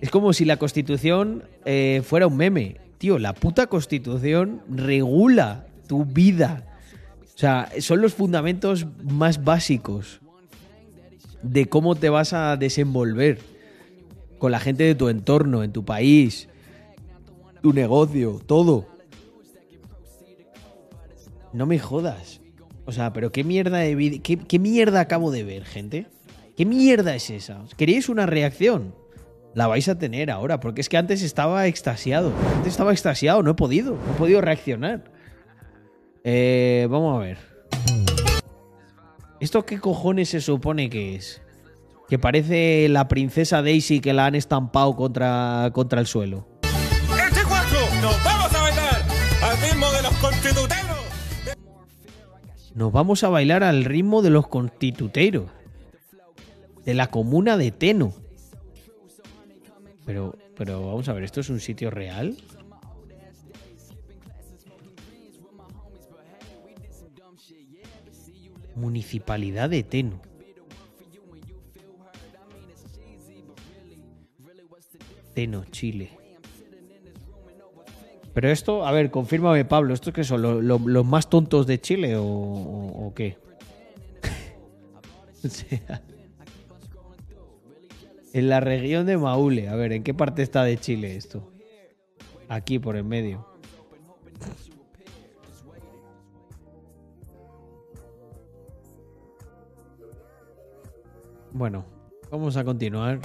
Es como si la constitución eh, fuera un meme. Tío, la puta constitución regula tu vida. O sea, son los fundamentos más básicos de cómo te vas a desenvolver con la gente de tu entorno, en tu país, tu negocio, todo. No me jodas. O sea, pero qué mierda de vid- ¿Qué, qué mierda acabo de ver, gente? ¿Qué mierda es esa? ¿Queréis una reacción? La vais a tener ahora, porque es que antes estaba extasiado. Antes estaba extasiado, no he podido. No he podido reaccionar. Eh, vamos a ver. ¿Esto qué cojones se supone que es? Que parece la princesa Daisy que la han estampado contra, contra el suelo. Nos vamos a bailar al ritmo de los constituteros. De la comuna de Teno. Pero, pero vamos a ver, ¿esto es un sitio real? Municipalidad de Teno. Teno, Chile. Pero esto, a ver, confírmame, Pablo, ¿estos qué son? ¿Lo- lo- ¿Los más tontos de Chile o qué? O sea, en la región de Maule. A ver, ¿en qué parte está de Chile esto? Aquí, por el medio. Bueno, vamos a continuar.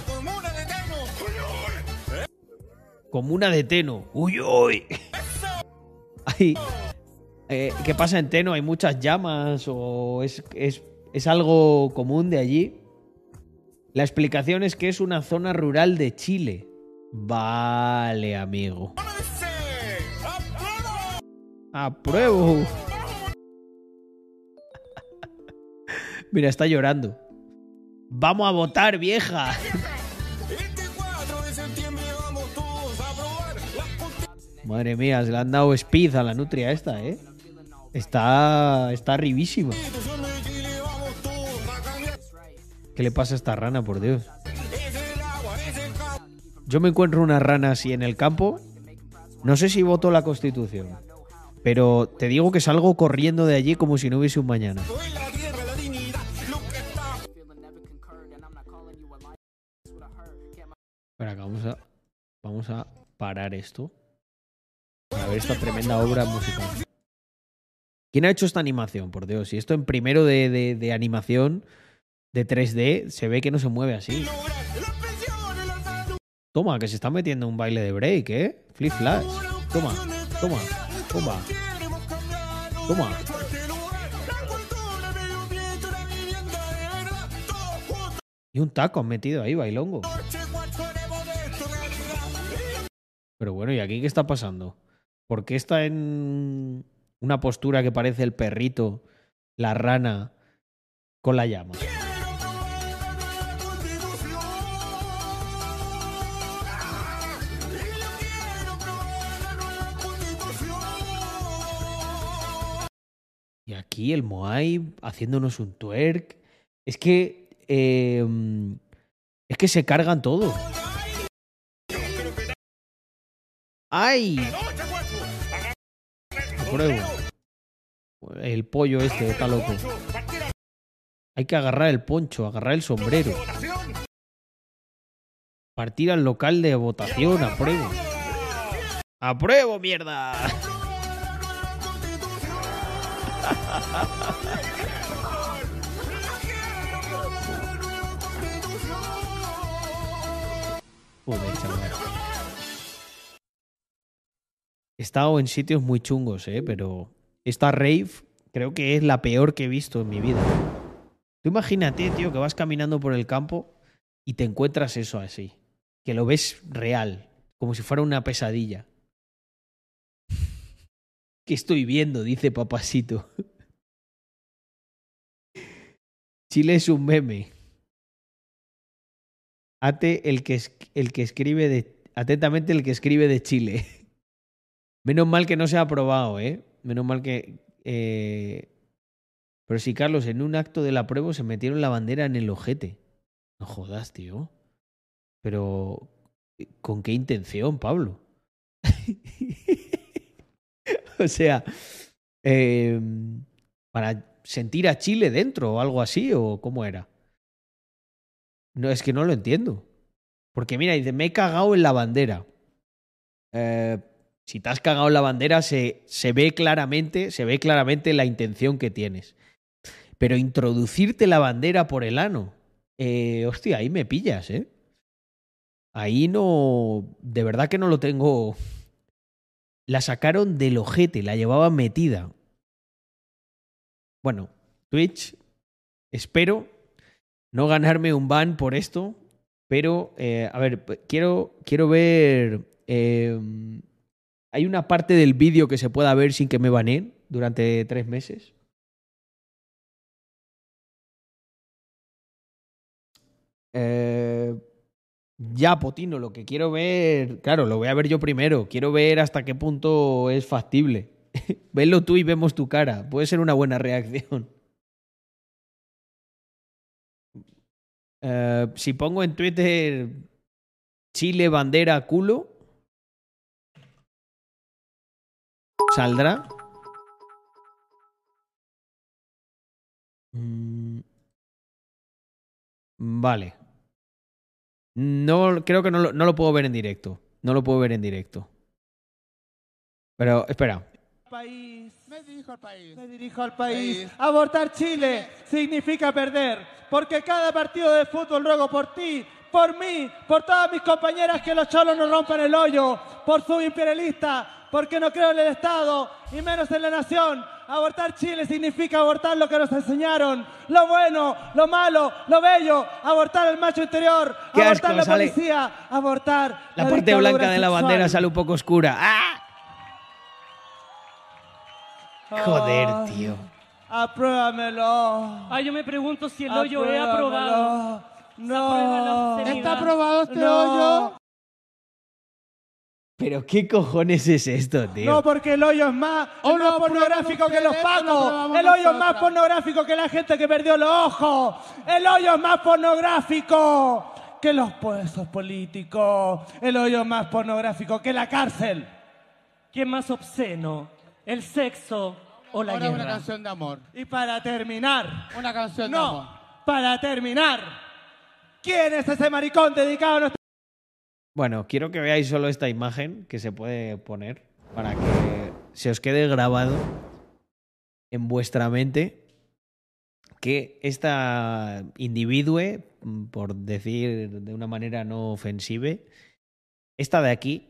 Comuna de Teno. Uy, uy. Eh, ¿Qué pasa en Teno? ¿Hay muchas llamas o es, es, es algo común de allí? La explicación es que es una zona rural de Chile. Vale, amigo. Apruebo. Mira, está llorando. Vamos a votar, vieja. Madre mía, se le han dado speed a la nutria esta, ¿eh? Está, está arribísima. ¿Qué le pasa a esta rana, por Dios? Yo me encuentro una rana así en el campo. No sé si voto la constitución. Pero te digo que salgo corriendo de allí como si no hubiese un mañana. Vamos a, vamos a parar esto. Para ver esta tremenda obra musical. ¿Quién ha hecho esta animación? Por Dios, si esto en primero de, de- de animación de 3D se ve que no se mueve así. Toma, que se está metiendo un baile de break, ¿eh? Flip flash. Toma, toma, toma. Toma. Y un taco han metido ahí, bailongo. Pero bueno, ¿y aquí qué está pasando? ¿Por qué está en una postura que parece el perrito, la rana, con la llama? Y aquí el Moai haciéndonos un twerk. Es que. eh, es que se cargan todo. ¡Ay! Apruebo. El pollo este está loco. Hay que agarrar el poncho, agarrar el sombrero. Partir al local de votación, apruebo. ¡Apruebo, mierda! Joder, chaval. Estado en sitios muy chungos, ¿eh? Pero esta rave creo que es la peor que he visto en mi vida. Tú imagínate, tío, que vas caminando por el campo y te encuentras eso así. Que lo ves real, como si fuera una pesadilla. ¿Qué estoy viendo? Dice papasito. Chile es un meme. Ate el que, el que escribe de. Atentamente el que escribe de Chile. Menos mal que no se ha aprobado, ¿eh? Menos mal que. eh, Pero sí, Carlos, en un acto de la prueba se metieron la bandera en el ojete. No jodas, tío. Pero. ¿Con qué intención, Pablo? o sea. eh, para sentir a Chile dentro o algo así, o cómo era. No, es que no lo entiendo. Porque mira, dice, me he cagado en la bandera. Eh, si te has cagado la bandera, se, se ve claramente, se ve claramente la intención que tienes. Pero introducirte la bandera por el ano. Eh, hostia, ahí me pillas, ¿eh? Ahí no. De verdad que no lo tengo. La sacaron del ojete, la llevaban metida. Bueno, Twitch, espero no ganarme un ban por esto, pero, eh, a ver, quiero, quiero ver... eh, ¿Hay una parte del vídeo que se pueda ver sin que me baneen durante tres meses? Eh, ya, Potino, lo que quiero ver, claro, lo voy a ver yo primero. Quiero ver hasta qué punto es factible. Venlo tú y vemos tu cara. Puede ser una buena reacción. Eh, si pongo en Twitter Chile bandera culo, ¿saldrá? Mm, Vale. No, creo que no lo, no lo puedo ver en directo. No lo puedo ver en directo. Pero, espera. país. Me dirijo al país. Me dirijo al país. Abortar Chile significa perder. Porque cada partido de fútbol ruego por ti, por mí, por todas mis compañeras que los cholos no rompan el hoyo, por su imperialista, porque no creo en el Estado y menos en la nación. Abortar Chile significa abortar lo que nos enseñaron, lo bueno, lo malo, lo bello, abortar el macho interior, Qué abortar asco, la sale- policía, abortar La parte dictadura blanca de la bandera sale un poco oscura. ¡Ah! Joder, tío. Apruébamelo. Ah, yo me pregunto si el hoyo Apruébamelo. aprobado. No. ¿Está aprobado este No. hoyo? Pero qué cojones es esto, tío. No, porque el hoyo es más, es más pornográfico que los pacos. El hoyo es más pornográfico que la gente que perdió los ojos. El hoyo es más pornográfico que los puestos políticos. El hoyo es más pornográfico que la cárcel. ¿Qué es más obsceno? ¿El sexo o la Ahora guerra? una canción de amor. Y para terminar. Una canción de No, amor. para terminar. ¿Quién es ese maricón dedicado a nuestra Bueno, quiero que veáis solo esta imagen que se puede poner para que se os quede grabado en vuestra mente que esta individue, por decir de una manera no ofensive, esta de aquí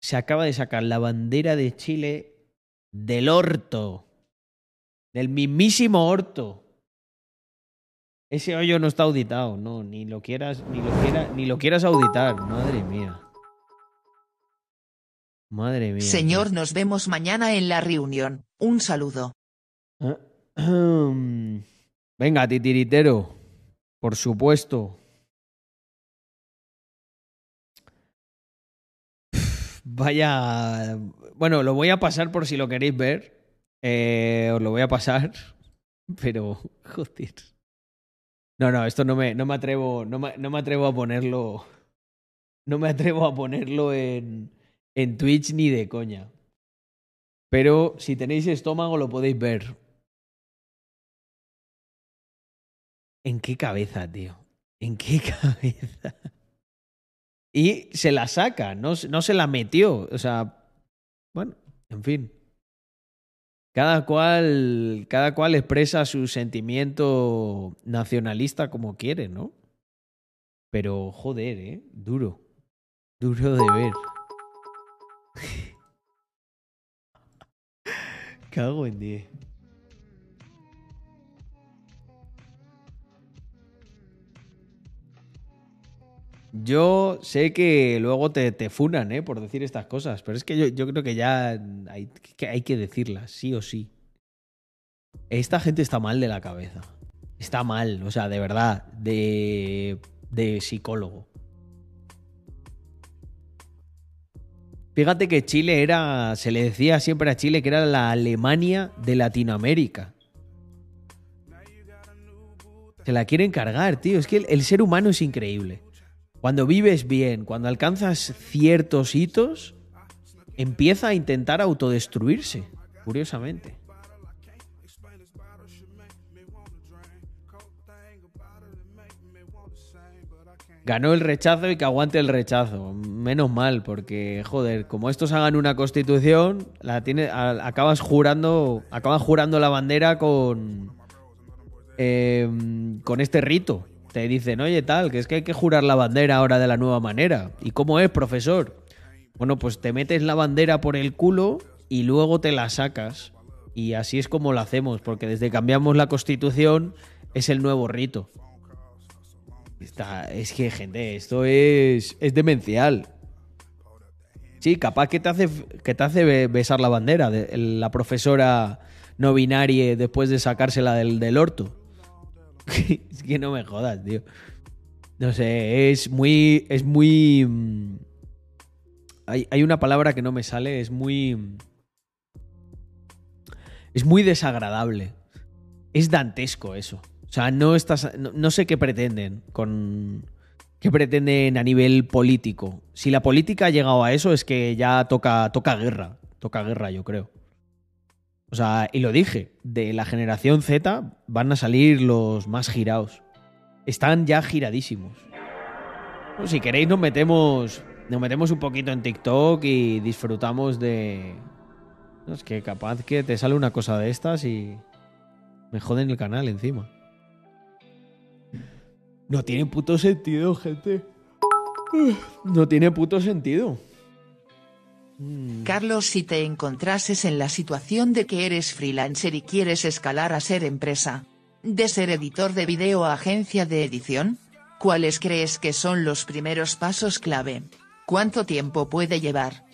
se acaba de sacar la bandera de Chile del orto, del mismísimo orto. Ese hoyo no está auditado, no, ni lo quieras, ni lo quiera, ni lo quieras auditar, madre mía. Madre mía. Señor, nos vemos mañana en la reunión. Un saludo. Venga, titiritero. Por supuesto. Vaya. Bueno, lo voy a pasar por si lo queréis ver. Eh, os lo voy a pasar. Pero, joder. No, no, esto no me, no me atrevo. No me, no me atrevo a ponerlo. No me atrevo a ponerlo en, en Twitch ni de coña. Pero si tenéis estómago lo podéis ver. ¿En qué cabeza, tío? ¿En qué cabeza? Y se la saca, no, no se la metió. O sea, bueno, en fin. Cada cual, cada cual expresa su sentimiento nacionalista como quiere, ¿no? Pero joder, ¿eh? Duro. Duro de ver. Cago en 10. Yo sé que luego te, te funan, ¿eh? Por decir estas cosas, pero es que yo, yo creo que ya hay que, decirlas, sí o sí. Esta gente está mal de la cabeza. Está mal, o sea, de verdad, de, de psicólogo. Fíjate que Chile era, se le decía siempre a Chile que era la Alemania de Latinoamérica. Se la quieren cargar, tío. Es que el ser humano es increíble. Cuando vives bien, cuando alcanzas ciertos hitos, empieza a intentar autodestruirse, curiosamente. Ganó el rechazo y que aguante el rechazo. Menos mal, porque, joder, como estos hagan una constitución, la tiene, acabas jurando. Acaban jurando la bandera con. em, con este rito. Te dicen, oye, tal, que es que hay que jurar la bandera ahora de la nueva manera. ¿Y cómo es, profesor? Bueno, pues te metes la bandera por el culo y luego te la sacas. Y así es como lo hacemos, porque desde cambiamos la constitución es el nuevo rito. Está- es que, gente, esto es, es demencial. Sí, capaz que te hace, que te hace be- besar la bandera, de, la profesora no binaria después de sacársela del, del orto. es que no me jodas, tío. No sé, es muy. Es muy. mm, Hay, hay una palabra que no me sale, es muy. mm, Es muy desagradable. Es dantesco eso. O sea, no estás. No, no sé qué pretenden con. ¿Qué pretenden a nivel político? Si la política ha llegado a eso, es que ya toca, toca guerra. Toca guerra, yo creo. O sea, y lo dije, de la generación Z van a salir los más girados. Están ya giradísimos. Bueno, si queréis nos metemos, nos metemos un poquito en TikTok y disfrutamos de... No, es que capaz que te sale una cosa de estas y me joden el canal encima. No tiene puto sentido, gente. No tiene puto sentido. Carlos, si te encontrases en la situación de que eres freelancer y quieres escalar a ser empresa, de ser editor de video a agencia de edición, ¿cuáles crees que son los primeros pasos clave? ¿Cuánto tiempo puede llevar?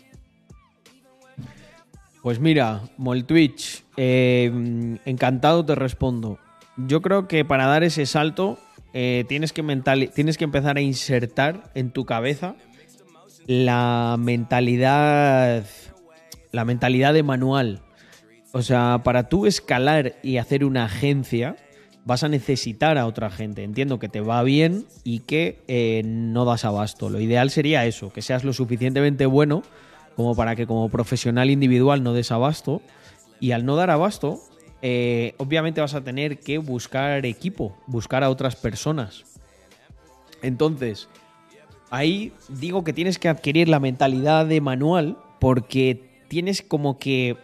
Pues mira, Moltwitch, eh, encantado te respondo. Yo creo que para dar ese salto eh, tienes, que tienes que empezar a insertar en tu cabeza la mentalidad, la mentalidad de manual. O sea, para tú escalar y hacer una agencia, vas a necesitar a otra gente. Entiendo que te va bien y que eh, no das abasto. Lo ideal sería eso, que seas lo suficientemente bueno como para que como profesional individual no des abasto. Y al no dar abasto, eh, obviamente vas a tener que buscar equipo, buscar a otras personas. Entonces, ahí digo que tienes que adquirir la mentalidad de manual porque tienes como que...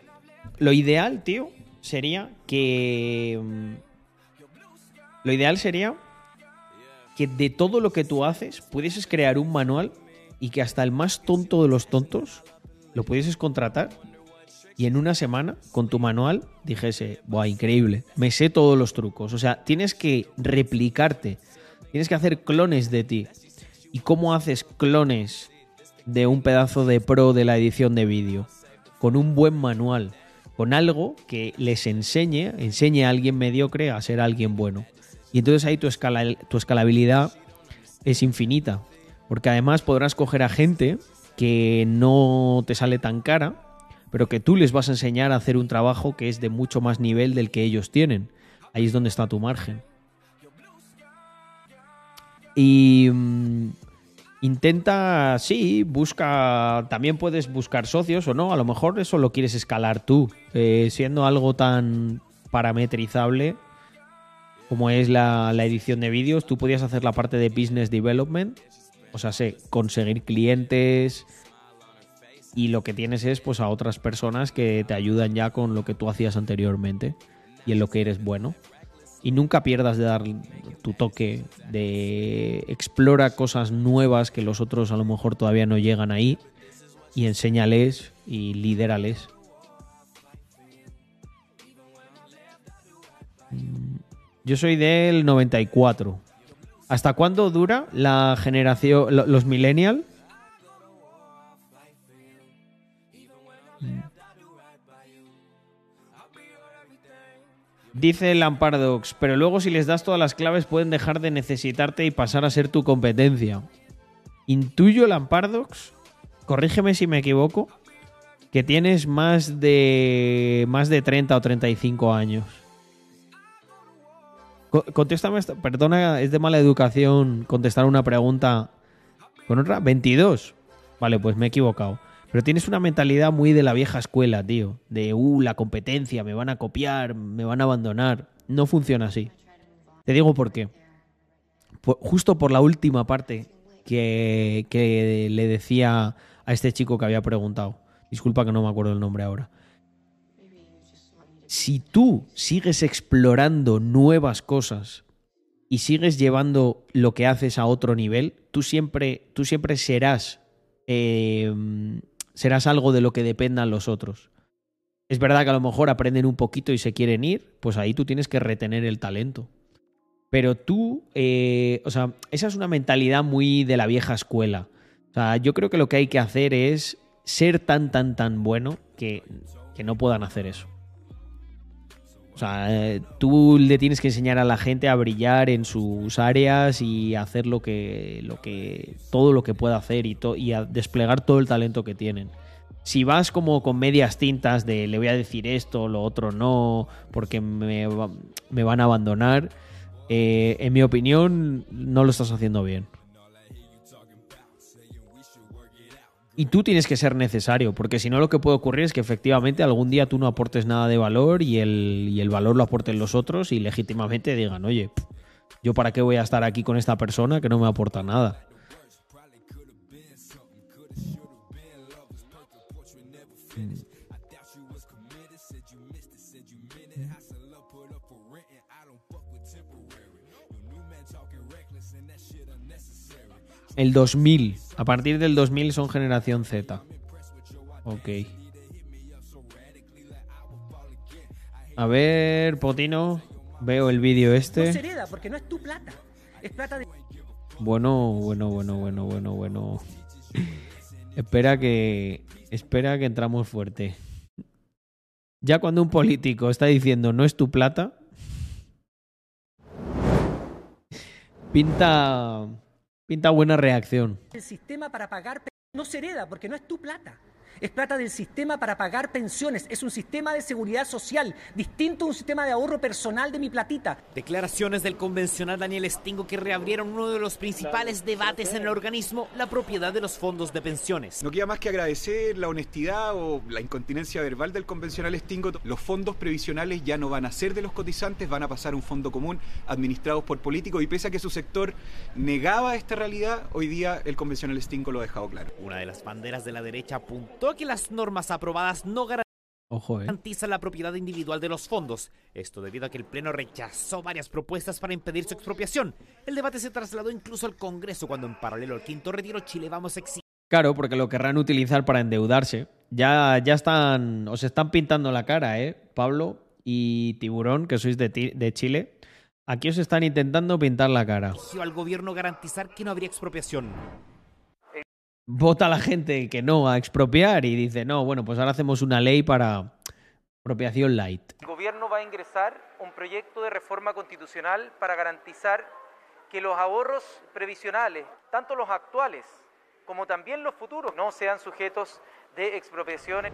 Lo ideal, tío, sería que... mm, Lo ideal sería que de todo lo que tú haces pudieses crear un manual y que hasta el más tonto de los tontos lo pudieses contratar y en una semana con tu manual dijese, ¡buah, increíble! Me sé todos los trucos. O sea, tienes que replicarte, tienes que hacer clones de ti. ¿Y cómo haces clones de un pedazo de pro de la edición de vídeo? Con un buen manual, con algo que les enseñe, enseñe a alguien mediocre a ser alguien bueno. Y entonces ahí tu, escala, tu escalabilidad es infinita. Porque además podrás coger a gente que no te sale tan cara, pero que tú les vas a enseñar a hacer un trabajo que es de mucho más nivel del que ellos tienen. Ahí es donde está tu margen. Y mm, intenta, sí, busca, también puedes buscar socios o no, a lo mejor eso lo quieres escalar tú, eh, siendo algo tan parametrizable como es la, la edición de vídeos, tú podías hacer la parte de business development, o sea, sé, conseguir clientes y lo que tienes es pues a otras personas que te ayudan ya con lo que tú hacías anteriormente y en lo que eres bueno. Y nunca pierdas de dar tu toque, de explora cosas nuevas que los otros a lo mejor todavía no llegan ahí y enséñales y lidérales. Mm, yo soy del 94. ¿Hasta cuándo dura la generación, los millennials? Dice Lampardox, pero luego si les das todas las claves pueden dejar de necesitarte y pasar a ser tu competencia. Intuyo, Lampardox, corrígeme si me equivoco, que tienes más de más de 30 o 35 años. Co- Contéstame esta, perdona, es de mala educación contestar una pregunta con otra. 22. Vale, pues me he equivocado. Pero tienes una mentalidad muy de la vieja escuela, tío. De, uh, la competencia, me van a copiar, me van a abandonar. No funciona así. Te digo por qué. Justo por la última parte que, que le decía a este chico que había preguntado. Disculpa que no me acuerdo el nombre ahora. Si tú sigues explorando nuevas cosas y sigues llevando lo que haces a otro nivel, tú siempre, tú siempre serás, eh, serás algo de lo que dependan los otros. Es verdad que a lo mejor aprenden un poquito y se quieren ir, pues ahí tú tienes que retener el talento. Pero tú, eh, o sea, esa es una mentalidad muy de la vieja escuela. O sea, yo creo que lo que hay que hacer es ser tan, tan, tan bueno que, que no puedan hacer eso. O sea, eh, tú le tienes que enseñar a la gente a brillar en sus áreas y hacer lo que, lo que, todo lo que pueda hacer y, a desplegar todo el talento que tienen. Si vas como con medias tintas de le voy a decir esto, lo otro no, porque me, me van a abandonar, eh, en mi opinión no lo estás haciendo bien. Y tú tienes que ser necesario, porque si no lo que puede ocurrir es que efectivamente algún día tú no aportes nada de valor y el, y el valor lo aporten los otros y legítimamente digan, oye, yo para qué voy a estar aquí con esta persona que no me aporta nada. El 2000. A partir del 2000 son generación Z. Ok. A ver, Potino. Veo el vídeo No este. se hereda porque no es tu plata. Es plata de. Bueno, bueno, bueno, bueno, bueno, bueno. espera que. Espera que entramos fuerte. Ya cuando un político está diciendo no es tu plata. Pinta. Pinta buena reacción. El sistema para pagar. No se hereda porque no es tu plata. Es plata del sistema para pagar pensiones. Es un sistema de seguridad social, distinto a un sistema de ahorro personal de mi platita. Declaraciones del convencional Daniel Stingo que reabrieron uno de los principales debates en el organismo, la propiedad de los fondos de pensiones. No queda más que agradecer la honestidad o la incontinencia verbal del convencional Stingo. Los fondos previsionales ya no van a ser de los cotizantes, van a pasar a un fondo común administrados por políticos y pese a que su sector negaba esta realidad, hoy día el convencional Stingo lo ha dejado claro. Una de las banderas de la derecha apuntó que las normas aprobadas no Ojo, eh. garantizan la propiedad individual de los fondos. Esto debido a que el Pleno rechazó varias propuestas para impedir su expropiación. El debate se trasladó incluso al Congreso cuando en paralelo al quinto retiro Chile Vamos exigir Claro, porque lo querrán utilizar para endeudarse. Ya, ya están. Os están pintando la cara, ¿eh? Pablo y Tiburón, que sois de, Ti- de Chile. Aquí os están intentando pintar la cara. al gobierno garantizar que no habría expropiación. Vota la gente que no a expropiar y dice, no, bueno, pues ahora hacemos una ley para expropiación light. El gobierno va a ingresar un proyecto de reforma constitucional para garantizar que los ahorros previsionales, tanto los actuales como también los futuros, no sean sujetos de expropiaciones.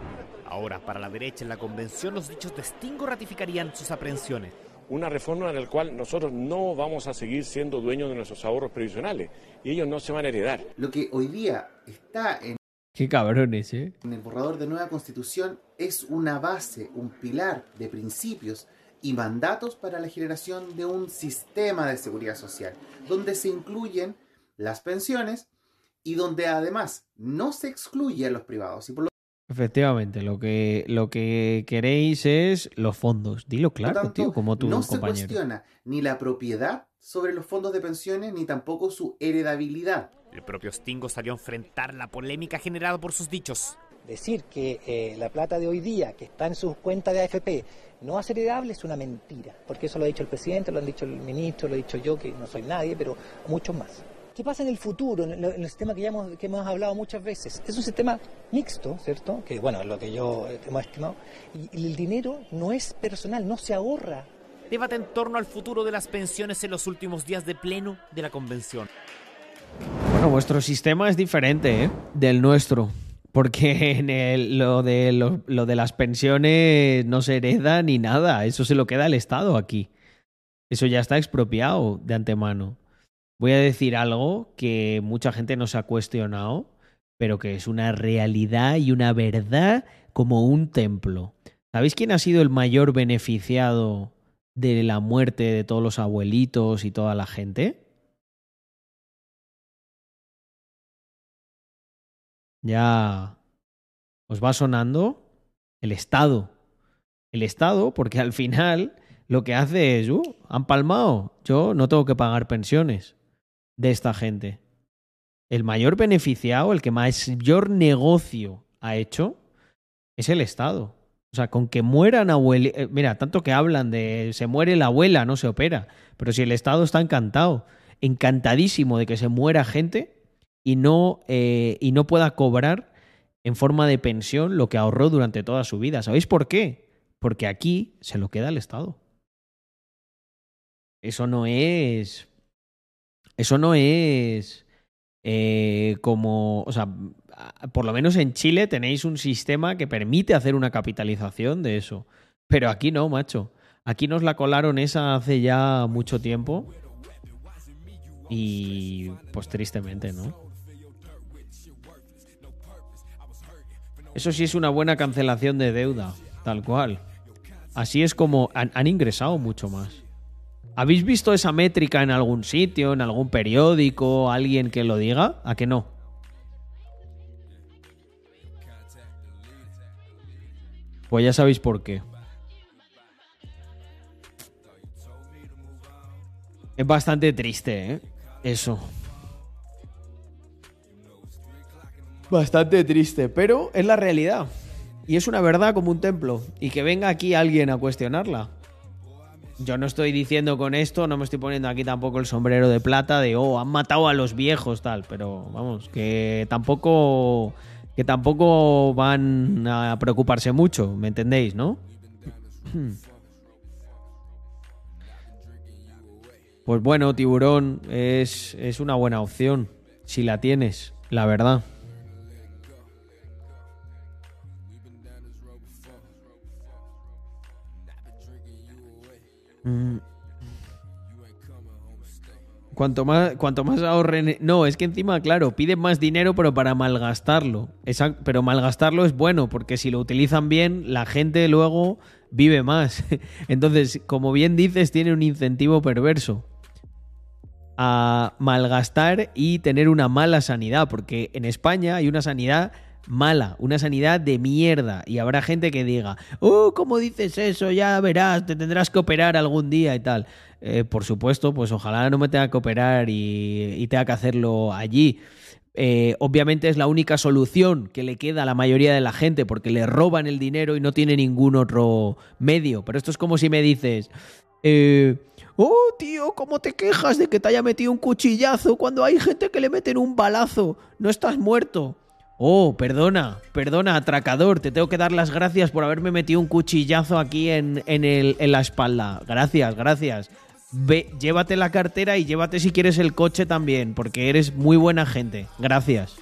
Ahora, para la derecha en la convención, los dichos de Stingo ratificarían sus aprehensiones. Una reforma en la cual nosotros no vamos a seguir siendo dueños de nuestros ahorros previsionales y ellos no se van a heredar. Lo que hoy día está en, Qué cabrones, ¿eh? en el borrador de nueva constitución es una base, un pilar de principios y mandatos para la generación de un sistema de seguridad social, donde se incluyen las pensiones y donde además no se excluye a los privados. Y por lo Efectivamente, lo que, lo que queréis es los fondos. Dilo claro, tanto, tío, como tu no se compañero. cuestiona ni la propiedad sobre los fondos de pensiones ni tampoco su heredabilidad. El propio Stingo salió a enfrentar la polémica generada por sus dichos. Decir que eh, la plata de hoy día, que está en sus cuentas de AFP, no va a ser heredable es una mentira, porque eso lo ha dicho el presidente, lo han dicho el ministro, lo he dicho yo, que no soy nadie, pero muchos más. ¿Qué pasa en el futuro, en el, en el sistema que ya hemos, que hemos hablado muchas veces? Es un sistema mixto, ¿cierto? Que bueno, es lo que yo eh, hemos estimado. Y, y el dinero no es personal, no se ahorra. Debate en torno al futuro de las pensiones en los últimos días de pleno de la convención. Bueno, vuestro sistema es diferente ¿eh? del nuestro. Porque en el- lo, de, lo, lo de las pensiones no se hereda ni nada. Eso se lo queda el Estado aquí. Eso ya está expropiado de antemano. Voy a decir algo que mucha gente no se ha cuestionado, pero que es una realidad y una verdad como un templo. ¿Sabéis quién ha sido el mayor beneficiado de la muerte de todos los abuelitos y toda la gente? Ya os va sonando el Estado. El Estado, porque al final lo que hace es, uh, han palmado, yo no tengo que pagar pensiones de esta gente. El mayor beneficiado, el que mayor negocio ha hecho, es el Estado. O sea, con que mueran abuelitos. Mira, tanto que hablan de se muere la abuela, no se opera. Pero si el Estado está encantado, encantadísimo de que se muera gente y no, eh, y no pueda cobrar en forma de pensión lo que ahorró durante toda su vida. ¿Sabéis por qué? Porque aquí se lo queda el Estado. Eso no es. Eso no es. eh, como. O sea, por lo menos en Chile tenéis un sistema que permite hacer una capitalización de eso. Pero aquí no, macho. Aquí nos la colaron esa hace ya mucho tiempo. Y pues tristemente, ¿no? Eso sí es una buena cancelación de deuda, tal cual. Así es como han, han ingresado mucho más. ¿Habéis visto esa métrica en algún sitio, en algún periódico, alguien que lo diga? ¿A que no? Pues ya sabéis por qué. Es bastante triste, ¿eh? Eso. Bastante triste, pero es la realidad. Y es una verdad como un templo. Y que venga aquí alguien a cuestionarla. Yo no estoy diciendo con esto, no me estoy poniendo aquí tampoco el sombrero de plata de, oh, han matado a los viejos, tal. Pero vamos, que tampoco. Que tampoco van a preocuparse mucho, ¿me entendéis, no? Pues bueno, tiburón es, es una buena opción, si la tienes, la verdad. Mm. Cuanto más, cuanto más ahorren. No, es que encima, claro, piden más dinero, pero para malgastarlo. Pero malgastarlo es bueno, porque si lo utilizan bien, la gente luego vive más. Entonces, como bien dices, tiene un incentivo perverso a malgastar y tener una mala sanidad, porque en España hay una sanidad mala, una sanidad de mierda, y habrá gente que diga, oh, ¿cómo dices eso? Ya verás, te tendrás que operar algún día y tal. Eh, por supuesto, pues ojalá no me tenga que operar y, tenga que hacerlo allí. Eh, obviamente es la única solución que le queda a la mayoría de la gente porque le roban el dinero y no tiene ningún otro medio. Pero esto es como si me dices, eh, oh tío, ¿cómo te quejas de que te haya metido un cuchillazo cuando hay gente que le meten un balazo? No estás muerto. Oh, perdona, perdona, atracador, te tengo que dar las gracias por haberme metido un cuchillazo aquí en, en, el, en la espalda. Gracias, gracias. Ve, llévate la cartera y llévate si quieres el coche también, porque eres muy buena gente. Gracias.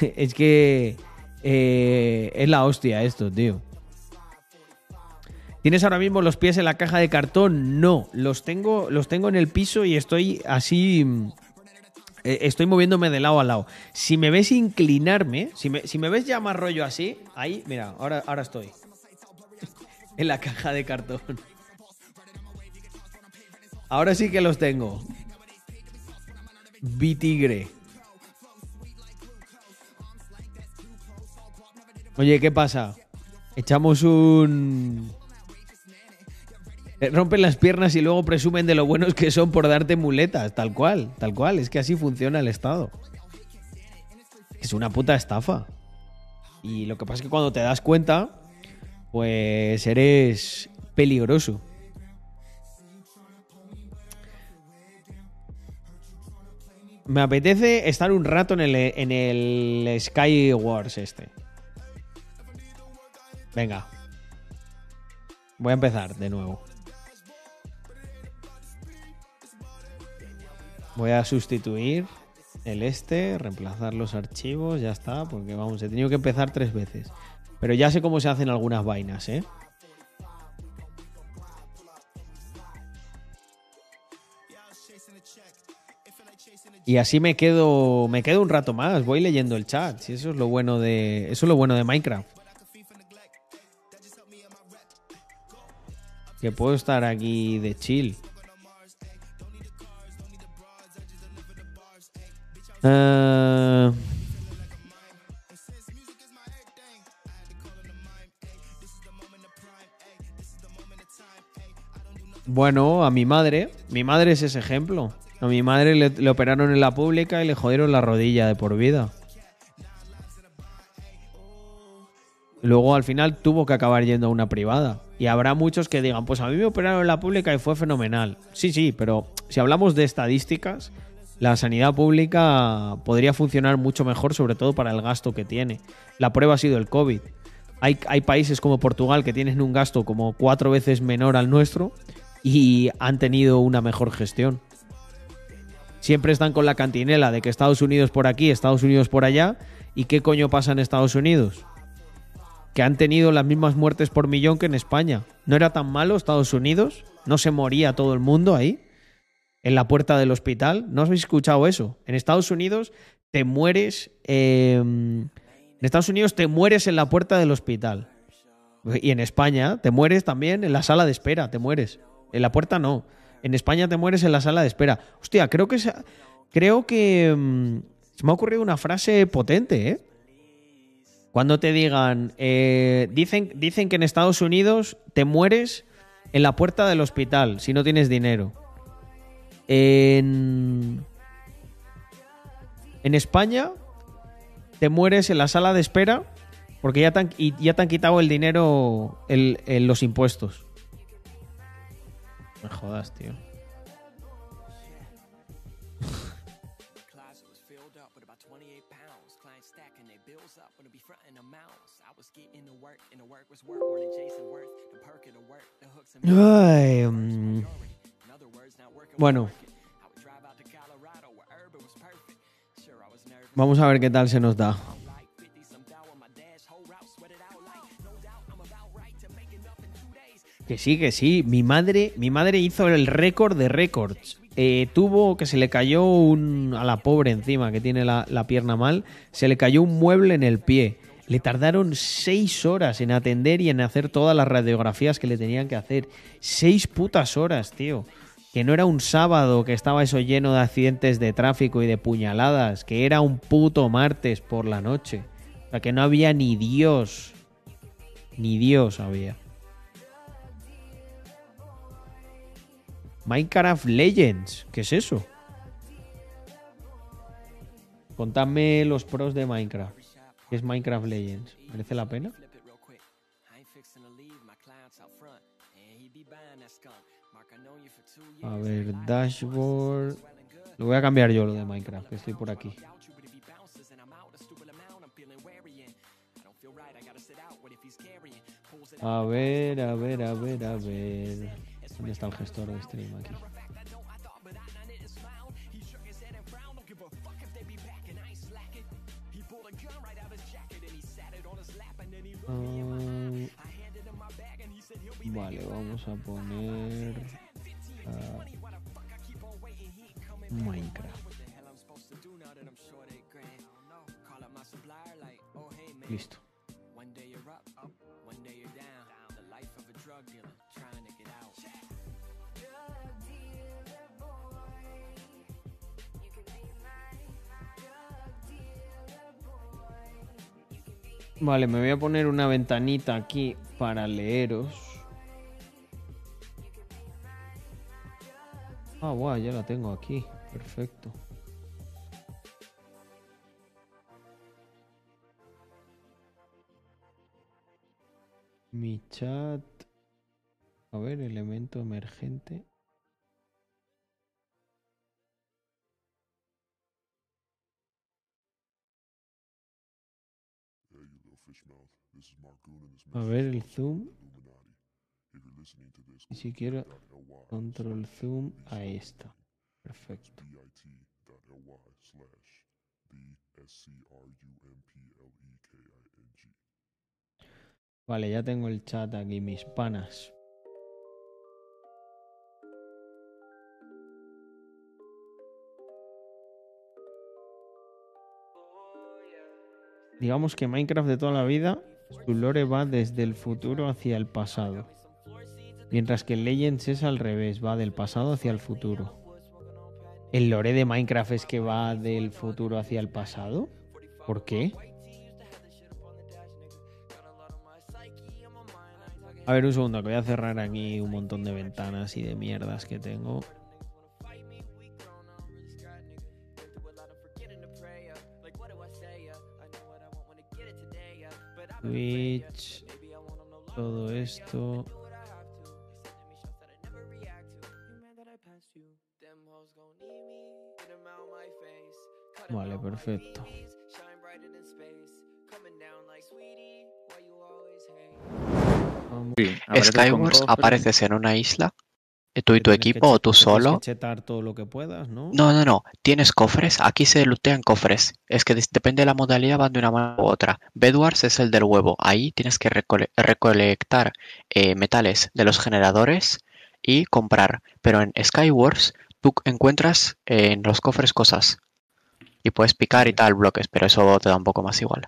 es que eh, es la hostia esto, tío. ¿Tienes ahora mismo los pies en la caja de cartón? No, los tengo, los tengo en el piso y estoy así. Eh, Estoy moviéndome de lado a lado. Si me ves inclinarme, si me, si me ves ya más rollo así, ahí, mira, ahora, ahora estoy. En la caja de cartón. Ahora sí que los tengo. Bitigre. Oye, ¿qué pasa? Echamos un... Eh, Rompen las piernas y luego presumen de lo buenos que son por darte muletas. Tal cual, tal cual. Es que así funciona el Estado. Es una puta estafa. Y lo que pasa es que cuando te das cuenta, pues eres peligroso. Me apetece estar un rato en el, en el Sky Wars este. Venga. Voy a empezar de nuevo. Voy a sustituir el este, reemplazar los archivos, ya está, porque vamos, he tenido que empezar tres veces. Pero ya sé cómo se hacen algunas vainas, ¿eh? Y así me quedo, me quedo un rato más, voy leyendo el chat, si eso es lo bueno de, eso es lo bueno de Minecraft. Que puedo estar aquí de chill. Eh, Bueno, a mi madre, mi madre es ese ejemplo. A mi madre le, le operaron en la pública y le jodieron la rodilla de por vida. Luego al final tuvo que acabar yendo a una privada. Y habrá muchos que digan, pues a mí me operaron en la pública y fue fenomenal. Sí, sí, pero si hablamos de estadísticas, la sanidad pública podría funcionar mucho mejor, sobre todo para el gasto que tiene. La prueba ha sido el COVID. Hay, hay países como Portugal que tienen un gasto como cuatro veces menor al nuestro y han tenido una mejor gestión. Siempre están con la cantinela de que Estados Unidos por aquí, Estados Unidos por allá. ¿Y qué coño pasa en Estados Unidos? Que han tenido las mismas muertes por millón que en España. ¿No era tan malo Estados Unidos? ¿No se moría todo el mundo ahí? En la puerta del hospital. ¿No habéis escuchado eso? En Estados Unidos te mueres. eh, en Estados Unidos te mueres en la puerta del hospital. Y en España te mueres también en la sala de espera, te mueres. En la puerta no. En España te mueres en la sala de espera. Hostia, creo que creo que mm, se me ha ocurrido una frase potente, ¿eh? Cuando te digan, eh, dicen, dicen que en Estados Unidos te mueres en la puerta del hospital si no tienes dinero. En, en España te mueres en la sala de espera porque ya te han, y ya te han quitado el dinero, el- el- los impuestos. Me jodas, tío. Closet was filled up with about 28 pounds. Clients stacking their bills up, but be fronting amounts. I was getting to work, and the work was work more than Jason worth. The perk of the work, the hooks and Ay, mm. Bueno, vamos a ver qué tal se nos da. Que sí, que sí. Mi madre, mi madre hizo el récord de récords. Eh, tuvo que se le cayó un. a la pobre encima, que tiene la, la pierna mal. Se le cayó un mueble en el pie. Le tardaron seis horas en atender y en hacer todas las radiografías que le tenían que hacer. Seis putas horas, tío. Que no era un sábado que estaba eso lleno de accidentes de tráfico y de puñaladas. Que era un puto martes por la noche. O sea, que no había ni Dios. Ni Dios había. Minecraft Legends. ¿Qué es eso? Contadme los pros de Minecraft. ¿Qué es Minecraft Legends? ¿Merece la pena? A ver, dashboard. Lo voy a cambiar yo lo de Minecraft, que estoy por aquí. A ver, a ver, a ver, a ver. ¿Dónde está el gestor de stream aquí? Ah, vale, vamos a poner Minecraft. Listo. Vale, me voy a poner una ventanita aquí para leeros. Ah, guau, wow, ya la tengo aquí. Perfecto. Mi chat. A ver, elemento emergente. A ver el zoom. Ni siquiera control zoom a esta. Perfecto. Vale, ya tengo el chat aquí, mis panas. Digamos que Minecraft de toda la vida, su lore va desde el futuro hacia el pasado. Mientras que Legends es al revés, va del pasado hacia el futuro. ¿El lore de Minecraft es que va del futuro hacia el pasado? ¿Por qué? A ver, un segundo, que voy a cerrar aquí un montón de ventanas y de mierdas que tengo. Twitch, todo esto. Vale, perfecto. Skywars apareces en una isla, eh, tú y tu equipo o tú solo. chetar todo lo que puedas, ¿no? No, no, no. Tienes cofres. Aquí se lootean cofres. Es que depende de la modalidad, van de una mano u otra. Bedwars es el del huevo. Ahí tienes que recole- recolectar eh, metales de los generadores y comprar. Pero en Skywars tú encuentras eh, en los cofres cosas. Y puedes picar y tal bloques, pero eso te da un poco más igual.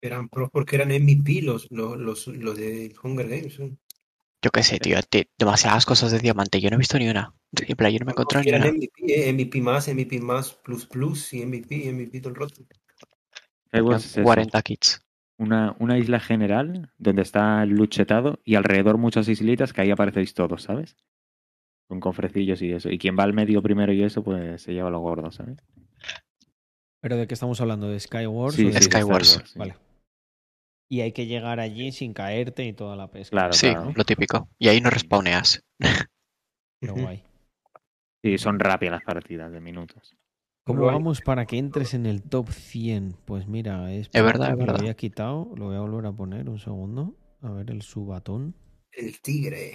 Eran pros porque eran MVP los, los, los, los de Hunger Games. ¿eh? Yo qué sé, tío. demasiadas cosas de diamante. Yo no he visto ni una. En plan, yo no me he encontrado ni Eran una. MVP, eh, MVP más, MVP más, plus plus y MVP, MVP todo el rato. Skywars es eso, 40 kits. Una, una isla general donde está el loot chetado y alrededor muchas islitas que ahí aparecéis todos, ¿sabes? Con cofrecillos y eso. Y quien va al medio primero y eso, pues se lleva lo gordo, ¿sabes? ¿Pero de qué estamos hablando? ¿De Skywars? Sí, o de sí, Skywars. Skywars, sí. Vale. Y hay que llegar allí sin caerte y toda la pesca. Claro, Sí, claro. lo típico. Y ahí no respawneas. Pero guay. Sí, son rápidas las partidas de minutos. ¿Cómo Guay. vamos para que entres en el top 100? Pues mira, es, Es verdad, es que Lo verdad. había quitado, lo voy a volver a poner un segundo. A ver el subatón. El tigre.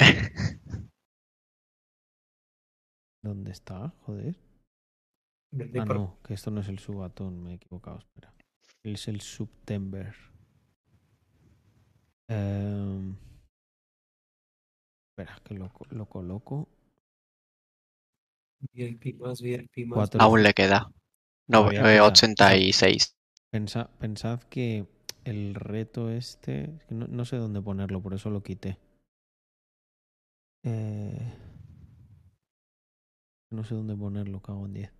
¿Dónde está? Joder. Ah, por- no, que esto no es el subatón, me he equivocado, espera. Es el September. Em, espera, que lo, lo coloco. VIP más, VIP más. Cuatro. Aún le queda. No, eh, queda. 86. Pensa- pensad que el reto este. es que no, no sé dónde ponerlo, por eso lo quité. Eh, no sé dónde ponerlo, cago en 10.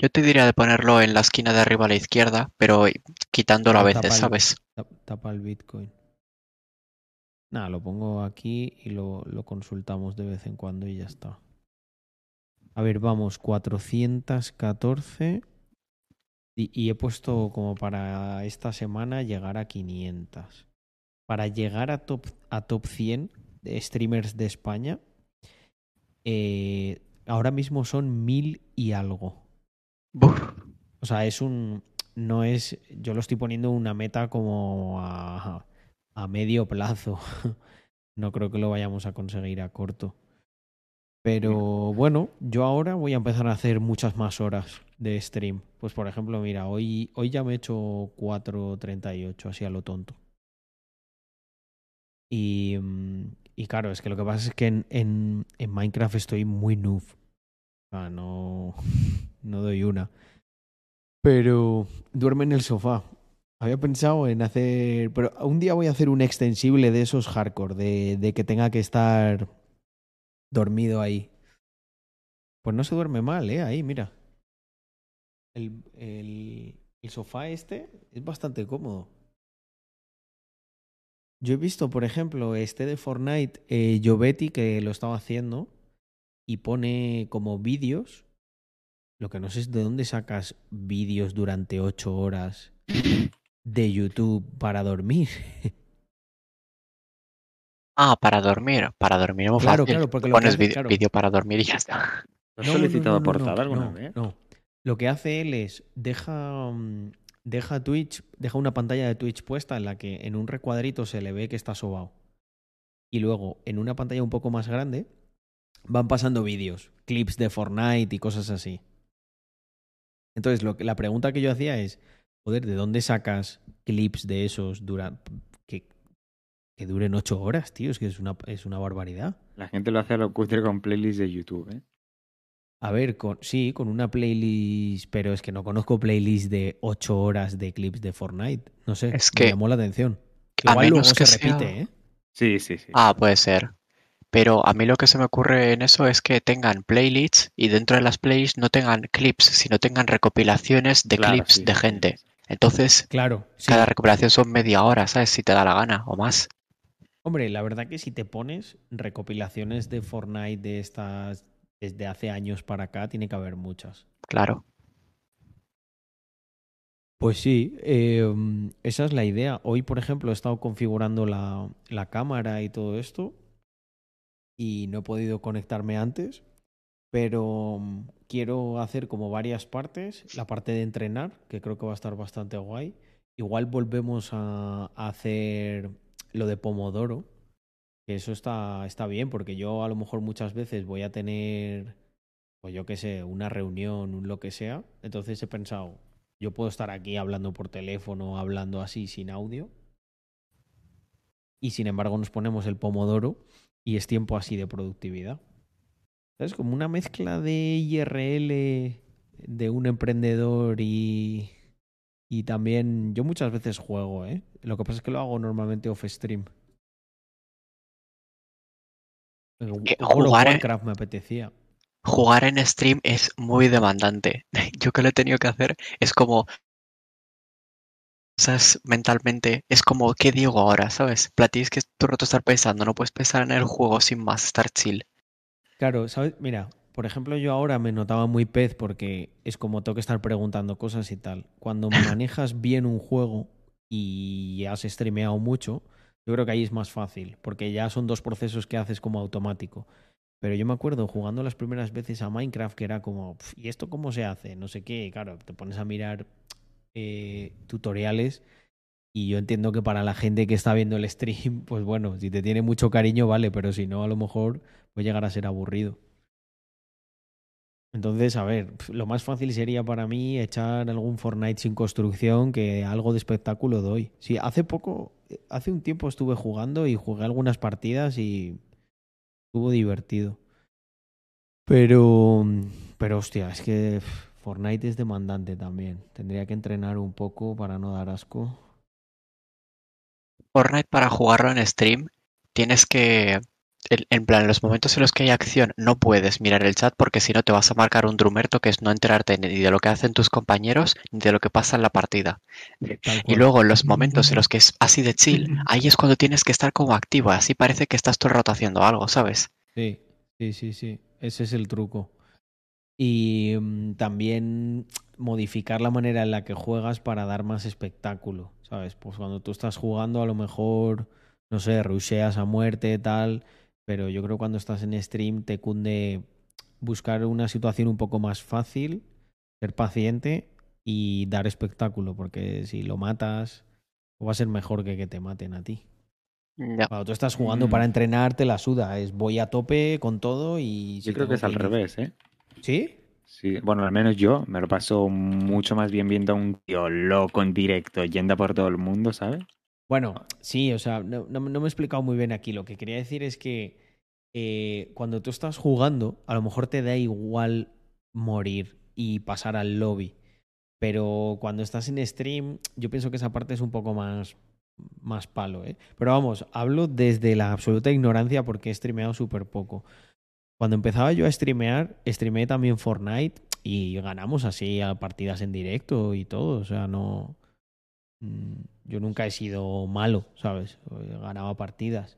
Yo te diría de ponerlo en la esquina de arriba a la izquierda, pero quitándolo a Tapa veces, el- ¿sabes? tap- Tapa el Bitcoin. Nada, lo pongo aquí y lo, lo consultamos de vez en cuando y ya está. A ver, vamos, 414. Y, y he puesto como para esta semana llegar a 500. Para llegar a top, a top 100 de streamers de España, eh, ahora mismo son mil y algo. O sea, es un. No es. Yo lo estoy poniendo una meta como a, a medio plazo. No creo que lo vayamos a conseguir a corto. Pero bueno, yo ahora voy a empezar a hacer muchas más horas de stream. Pues por ejemplo, mira, hoy, hoy ya me he hecho 4.38, así a lo tonto. Y, y claro, es que lo que pasa es que en, en, en Minecraft estoy muy noob. O sea, no, no doy una. Pero duerme en el sofá. Había pensado en hacer. Pero un día voy a hacer un extensible de esos hardcore, de, que tenga que estar dormido ahí. Pues no se duerme mal, ¿eh? Ahí, mira. El sofá este es bastante cómodo. Yo he visto, por ejemplo, este de Fortnite, eh, Jovetti, que lo estaba haciendo, y pone como vídeos. Lo que no sé es de dónde sacas vídeos durante ocho horas de YouTube para dormir. Ah, para dormir. Para dormir muy Claro, fácil. claro, porque lo que Pones vídeo claro. para dormir y ya está. ¿Has solicitado portada alguna no, vez? No. Lo que hace él es deja, mm, deja Twitch, deja una pantalla de Twitch puesta en la que en un recuadrito se le ve que está sobao. Y luego en una pantalla un poco más grande van pasando vídeos, clips de Fortnite y cosas así. Entonces, lo que, la pregunta que yo hacía es, joder, ¿de dónde sacas clips de esos dura, que, que duren ocho horas, tío? Es que es una, es una barbaridad. La gente lo hace a lo cutre con playlists de YouTube, ¿eh? A ver, con, sí, con una playlist, pero es que no conozco playlist de 8 horas de clips de Fortnite. No sé, Es me que- llamó la atención. a Igual luego menos que se repite, ¿eh? Sí, sí, sí. Ah, puede ser. Pero a mí lo que se me ocurre en eso es que tengan playlists y dentro de las playlists no tengan clips, sino tengan recopilaciones de Claro, clips sí, de gente. Entonces, Claro, sí. cada recopilación son media hora, ¿sabes? Si te da la gana o más. Hombre, la verdad que si te pones recopilaciones de Fortnite de estas desde hace años para acá, tiene que haber muchas. Claro. Pues sí, eh, esa es la idea. Hoy, por ejemplo, he estado configurando la, la cámara y todo esto y no he podido conectarme antes, pero mm, quiero hacer como varias partes. La parte de entrenar, que creo que va a estar bastante guay. Igual volvemos a, hacer lo de Pomodoro, que eso está, está bien, porque yo a lo mejor muchas veces voy a tener, pues yo qué sé, una reunión, un lo que sea. Entonces he pensado, yo puedo estar aquí hablando por teléfono, hablando así sin audio. Y sin embargo nos ponemos el pomodoro y es tiempo así de productividad. Es como una mezcla de IRL de un emprendedor y, y también yo muchas veces juego, ¿eh? Lo que pasa es que lo hago normalmente off stream. Jugar, Warcraft me apetecía. Jugar en stream es muy demandante. Yo que lo he tenido que hacer es como mentalmente, es como, ¿qué digo ahora? ¿Sabes? Para ti es que todo el rato estar pensando, no puedes pensar en el juego sin más, estar chill. Claro, ¿sabes? Mira, por ejemplo, yo ahora me notaba muy pez porque es como tengo que estar preguntando cosas y tal. Cuando manejas bien un juego y has streameado mucho, yo creo que ahí es más fácil, porque ya son dos procesos que haces como automático. Pero yo me acuerdo jugando las primeras veces a Minecraft que era como, "Pf, ¿y esto cómo se hace? No sé qué, claro, te pones a mirar eh, tutoriales y yo entiendo que para la gente que está viendo el stream, pues bueno, si te tiene mucho cariño, vale, pero si no, a lo mejor puede llegar a ser aburrido. Entonces, a ver, lo más fácil sería para mí echar algún Fortnite sin construcción que algo de espectáculo doy. Sí, hace poco, eh, hace un tiempo estuve jugando y jugué algunas partidas y estuvo divertido. Pero, pero hostia, es que Fortnite es demandante también. Tendría que entrenar un poco para no dar asco. Fortnite para jugarlo en stream tienes que, en, en plan, en los momentos en los que hay acción no puedes mirar el chat porque si no te vas a marcar un drumerto que es no enterarte ni de lo que hacen tus compañeros ni de lo que pasa en la partida. Y luego en los momentos en los que es así de chill, ahí es cuando tienes que estar como activo, así parece que estás todo el rato haciendo algo, ¿sabes? Sí, sí, sí, sí. Ese es el truco. Y mm, también modificar la manera en la que juegas para dar más espectáculo, ¿sabes? Pues cuando tú estás jugando a lo mejor, no sé, rusheas a muerte, tal, pero yo creo que cuando estás en stream te cunde buscar una situación un poco más fácil, ser paciente y dar espectáculo, porque si lo matas, va a ser mejor que que te maten a ti. Cuando tú estás jugando Mm. para entrenar, te la suda. Es voy a tope con todo y... si Yo creo que es al revés, ¿eh? ¿Sí? Sí, bueno, al menos yo me lo paso mucho más bien viendo a un tío loco en directo, yendo por todo el mundo, ¿sabes? Bueno, sí, o sea, no, no- no me he explicado muy bien aquí. Lo que quería decir es que eh, cuando tú estás jugando, a lo mejor te da igual morir y pasar al lobby. Pero cuando estás en stream, yo pienso que esa parte es un poco más, más palo, ¿eh? Pero vamos, hablo desde la absoluta ignorancia porque he streameado súper poco. Cuando empezaba yo a streamear, streameé también Fortnite y ganamos así a partidas en directo y todo. O sea, no. mm, Yo nunca he sido malo, ¿sabes? Ganaba partidas.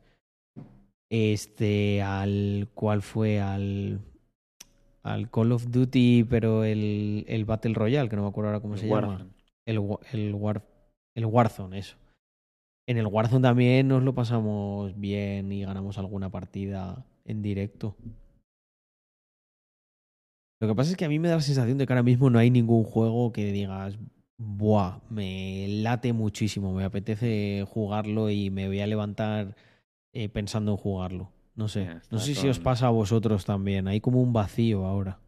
Este, al. ¿Cuál fue? Al. Al Call of Duty, pero el, el Battle Royale, que no me acuerdo ahora cómo El se llama. El, el War. El Warzone, eso. En el Warzone también nos lo pasamos bien y ganamos alguna partida en directo. Lo que pasa es que a mí me da la sensación de que ahora mismo no hay ningún juego que digas, buah, me late muchísimo, me apetece jugarlo y me voy a levantar eh, pensando en jugarlo. No sé, no sé si os pasa a vosotros también, hay como un vacío ahora.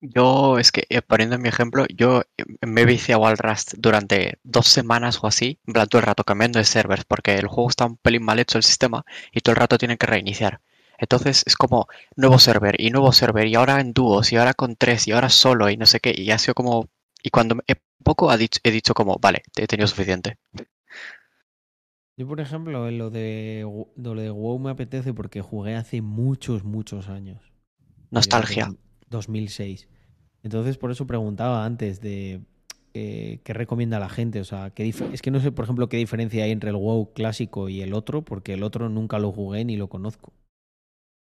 Yo, es que, eh, poniendo mi ejemplo, yo eh, me he viciado al Rust durante dos semanas o así, en plan todo el rato cambiando de servers, porque el juego está un pelín mal hecho el sistema y todo el rato tienen que reiniciar. Entonces es como nuevo server y nuevo server y ahora en dúos y ahora con tres y ahora solo y no sé qué y ha sido como... Y cuando he poco ha dicho, he dicho como, vale, he tenido suficiente. Yo, por ejemplo, en lo de, lo de WoW me apetece porque jugué hace muchos, muchos años. Nostalgia. Dos- 2006. Entonces, por eso preguntaba antes de eh, qué recomienda la gente. O sea, qué es que no sé, por ejemplo, qué diferencia hay entre el WoW clásico y el otro, porque el otro nunca lo jugué ni lo conozco.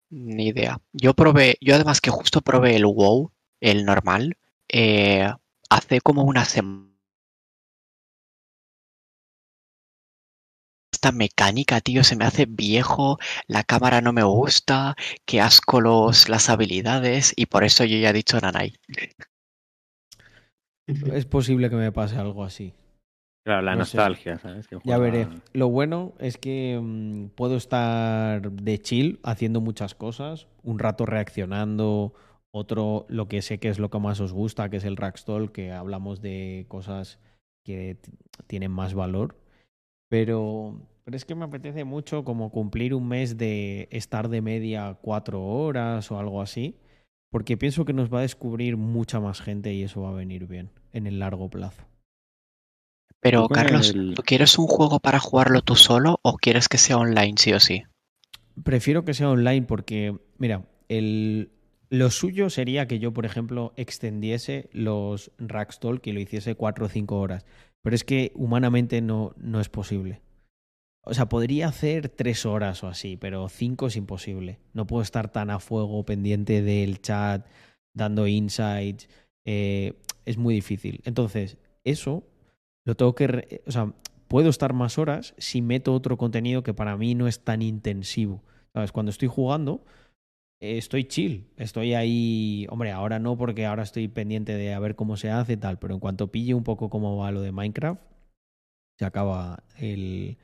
Ni idea. Yo probé, yo además que justo probé el WoW, el normal, eh, hace como una semana. Esta mecánica, tío, se me hace viejo, la cámara no me gusta, qué asco los, las habilidades, y por eso yo ya he dicho Nanai. Es posible que me pase algo así. Claro, la No sé. nostalgia, ¿sabes? Que Ya veré. Lo bueno es que mm, puedo estar de chill haciendo muchas cosas, un rato reaccionando, otro lo que sé que es lo que más os gusta, que es el Rackstall, que hablamos de cosas que tienen más valor. Pero, pero es que me apetece mucho como cumplir un mes de estar de media cuatro horas o algo así, porque pienso que nos va a descubrir mucha más gente y eso va a venir bien en el largo plazo. Pero, Carlos, el- ¿tú quieres un juego para jugarlo tú solo o quieres que sea online sí o sí? Prefiero que sea online porque, mira, el, lo suyo sería que yo, por ejemplo, extendiese los Rackstall, y lo hiciese cuatro o cinco horas. Pero es que humanamente no, no es posible. O sea, podría hacer tres horas o así, pero cinco es imposible. No puedo estar tan a fuego pendiente del chat, dando insights. eh, es muy difícil. Entonces, eso lo tengo que... O sea, puedo estar más horas si meto otro contenido que para mí no es tan intensivo. ¿Sabes? Cuando estoy jugando, eh, estoy chill. Estoy ahí. Hombre, ahora no, porque ahora estoy pendiente de a ver cómo se hace y tal. Pero en cuanto pille un poco cómo va lo de Minecraft, se acaba el,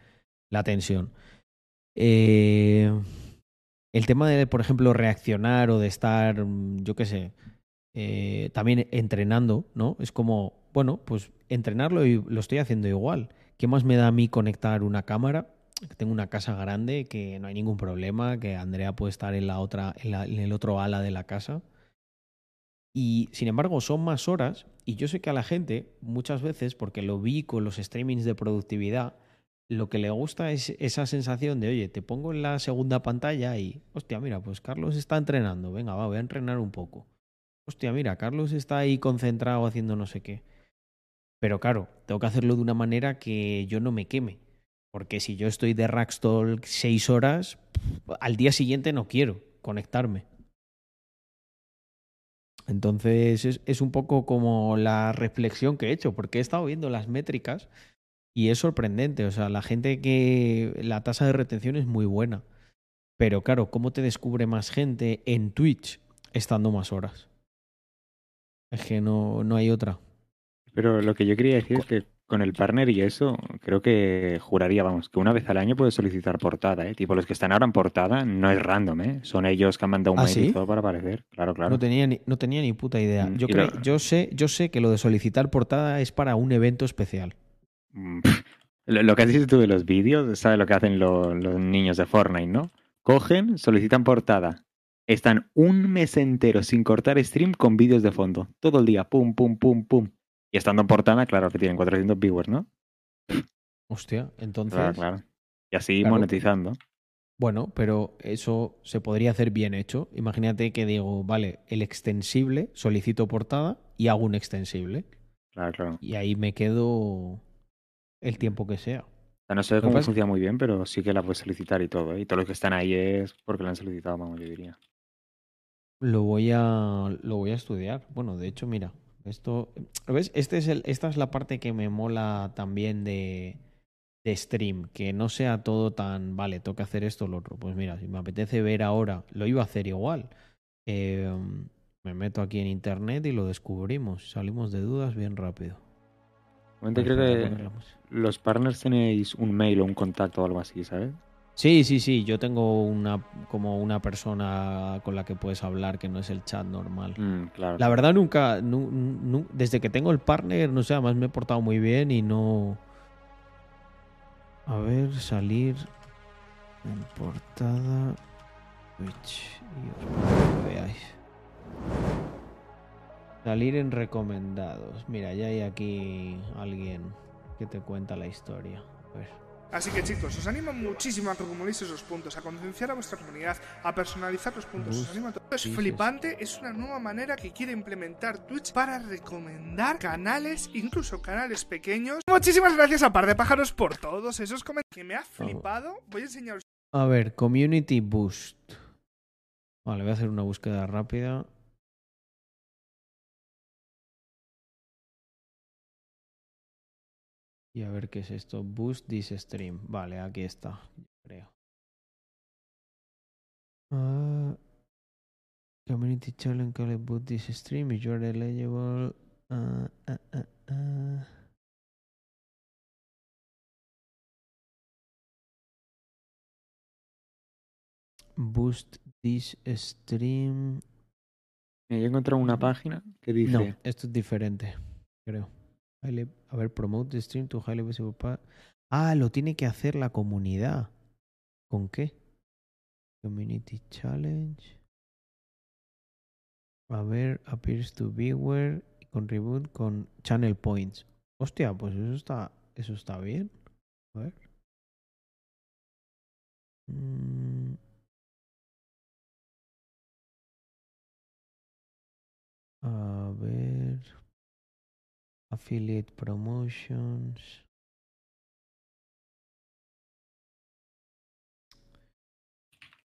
la tensión. Eh, el tema de, por ejemplo, reaccionar o de estar, mm, yo qué sé, eh, también entrenando, ¿no? Es como, bueno, pues entrenarlo y lo estoy haciendo igual. ¿Qué más me da a mí conectar una cámara? Tengo una casa grande, que no hay ningún problema, que Andrea puede estar en la otra, en, la- en el otro ala de la casa. Y sin embargo, son más horas. Y yo sé que a la gente, muchas veces, porque lo vi con los streamings de productividad, lo que le gusta es esa sensación de, oye, te pongo en la segunda pantalla y, hostia, mira, pues Carlos está entrenando, venga, va, voy a entrenar un poco. Hostia, mira, Carlos está ahí concentrado haciendo no sé qué. Pero claro, tengo que hacerlo de una manera que yo no me queme. Porque si yo estoy de Rackstall seis horas, al día siguiente no quiero conectarme. Entonces es, es un poco como la reflexión que he hecho, porque he estado viendo las métricas y es sorprendente. O sea, la gente que la tasa de retención es muy buena. Pero claro, ¿cómo te descubre más gente en Twitch estando más horas? Es que no, no hay otra. Pero lo que yo quería decir es que con el partner y eso, creo que juraría, vamos, que una vez al año puedes solicitar portada, ¿eh? Tipo, los que están ahora en portada no es random, ¿eh? Son ellos que han mandado un ¿Ah, mail y todo para aparecer. Claro, claro. No, tenía ni, no tenía ni puta idea. Mm, Yo, y cre- lo- yo, sé, yo sé que lo de solicitar portada es para un evento especial. Mm, Lo, lo que has dicho tú de los vídeos, ¿sabes lo que hacen lo- los niños de Fortnite, no? Cogen, solicitan portada. Están un mes entero sin cortar stream con vídeos de fondo. Todo el día, pum, pum, pum, pum. Y estando en portada, claro que tienen 400 viewers, ¿no? Hostia, entonces. Claro, claro. Y así Claro. monetizando. Bueno, pero eso se podría hacer bien hecho. Imagínate que digo, vale, el extensible, solicito portada y hago un extensible. Claro, claro. Y ahí me quedo el tiempo que sea. O sea, no sé cómo funciona muy bien, pero sí que la puedes solicitar y todo. ¿eh? Y todos los que están ahí es porque la han solicitado, vamos, yo diría. Lo voy a, lo voy a estudiar. Bueno, de hecho, mira, Esto, ¿ves? Este es el, esta es la parte que me mola también de, de stream, que no sea todo tan, vale, toca hacer esto o lo otro. Pues mira, si me apetece ver ahora, lo iba a hacer igual. Eh, me meto aquí en internet y lo descubrimos. Salimos de dudas bien rápido. Vale, creo que los partners tenéis un mail o un contacto o algo así, ¿sabes? Sí, sí, sí. Yo tengo una como una persona con la que puedes hablar que no es el chat normal. Mm, claro. La verdad nunca, nu- nu- desde que tengo el partner, no sé, además me he portado muy bien y no. A ver, salir en portada Twitch y os pongo que veáis. Salir en recomendados. Mira, ya hay aquí alguien que te cuenta la historia. A ver. Así que chicos, os animo muchísimo a que acumuléis esos puntos, a concienciar a vuestra comunidad, a personalizar los puntos. Os animo a todo. Es flipante, es una nueva manera que quiere implementar Twitch para recomendar canales, incluso canales pequeños. Muchísimas gracias a Par de Pájaros por todos esos comentarios que me ha flipado. Voy a enseñaros A ver, Community Boost. Vale, voy a hacer una búsqueda rápida. Y a ver qué es esto. Boost this stream. Vale, aquí está. Creo. Ah, community challenge call it boost this stream. If you're eligible. ah, ah. Boost this stream. Yo he encontrado una página que dice... No, esto es diferente, creo. A ver, promote the stream to highly visible Ah, lo tiene que hacer la comunidad. ¿Con qué? Community Challenge. A ver, appears to viewer contribute con channel points. Hostia, pues eso está, eso está bien. A ver. Mm. A ver. Affiliate promotions.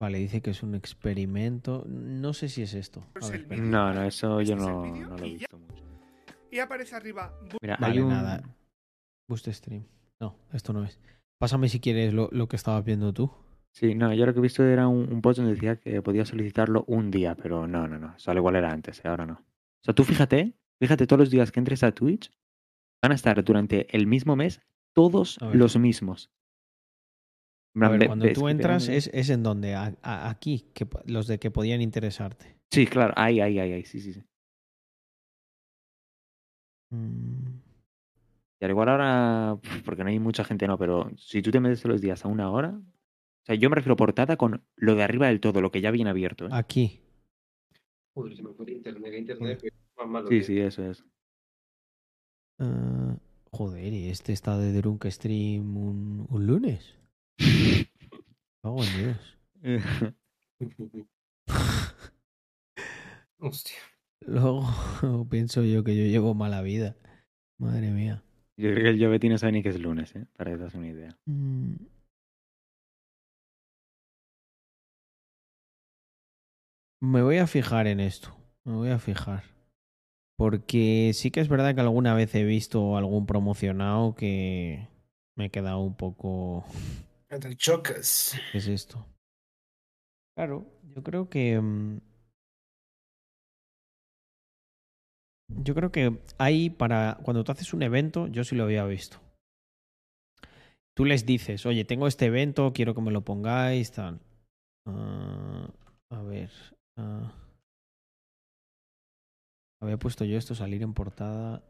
Vale, dice que es un experimento. No sé si es esto. A ver, espera. No, no, eso yo Este es el no, lo he y visto mucho. y aparece arriba. bu- Mira, Vale, hay un... nada. Boost stream. No, esto no es. Pásame si quieres lo, lo que estabas viendo tú. Sí, no, yo lo que he visto era un, un post donde decía que podía solicitarlo un día, pero no, no, no. Al igual era antes, ¿eh? ahora no. O sea, tú fíjate, fíjate todos los días que entres a Twitch, van a estar durante el mismo mes todos los mismos. A ver, ve- cuando tú entras es, es en donde, A- a- aquí, que, los de que podían interesarte. Sí, claro, ahí, ahí, ahí, ahí, sí, sí, sí. Mm, Y al igual ahora, porque no hay mucha gente, no, pero si tú te metes todos los días a una hora, o sea, yo me refiero portada con lo de arriba del todo, lo que ya viene abierto. ¿eh? Aquí. Joder, se me fue internet, internet, más malo Sí, que- sí, eso es. Ah, joder, y este está de Drunk Stream un, un lunes. En Dios. Hostia. Luego pienso yo que yo llevo mala vida. Madre mía. Yo creo que el Jovetti no sabe ni que es lunes, ¿eh? Para que te hagas una idea. Mm. Me voy a fijar en esto. Me voy a fijar. Porque sí que es verdad que alguna vez he visto algún promocionado que me he quedado un poco. Entre chocas. ¿Qué es esto? Claro, yo creo que. mm, Yo creo que hay para. Cuando tú haces un evento, yo sí lo había visto. Tú les dices, oye, tengo este evento, quiero que me lo pongáis, tal. Ah, a ver. ah. Había puesto yo esto, salir en portada.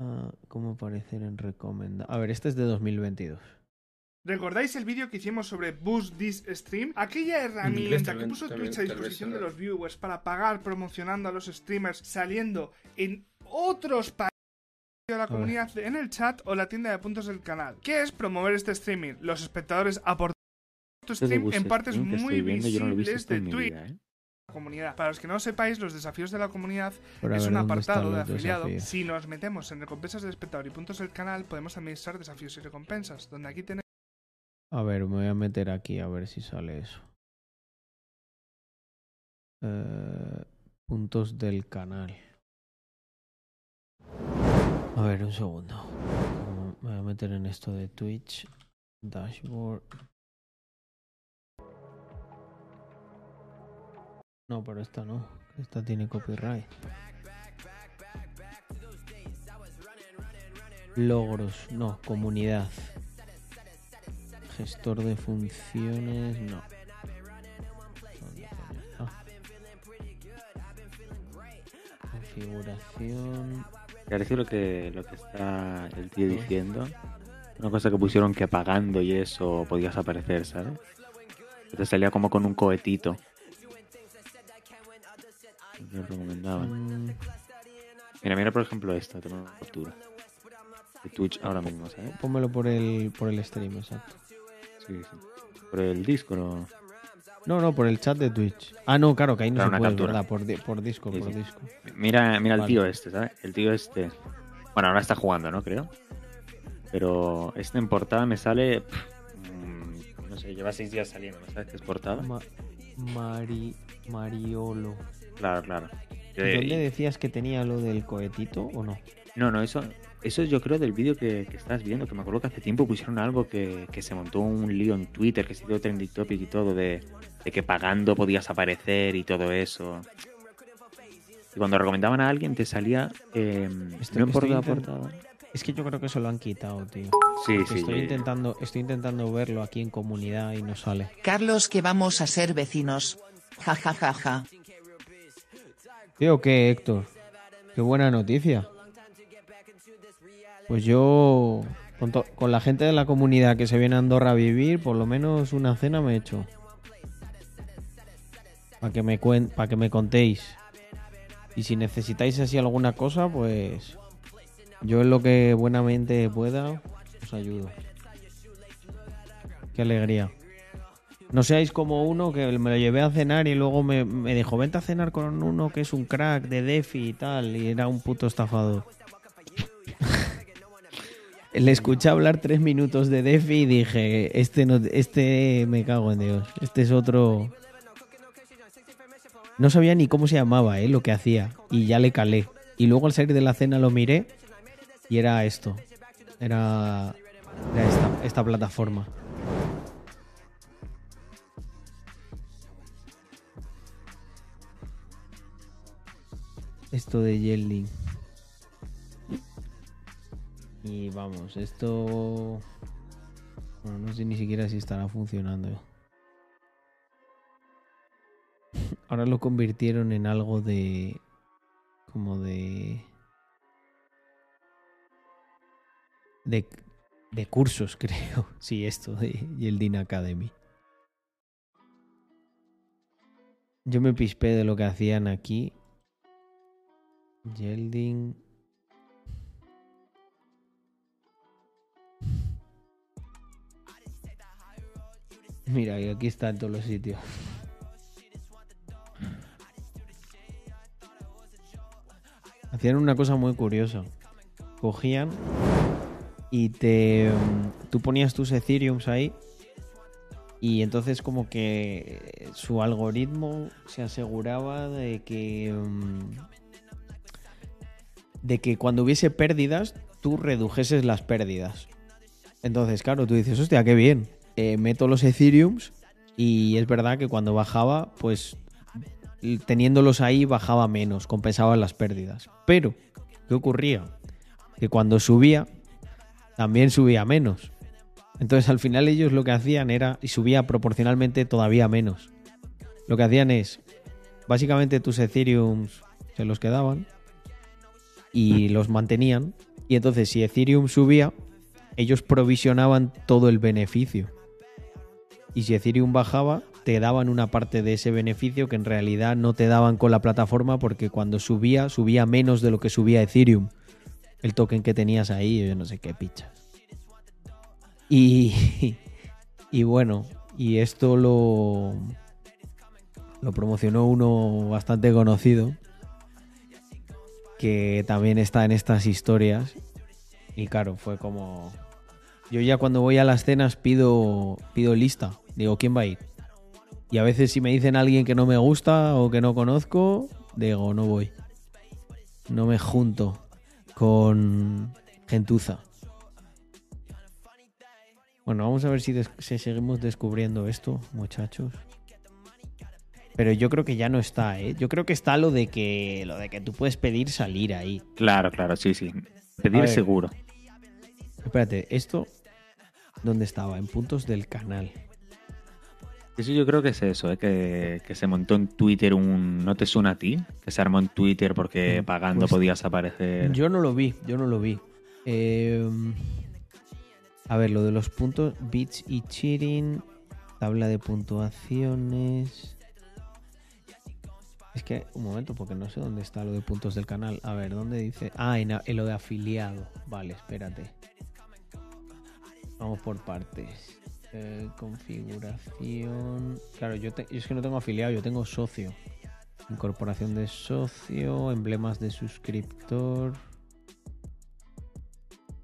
Ah, ¿Cómo aparecer en recomendado? A ver, este es de 2022. ¿Recordáis el vídeo que hicimos sobre Boost This Stream? Aquella herramienta que puso también- Twitch a disposición de los viewers para pagar promocionando a los streamers saliendo en otros países de la comunidad en el chat o la tienda de puntos del canal. ¿Qué es promover este streaming? Los espectadores aportan tu stream en partes muy visibles de Twitch. Comunidad. Para los que no sepáis, los desafíos de la comunidad es ver, un ¿dónde apartado de afiliado. desafíos? Si nos metemos en recompensas del espectador y puntos del canal, podemos administrar desafíos y recompensas, donde aquí tenemos A ver, me voy a meter aquí a ver si sale eso. Eh, puntos del canal. A ver, un segundo. Me voy a meter en esto de Twitch. Dashboard. No, pero esta no. Esta tiene copyright. Logros, no, comunidad. Gestor de funciones, no. Configuración. Parece lo que, lo que está el tío diciendo. Una cosa que pusieron que pagando y eso podías aparecer, ¿sabes? Te salía como con un cohetito. Lo recomendaban. Mira, mira por ejemplo esta, tengo una captura. De Twitch ahora mismo, ¿sabes? Pónmelo por el, por el stream, exacto. Sí, sí. Por el disco, ¿no? No, no, por el chat de Twitch. Ah, no, claro, que ahí no Claro, se puede, captura. ¿verdad? Por, di- por disco, Sí, por sí. disco. Mira, mira el tío este, ¿sabes? El tío este. Bueno, ahora está jugando, ¿no? Creo. Pero este en portada me sale. pff, mm, no sé, lleva seis días saliendo, ¿no sabes qué es portada? Ma- Mari, Mariolo. Claro, claro. ¿Y ¿Dónde decías que tenía lo del cohetito o no? No, no, eso, eso yo creo del vídeo que, que estás viendo, que me acuerdo que hace tiempo pusieron algo que, que se montó un lío en Twitter, que se dio trending topic y todo, de, de que pagando podías aparecer y todo eso. Y cuando recomendaban a alguien te salía eh, Estoy- no estoy intent- portada. Es que yo creo que se lo han quitado, tío. Sí, Porque sí, Estoy intentando, estoy intentando verlo aquí en comunidad y no sale. Carlos que vamos a ser vecinos. Ja ja ja ja. ¿Tío qué, Héctor? Qué buena noticia. Pues yo, con, con la gente de la comunidad que se viene a Andorra a vivir, por lo menos una cena me he hecho. Para que me para que me contéis. Y si necesitáis así alguna cosa, pues yo en lo que buenamente pueda os ayudo. Qué alegría. No seáis como uno que me lo llevé a cenar y luego me, me dijo, vente a cenar con uno que es un crack de Defi y tal, y era un puto estafador. Le escuché hablar tres minutos de Defi y dije, este, no, este me cago en Dios, este es otro... No sabía ni cómo se llamaba, ¿eh? lo que hacía, y ya le calé. Y luego al salir de la cena lo miré y era esto, era, esta plataforma. Esto de Yelding. Y vamos, esto... Bueno, no sé ni siquiera si estará funcionando. Ahora lo convirtieron en algo de... Como de... De, de cursos, creo. Sí, esto de Yelding Academy. Yo me pispé de lo que hacían aquí. Yelding. Mira, y aquí está en todos los sitios. Hacían una cosa muy curiosa. Cogían y te. mm, Tú ponías tus Ethereums ahí. Y entonces, como que su algoritmo se aseguraba de que. De que cuando hubiese pérdidas, tú redujeses las pérdidas. Entonces, claro, tú dices, hostia, qué bien. Eh, meto los Ethereums y es verdad que cuando bajaba, pues teniéndolos ahí bajaba menos, compensaba las pérdidas. Pero, ¿qué ocurría? Que cuando subía, también subía menos. Entonces al final ellos lo que hacían era, y subía proporcionalmente todavía menos. Lo que hacían es, básicamente tus Ethereums se los quedaban y los mantenían. Y entonces si Ethereum subía, ellos provisionaban todo el beneficio. Y si Ethereum bajaba, te daban una parte de ese beneficio que en realidad no te daban con la plataforma porque cuando subía, subía menos de lo que subía Ethereum. El token que tenías ahí, yo no sé qué pichas. Y, y bueno, y esto lo, lo promocionó uno bastante conocido, que también está en estas historias. Y claro, fue como... Yo ya cuando voy a las cenas pido, pido lista. Digo, ¿quién va a ir? Y a veces si me dicen alguien que no me gusta o que no conozco, digo, no voy. No me junto con gentuza. Bueno, vamos a ver si, si seguimos descubriendo esto, muchachos. Pero yo creo que ya no está, ¿eh? Yo creo que está lo de que lo de que tú puedes pedir salir ahí. Claro, claro, sí, sí. Pedir seguro. Espérate, esto ¿dónde estaba? En puntos del canal. Eso yo creo que es eso, ¿eh? que, que se montó en Twitter un... ¿No te suena a ti? Que se armó en Twitter porque pagando pues, podías aparecer. Yo no lo vi, yo no lo vi. Eh, a ver, lo de los puntos, bits y cheating, tabla de puntuaciones. Es que, un momento, porque no sé dónde está lo de puntos del canal. A ver, ¿dónde dice? Ah, en, en lo de afiliado. Vale, espérate. Vamos por partes. Eh, configuración. Claro, yo es que no tengo afiliado, yo tengo socio. Incorporación de socio, emblemas de suscriptor.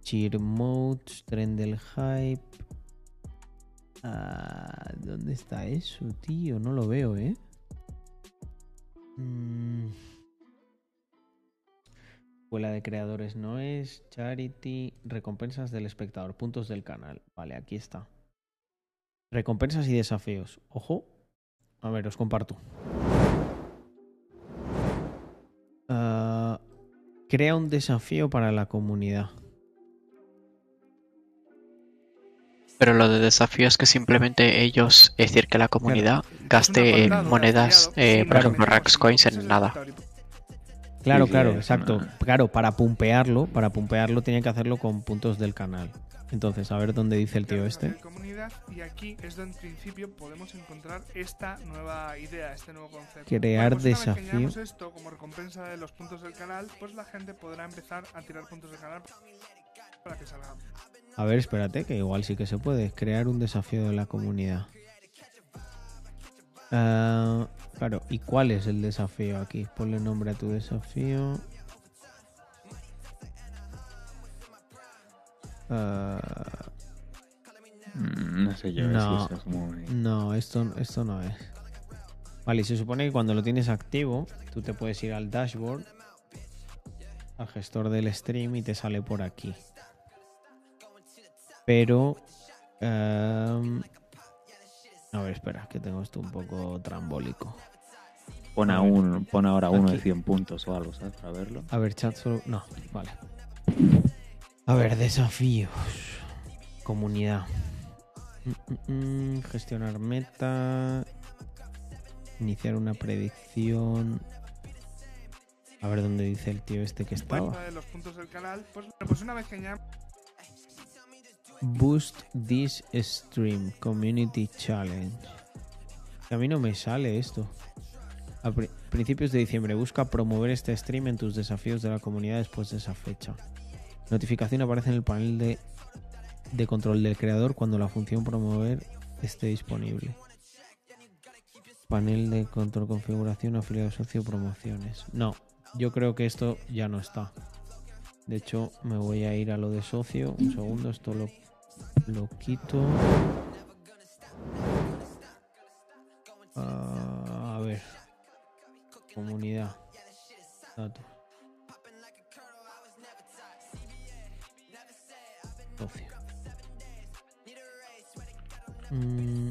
Cheer modes, tren del hype. Ah, ¿Dónde está eso, tío? No lo veo, ¿eh? Mm. Escuela de creadores no es. Charity. Recompensas del espectador. Puntos del canal. Vale, aquí está. Recompensas y desafíos. Ojo. A ver, os comparto. Ah, crea un desafío para la comunidad. Pero lo de desafío es que simplemente ellos, es decir, que la comunidad gaste en monedas, eh, por ejemplo, Rax Coins en nada. Claro, claro, exacto. Claro, para pumpearlo, para pumpearlo tienen que hacerlo con puntos del canal. Entonces, a ver dónde dice el tío este. y aquí es donde en principio podemos encontrar esta nueva idea, este nuevo concepto. Crear pues vez que desafío. esto como recompensa de los puntos del canal, pues la gente podrá empezar a tirar puntos del canal para que salga. A ver, espérate, que igual sí que se puede. Crear un desafío de la comunidad. Ah, claro, ¿y cuál es el desafío aquí? Ponle nombre a tu desafío. Ah, Mm, No sé yo si no, eso es muy. no, esto, esto no es. Vale, y se supone que cuando lo tienes activo, tú te puedes ir al dashboard, al gestor del stream y te sale por aquí. Pero... a ver, espera, que tengo esto un poco trambólico. Pon, a un, pon ahora uno de Aquí. 100 puntos o algo, ¿sabes? Para verlo. A ver, chat solo... No, vale. A ver, desafíos. Comunidad. Mm, mm, mm, gestionar meta. Iniciar una predicción. A ver dónde dice el tío este que estaba. De los puntos del canal, pues, bueno, pues una vez que ya Boost this stream community challenge. A mí no me sale esto. A pri- principios de diciembre busca promover este stream en tus desafíos de la comunidad después de esa fecha. Notificación aparece en el panel de, de control del creador cuando la función promover esté disponible. Panel de control configuración afiliado socio promociones. No, yo creo que esto ya no está. De hecho, me voy a ir a lo de socio. Un segundo, esto lo, lo quito. Ah, a ver. Comunidad. Datos. Mm.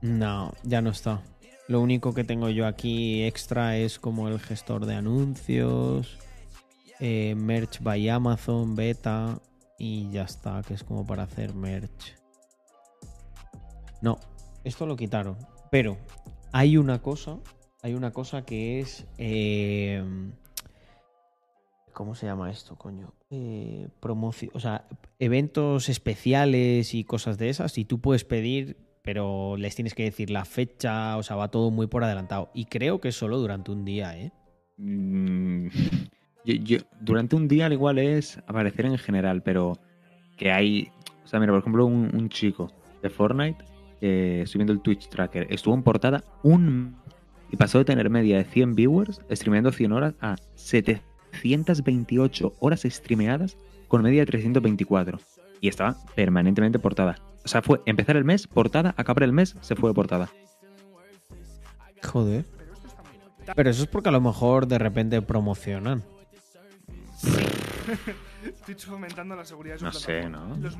No, ya no está. Lo único que tengo yo aquí extra es como el gestor de anuncios, eh, merch by Amazon, beta y ya está, que es como para hacer merch. No, esto lo quitaron. Pero hay una cosa, hay una cosa que es... eh, ¿Cómo se llama esto, coño? Eh, promoci- o sea, eventos especiales y cosas de esas, y tú puedes pedir, pero les tienes que decir la fecha, o sea, va todo muy por adelantado. Y creo que solo durante un día, ¿eh? Mm, yo- durante un día al igual es aparecer en general, pero que hay... O sea, mira, por ejemplo, un, chico de Fortnite, viendo el Twitch Tracker, estuvo en portada un... Y pasó de tener media de 100 viewers, streameando 100 horas, a 728 horas streameadas con media de 324. Y estaba permanentemente portada. O sea, fue empezar el mes, portada, acabar el mes, se fue de portada. Joder. Pero eso es porque a lo mejor de repente promocionan. Twitch fomentando la seguridad de No sé. ¿no? Los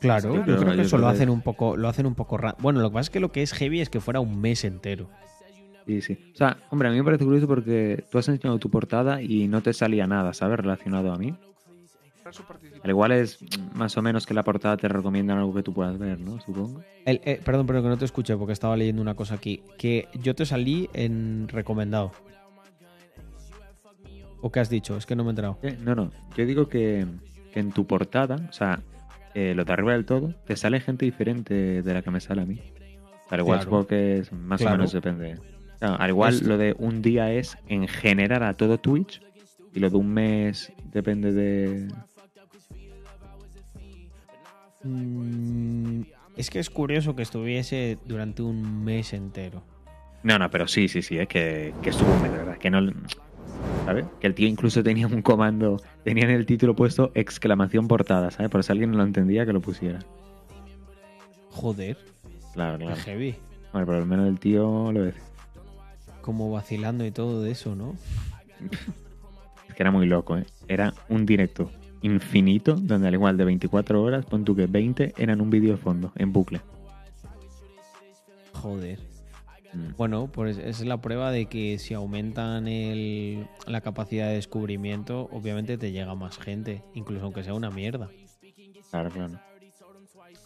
Claro, Sí, yo creo que yo eso creo lo que- hacen un poco, lo hacen un poco ra- Bueno, lo que pasa es que lo que es heavy es que fuera un mes entero. Sí, sí. O sea, hombre, a mí me parece curioso porque tú has enseñado tu portada y no te salía nada, ¿sabes? Relacionado a mí. Su participación. Al igual es más o menos que la portada te recomiendan algo que tú puedas ver, ¿no? Supongo. El- eh, perdón, pero que no te escuché porque estaba leyendo una cosa aquí. Que yo te salí en recomendado. ¿O qué has dicho? Es que no me he enterado. Eh, No, no. Yo digo que, que en tu portada, o sea, eh, lo de arriba del todo, te sale gente diferente de la que me sale a mí. Al igual Claro. supongo que es más Claro. o menos depende. Al igual Esto- lo de un día es en general a todo Twitch y lo de un mes depende de... Mm, es que es curioso que estuviese durante un mes entero. No, no, pero sí, sí, sí, es que, que estuvo un mes, de verdad. Que no... ¿Sabes? Que el tío incluso tenía un comando, tenía en el título puesto exclamación portada, ¿sabes? Por si alguien no lo entendía, que lo pusiera. Joder, Claro, claro. heavy. Bueno, por lo menos el tío lo decía. Como vacilando y todo de eso, ¿no? Es que era muy loco, ¿eh? Era un directo infinito, donde al igual de 24 horas, pon tú que 20 eran un vídeo de fondo, en bucle. Joder. Mm. Bueno, pues es la prueba de que si aumentan el- la capacidad de descubrimiento, obviamente te llega más gente, incluso aunque sea una mierda. Claro, claro.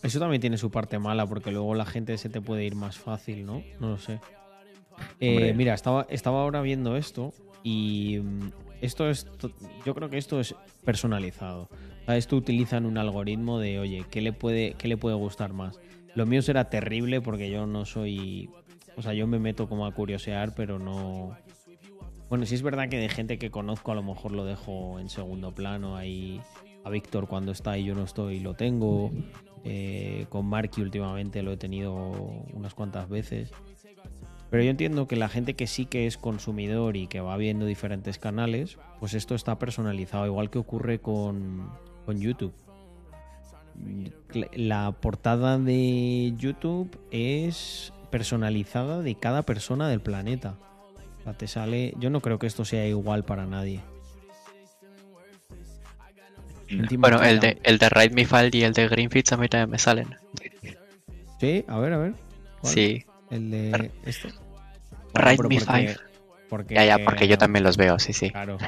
Eso también tiene su parte mala, porque luego la gente se te puede ir más fácil, ¿no? No lo sé. Eh, mira, estaba, estaba ahora viendo esto y mm, esto es. Yo creo que esto es personalizado. Esto utilizan un algoritmo de, oye, ¿qué le puede, qué le puede gustar más? Lo mío será terrible porque yo no soy. O sea, yo me meto como a curiosear, pero no. Bueno, sí es verdad que de gente que conozco a lo mejor lo dejo en segundo plano. Ahí a Víctor cuando está y yo no estoy lo tengo. Eh, con Marky últimamente lo he tenido unas cuantas veces. Pero yo entiendo que la gente que sí que es consumidor y que va viendo diferentes canales, pues esto está personalizado, igual que ocurre con, con YouTube. La portada de YouTube es personalizada de cada persona del planeta. O sea, te sale. Yo no creo que esto sea igual para nadie. Bueno, el de, el de Ride Me File y el de Greenfits a mí también me salen. Sí, a ver, a ver. ¿Cuál? Sí. El de esto. Ride pero Me porque- Five. porque- Ya, ya, porque yo también los veo, sí, sí. Claro.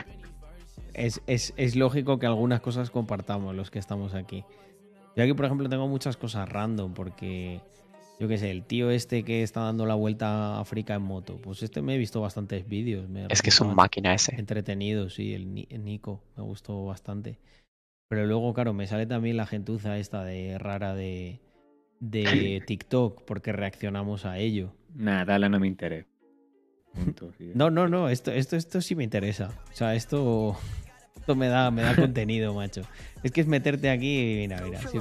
Es, es- es lógico que algunas cosas compartamos los que estamos aquí. Yo aquí, por ejemplo, tengo muchas cosas random porque, yo qué sé, el tío este que está dando la vuelta a África en moto, pues este me he visto bastantes vídeos. me Es que es un máquina ese. Entretenido, sí, el Nico, me gustó bastante. Pero luego, claro, me sale también la gentuza esta de rara de, de TikTok porque reaccionamos a ello. Nada, dale, no me interesa. Punto, sí. No, no, no, esto, esto, esto sí me interesa. O sea, esto, esto me da, me da contenido, macho. Es que es meterte aquí y mira, mira. sí.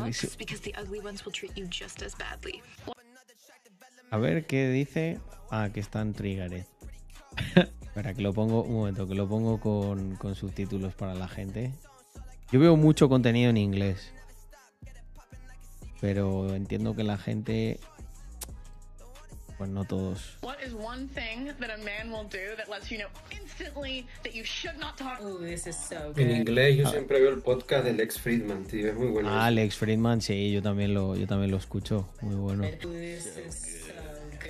A ver qué dice. Ah, que está en Triggered. Espera, que lo pongo, un momento, que lo pongo con, con subtítulos para la gente. Yo veo mucho contenido en inglés. Pero entiendo que la gente. Pues no todos. What is one thing that a man will do that lets you know instantly that you should not talk? This is so En inglés yo Ah. siempre veo el podcast del ex Friedman, tío, es muy bueno. Ah, Alex Friedman, sí, yo también lo, yo también lo escucho. Muy bueno. This is so good.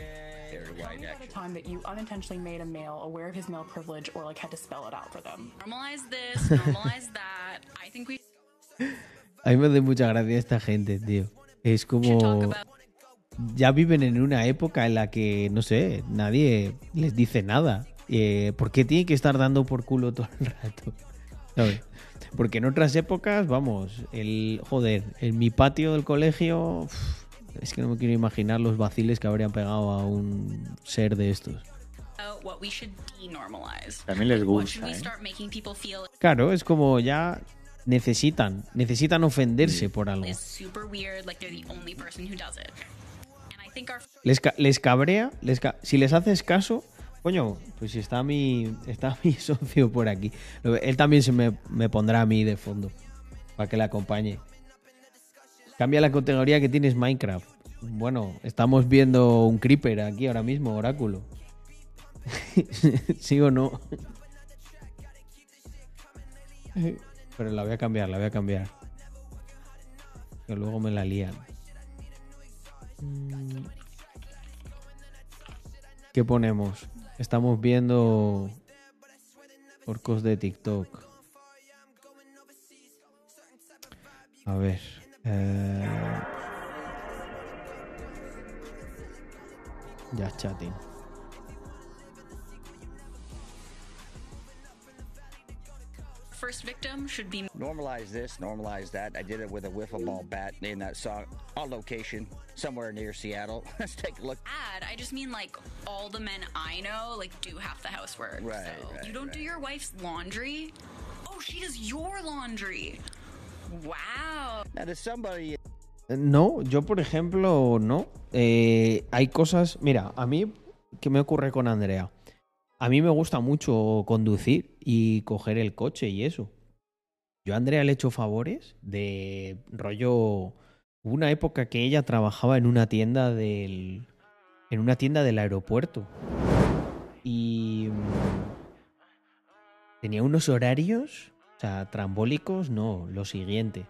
Tell me about a time that you unintentionally made a male aware of his male privilege or like had to spell it out for them. Normalize this, normalize that. I think we A mí me da mucha gracia esta gente, tío. Es como... Ya viven en una época en la que, no sé, nadie les dice nada. Eh, ¿Por qué tienen que estar dando por culo todo el rato? ¿Sabes? Porque en otras épocas, vamos, el... Joder, en mi patio del colegio... uf, es que no me quiero imaginar los vaciles que habrían pegado a un ser de estos. know what we should denormalize. También les gusta, we ¿eh? start making people feel Claro, es como ya necesitan, necesitan ofenderse por algo. Les, ca- les cabrea, les ca- si les haces caso, coño, pues si está mi, está mi socio por aquí. Él también se me, me pondrá a mí de fondo, para que le acompañe. Cambia la categoría que tienes Minecraft. Bueno, estamos viendo un creeper aquí ahora mismo, oráculo. ¿Sí o no? Pero la voy a cambiar, la voy a cambiar. Que luego me la lían. Mm. ¿Qué ponemos? Estamos viendo orcos de TikTok. A ver. eh, Ya chatting. First victim should be Normalize this, normalize that. I did it with a wiffle ball bat in that song on location somewhere near Seattle. Let's take a look. bad. I just mean like all the men I know like do half the housework. Right, so right, you don't do your wife's laundry? Oh, she does your laundry. Wow. Now, does somebody No, yo por ejemplo no. Eh, hay cosas, mira, a mí, ¿qué me ocurre con Andrea? A mí me gusta mucho conducir y coger el coche y eso. Yo Andrea le he hecho favores de rollo... Hubo una época que ella trabajaba en una tienda del... En una tienda del aeropuerto. Y... mm, Tenía unos horarios, o sea, trambólicos, no, lo siguiente.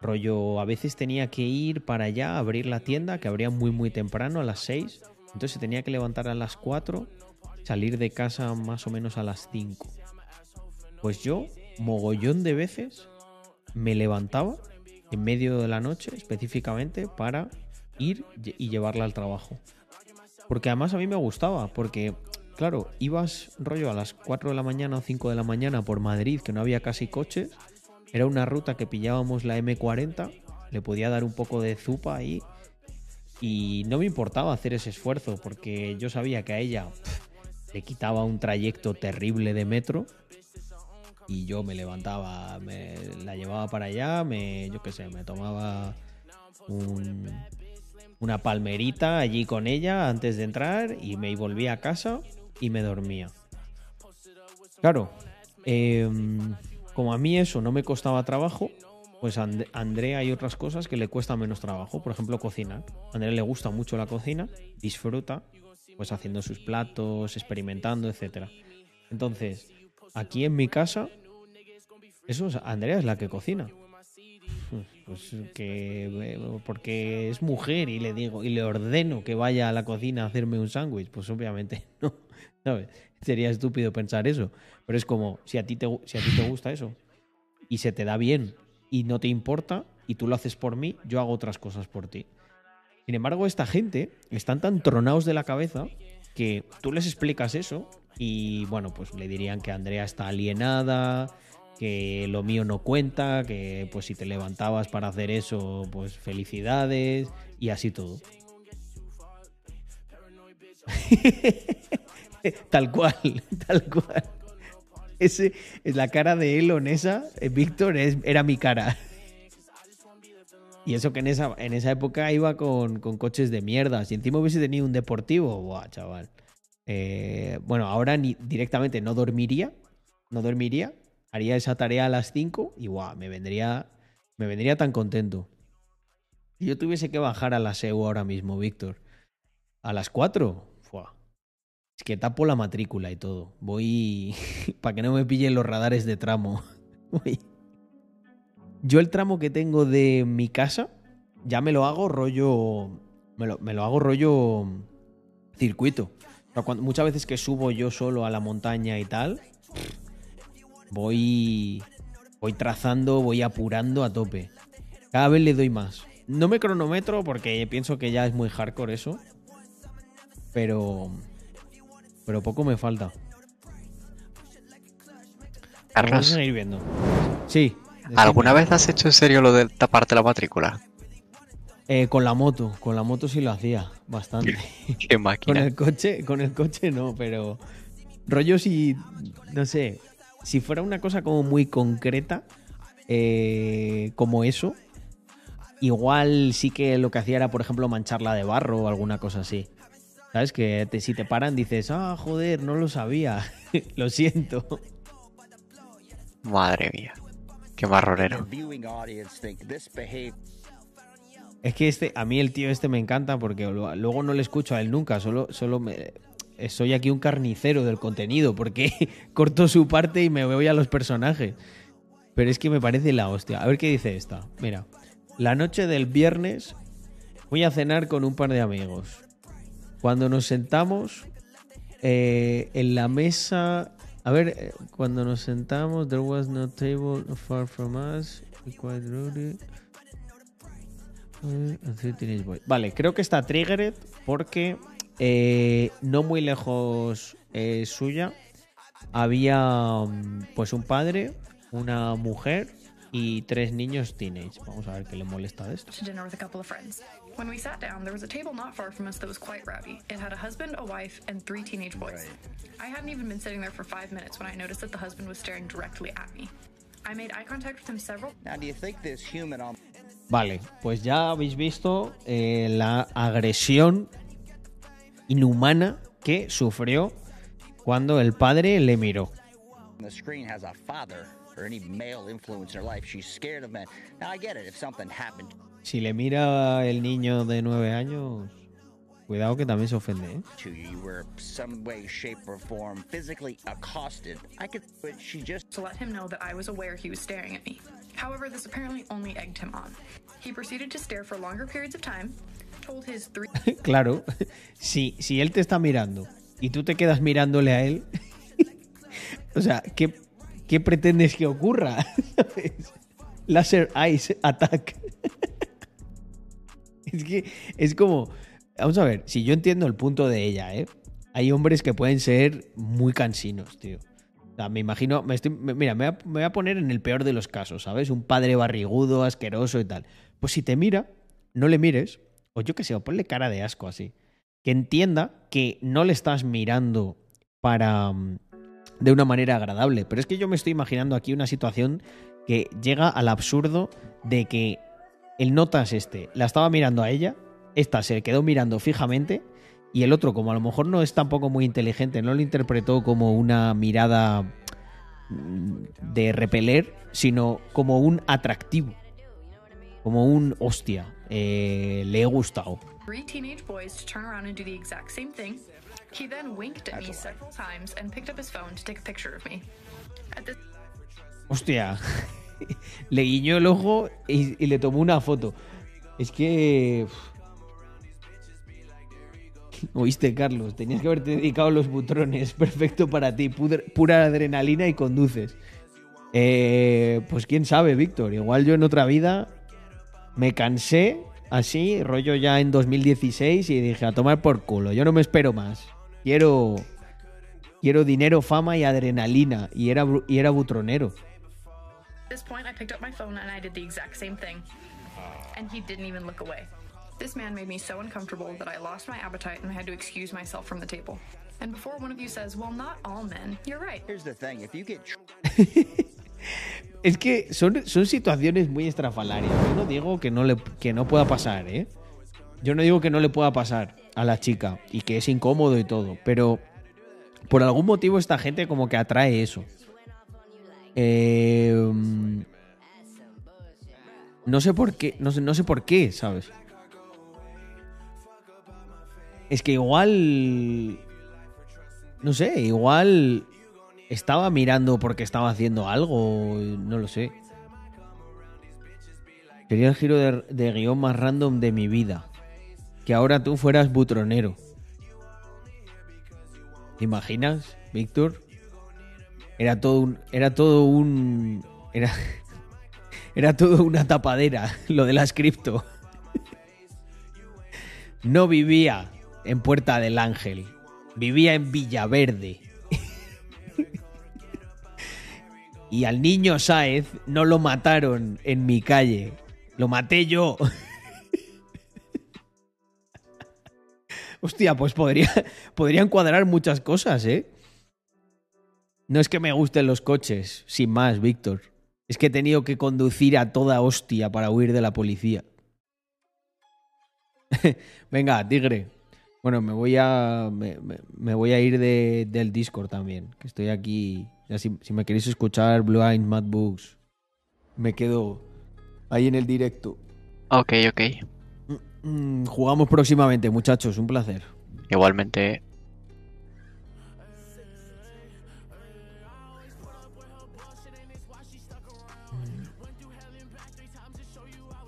Rollo, a veces tenía que ir para allá, abrir la tienda, que abría muy muy temprano, a las 6. Entonces se tenía que levantar a las 4, salir de casa más o menos a las 5. Pues yo, mogollón de veces, me levantaba en medio de la noche específicamente para ir y llevarla al trabajo. Porque además a mí me gustaba, porque claro, ibas rollo a las 4 de la mañana o 5 de la mañana por Madrid, que no había casi coches. Era una ruta que pillábamos la M40, le podía dar un poco de zupa ahí. Y no me importaba hacer ese esfuerzo, porque yo sabía que a ella le quitaba un trayecto terrible de metro. Y yo me levantaba, me la llevaba para allá, me, yo qué sé, me tomaba un, una palmerita allí con ella antes de entrar y me volvía a casa y me dormía. Claro, em, como a mí eso no me costaba trabajo, pues a And- a Andrea hay otras cosas que le cuesta menos trabajo. Por ejemplo, cocinar. A Andrea le gusta mucho la cocina, disfruta, pues haciendo sus platos, experimentando, etcétera. Entonces, aquí en mi casa, eso es, Andrea es la que cocina. Pues que eh, porque es mujer y le digo y le ordeno que vaya a la cocina a hacerme un sándwich, pues obviamente no, ¿sabes? Sería estúpido pensar eso, pero es como si a ti te si a ti te gusta eso y se te da bien y no te importa y tú lo haces por mí, yo hago otras cosas por ti. Sin embargo, esta gente están tan tronados de la cabeza que tú les explicas eso y bueno, pues le dirían que Andrea está alienada, que lo mío no cuenta, que pues si te levantabas para hacer eso, pues felicidades y así todo. tal cual, tal cual. Ese es la cara de Elon esa, eh, Víctor es, era mi cara. Y eso que en esa, en esa época iba con, con coches de mierda. Si encima hubiese tenido un deportivo, buah, chaval. Eh, bueno, ahora directamente no dormiría. No dormiría. Haría esa tarea a las 5 y guau, me vendría. Me vendría tan contento. Si yo tuviese que bajar a la SEU ahora mismo, Víctor. A las 4. Fua. Es que tapo la matrícula y todo. Voy. para que no me pillen los radares de tramo. Voy. Yo el tramo que tengo de mi casa, ya me lo hago rollo. Me lo, me lo hago rollo circuito. O sea, cuando- muchas veces que subo yo solo a la montaña y tal, voy. Voy trazando, voy apurando a tope. Cada vez le doy más. No me cronometro porque pienso que ya es muy hardcore eso. Pero. Pero poco me falta. Vamos a Carlos, seguir viendo. Sí. ¿Alguna vez has hecho en serio lo de taparte la matrícula? Eh, con la moto, con la moto sí lo hacía bastante. Qué con máquina. el coche, con el coche no, pero rollo si, no sé, si fuera una cosa como muy concreta, eh, como eso, igual sí que lo que hacía era, por ejemplo, mancharla de barro o alguna cosa así. ¿Sabes? Que te- si te paran dices, ah, joder, no lo sabía, lo siento. Madre mía. Qué marronero. Es que este, a mí el tío este me encanta porque luego no le escucho a él nunca, solo, solo me, eh, soy aquí un carnicero del contenido, porque corto su parte y me voy a los personajes. Pero es que me parece la hostia. A ver qué dice esta. Mira, la noche del viernes voy a cenar con un par de amigos. Cuando nos sentamos eh, en la mesa... A ver, eh, cuando nos sentamos, there was no table far from us. quite rude. Vale, creo que está triggered porque eh, no muy lejos eh, suya había mm, pues un padre, una mujer y tres niños teenage. Vamos a ver qué le molesta de esto. To dinner with a couple of friends. When we sat down, there was a table not far from us that was quite rowdy. It had a husband, a wife, and three teenage boys. I hadn't even been sitting there for five minutes when I noticed that the husband was staring directly at me. I made eye contact with him several Now, do you think this human on Vale, pues ya habéis visto eh, la agresión inhumana que sufrió cuando el padre le miró. the screen has a father or any male influence in her life? She's scared of men. Now, I get it. If something happened Si le mira el niño de nueve años, cuidado que también se ofende. ¿eh? to you, you were some way, shape, or form physically accosted. I could, but she just to let him know that I was aware he was staring at me. However, this apparently only egged him on. He proceeded to stare for longer periods of time, told his three claro, si, si él te está mirando y tú te quedas mirándole a él, o sea, ¿qué, qué pretendes que ocurra? ¿Sabes? Laser Eyes Attack. es que es como. Vamos a ver, si yo entiendo el punto de ella, ¿eh? Hay hombres que pueden ser muy cansinos, tío. O sea, me imagino. Me mira, me voy, a, me voy a poner en el peor de los casos, ¿sabes? Un padre barrigudo, asqueroso y tal. Pues si te mira, no le mires. O yo qué sé, o ponle cara de asco así. Que entienda que no le estás mirando para. mm, de una manera agradable. Pero es que yo me estoy imaginando aquí una situación que llega al absurdo de que el notas este la estaba mirando a ella, esta se quedó mirando fijamente y el otro, como a lo mejor no es tampoco muy inteligente, no lo interpretó como una mirada mm, de repeler, sino como un atractivo, como un hostia, eh, le he gustado. three teenage boys to turn around and do the exact same thing. He then winked at me several times and picked up his phone to take a picture of me. At this Hostia, le guiñó el ojo y, le tomó una foto. Es que... Oíste, Carlos, tenías que haberte dedicado los butrones. Perfecto para ti, pura adrenalina y conduces. Eh, pues quién sabe, Víctor. Igual yo en otra vida me cansé así, rollo ya en 2016 y dije a tomar por culo. Yo no me espero más. Quiero, quiero dinero, fama y adrenalina. Y era, y era butronero. This point, I picked up my phone and I did the exact same thing. And he didn't even look away. This man made me so uncomfortable that I lost my appetite and I had to excuse myself from the table. And before one of you says, well, not all men, you're right. Here's the thing: if you get Es que son, son situaciones muy estrafalarias. Yo no digo que no, le, que no pueda pasar, ¿eh? Yo no digo que no le pueda pasar a la chica y que es incómodo y todo, pero por algún motivo esta gente como que atrae eso. Mm, no sé por qué, no sé, no sé por qué, ¿sabes? Es que igual... No sé, igual estaba mirando porque estaba haciendo algo, no lo sé. Sería el giro de, de guion más random de mi vida. Que ahora tú fueras butronero. ¿Te imaginas, Víctor? Era todo un. Era todo un. Era. Era todo una tapadera, lo de las cripto. No vivía en Puerta del Ángel. Vivía en Villaverde. Y al niño Sáez no lo mataron en mi calle. Lo maté yo. Hostia, pues podría, podrían cuadrar muchas cosas, ¿eh? No es que me gusten los coches, sin más, Víctor. Es que he tenido que conducir a toda hostia para huir de la policía. Venga, tigre. Bueno, me voy a. Me, me- me voy a ir de- del Discord también. Que estoy aquí. Ya si, si me queréis escuchar Blind Mad Books, me quedo ahí en el directo. Ok, ok. Mm, jugamos próximamente, muchachos. Un placer. Igualmente.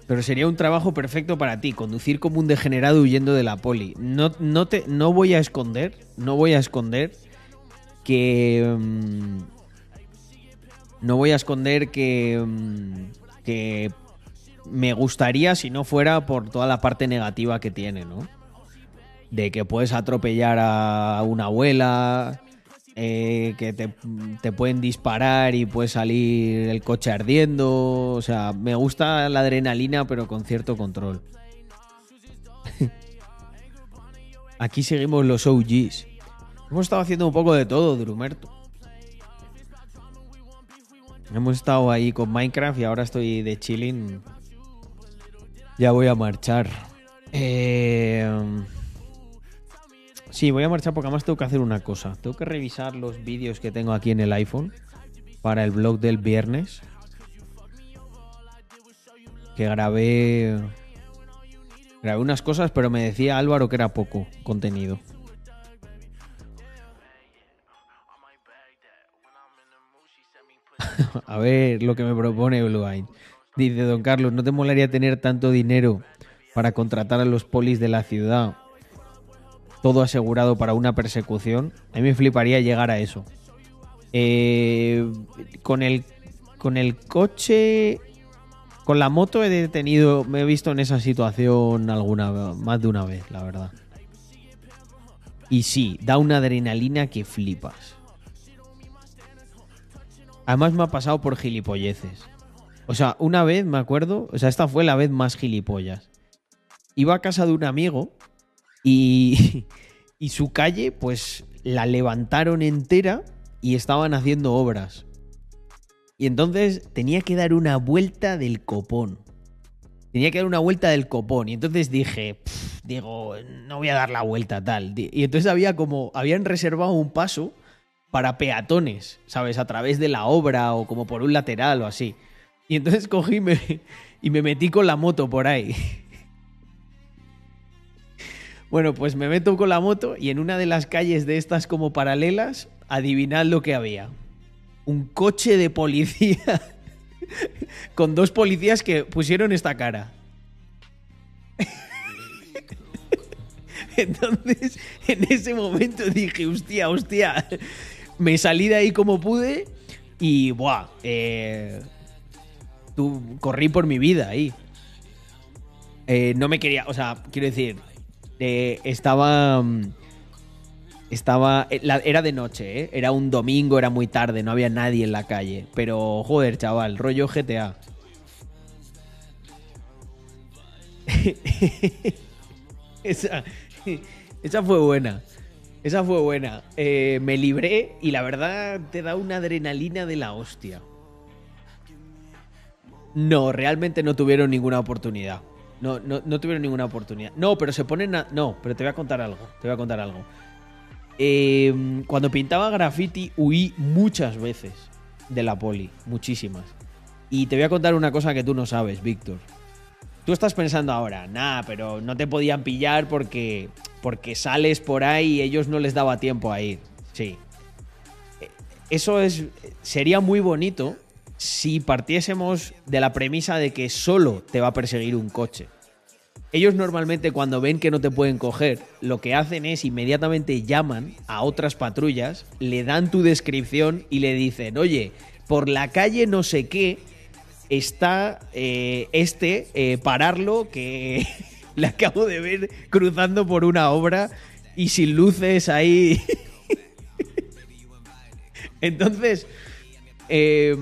Pero sería un trabajo perfecto para ti, conducir como un degenerado huyendo de la poli. No, no, te, no voy a esconder, no voy a esconder que... mm, no voy a esconder que... mm, que me gustaría si no fuera por toda la parte negativa que tiene, ¿no? De que puedes atropellar a una abuela, eh, que te, te pueden disparar y puede salir el coche ardiendo. O sea, me gusta la adrenalina, pero con cierto control. Aquí seguimos los OGs. Hemos estado haciendo un poco de todo, Drumerto. Hemos estado ahí con Minecraft y ahora estoy de chilling. Ya voy a marchar. Eh, Sí, voy a marchar porque además tengo que hacer una cosa. Tengo que revisar los vídeos que tengo aquí en el iPhone para el blog del viernes. Que grabé. Grabé unas cosas, pero me decía Álvaro que era poco contenido. A ver lo que me propone Blue Eye. Dice Don Carlos, ¿no te molaría tener tanto dinero para contratar a los polis de la ciudad? Todo asegurado para una persecución. A mí me fliparía llegar a eso. Eh, con el con el coche con la moto he detenido me he visto en esa situación alguna más de una vez la verdad y sí da una adrenalina que flipas además me ha pasado por gilipolleces o sea una vez me acuerdo o sea esta fue la vez más gilipollas iba a casa de un amigo y, su calle pues la levantaron entera y estaban haciendo obras. Y entonces tenía que dar una vuelta del copón. Tenía que dar una vuelta del copón. Y entonces dije, digo, no voy a dar la vuelta tal. Y entonces había como, habían reservado un paso para peatones, ¿sabes? A través de la obra o como por un lateral o así. Y entonces cogí me, y me metí con la moto por ahí. Bueno, pues me meto con la moto y en una de las calles de estas como paralelas, adivinad lo que había. Un coche de policía con dos policías que pusieron esta cara. Entonces, en ese momento dije, hostia, hostia. Me salí de ahí como pude y, buah, eh, tú, corrí por mi vida ahí. Eh, no me quería, o sea, quiero decir, estaba. mm, Estaba. eh, era de noche, ¿eh? Era un domingo, era muy tarde, no había nadie en la calle. Pero, joder, chaval, rollo GTA. esa, esa fue buena. Esa fue buena. Eh, me libré y la verdad te da una adrenalina de la hostia. No, realmente no tuvieron ninguna oportunidad. No, no, tuvieron ninguna oportunidad. No, pero se ponen a... No, pero te voy a contar algo. Te voy a contar algo. Eh, cuando pintaba graffiti huí muchas veces de la poli. Muchísimas. Y te voy a contar una cosa que tú no sabes, Víctor. Tú estás pensando ahora, nah, pero no te podían pillar porque, porque sales por ahí y ellos no les daba tiempo a ir. Sí. Eh, Eso es, sería muy bonito si partiésemos de la premisa de que solo te va a perseguir un coche. Ellos normalmente cuando ven que no te pueden coger, lo que hacen es inmediatamente llaman a otras patrullas, le dan tu descripción y le dicen, oye, por la calle no sé qué está eh, este, eh, pararlo, que le acabo de ver cruzando por una obra y sin luces ahí. Entonces, eh,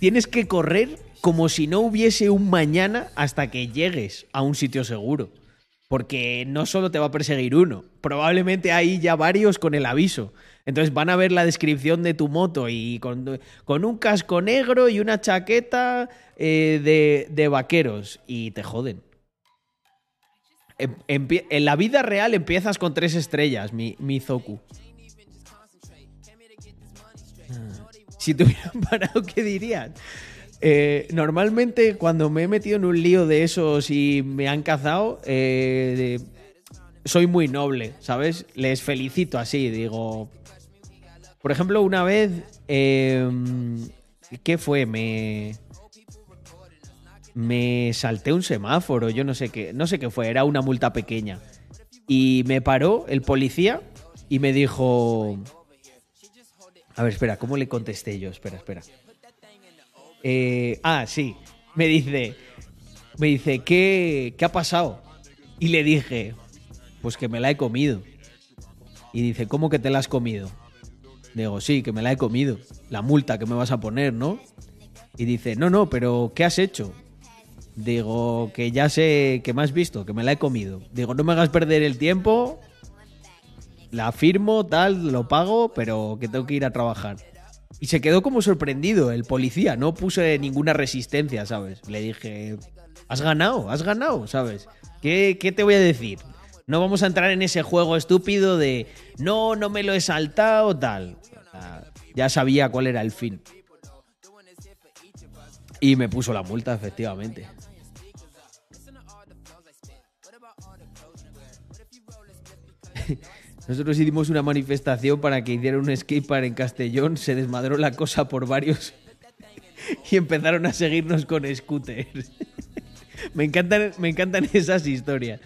tienes que correr como si no hubiese un mañana hasta que llegues a un sitio seguro. Porque no solo te va a perseguir uno, probablemente hay ya varios con el aviso. Entonces van a ver la descripción de tu moto y con, un casco negro y una chaqueta eh, de, vaqueros y te joden. Em- En la vida real empiezas con tres estrellas, mi, mi Zoku. Si te hubieran parado, ¿qué dirían? Eh, normalmente cuando me he metido en un lío de esos y me han cazado, eh, soy muy noble, ¿sabes? Les felicito así, digo... Por ejemplo, una vez... eh, ¿Qué fue? Me... me salté un semáforo, yo no sé qué, no sé qué fue, era una multa pequeña. Y me paró el policía y me dijo... A ver, espera, ¿cómo le contesté yo? Espera, espera. Eh, ah, sí. Me dice, me dice, ¿qué, ¿qué ha pasado? Y le dije, pues que me la he comido. Y dice, ¿cómo que te la has comido? Digo, sí, que me la he comido. La multa que me vas a poner, ¿no? Y dice, no, no, pero ¿qué has hecho? Digo, que ya sé que me has visto, que me la he comido. Digo, no me hagas perder el tiempo. La firmo, tal, lo pago, pero que tengo que ir a trabajar. Y se quedó como sorprendido el policía, no puse ninguna resistencia, ¿sabes? Le dije, has ganado, has ganado, ¿sabes? ¿Qué, qué te voy a decir? No vamos a entrar en ese juego estúpido de, no, no me lo he saltado, tal. Ya sabía cuál era el fin. Y me puso la multa, efectivamente. Nosotros hicimos una manifestación para que hiciera un skatepark en Castellón, se desmadró la cosa por varios y empezaron a seguirnos con scooters. me, encantan, me encantan esas historias.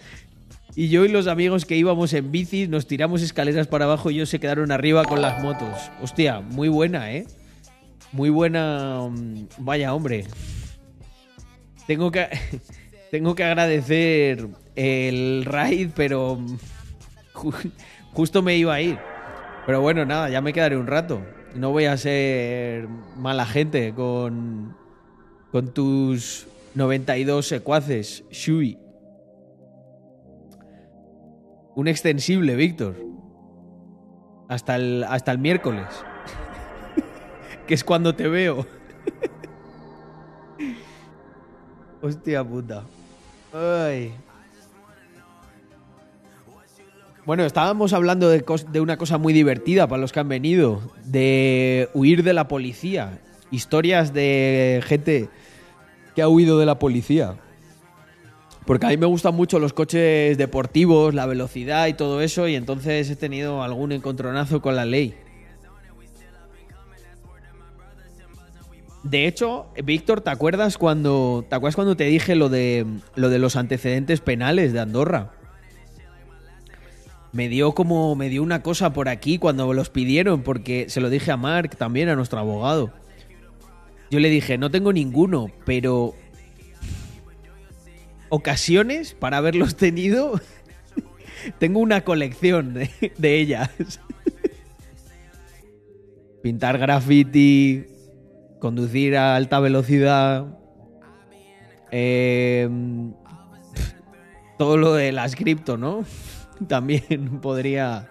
Y yo y los amigos que íbamos en bici nos tiramos escaleras para abajo y ellos se quedaron arriba con las motos. Hostia, muy buena, ¿eh? Muy buena... mm, Vaya, hombre. Tengo que... Tengo que agradecer el raid, pero... ju- Justo me iba a ir. Pero bueno, nada, ya me quedaré un rato. No voy a ser mala gente con... Con tus 92 secuaces, Shui. Un extensible, Víctor. Hasta el, hasta el miércoles. que es cuando te veo. Hostia puta. Ay. Bueno, estábamos hablando de, de una cosa muy divertida para los que han venido, de huir de la policía. Historias de gente que ha huido de la policía. Porque a mí me gustan mucho los coches deportivos, la velocidad y todo eso, y entonces he tenido algún encontronazo con la ley. De hecho, Víctor, ¿te acuerdas cuando te acuerdas cuando te dije lo de lo de los antecedentes penales de Andorra? Me dio como me dio una cosa por aquí cuando los pidieron porque se lo dije a Mark también a nuestro abogado. Yo le dije, "No tengo ninguno, pero ocasiones para haberlos tenido tengo una colección de, ellas. Pintar graffiti, conducir a alta velocidad, eh, todo lo de las cripto, ¿no? También podría...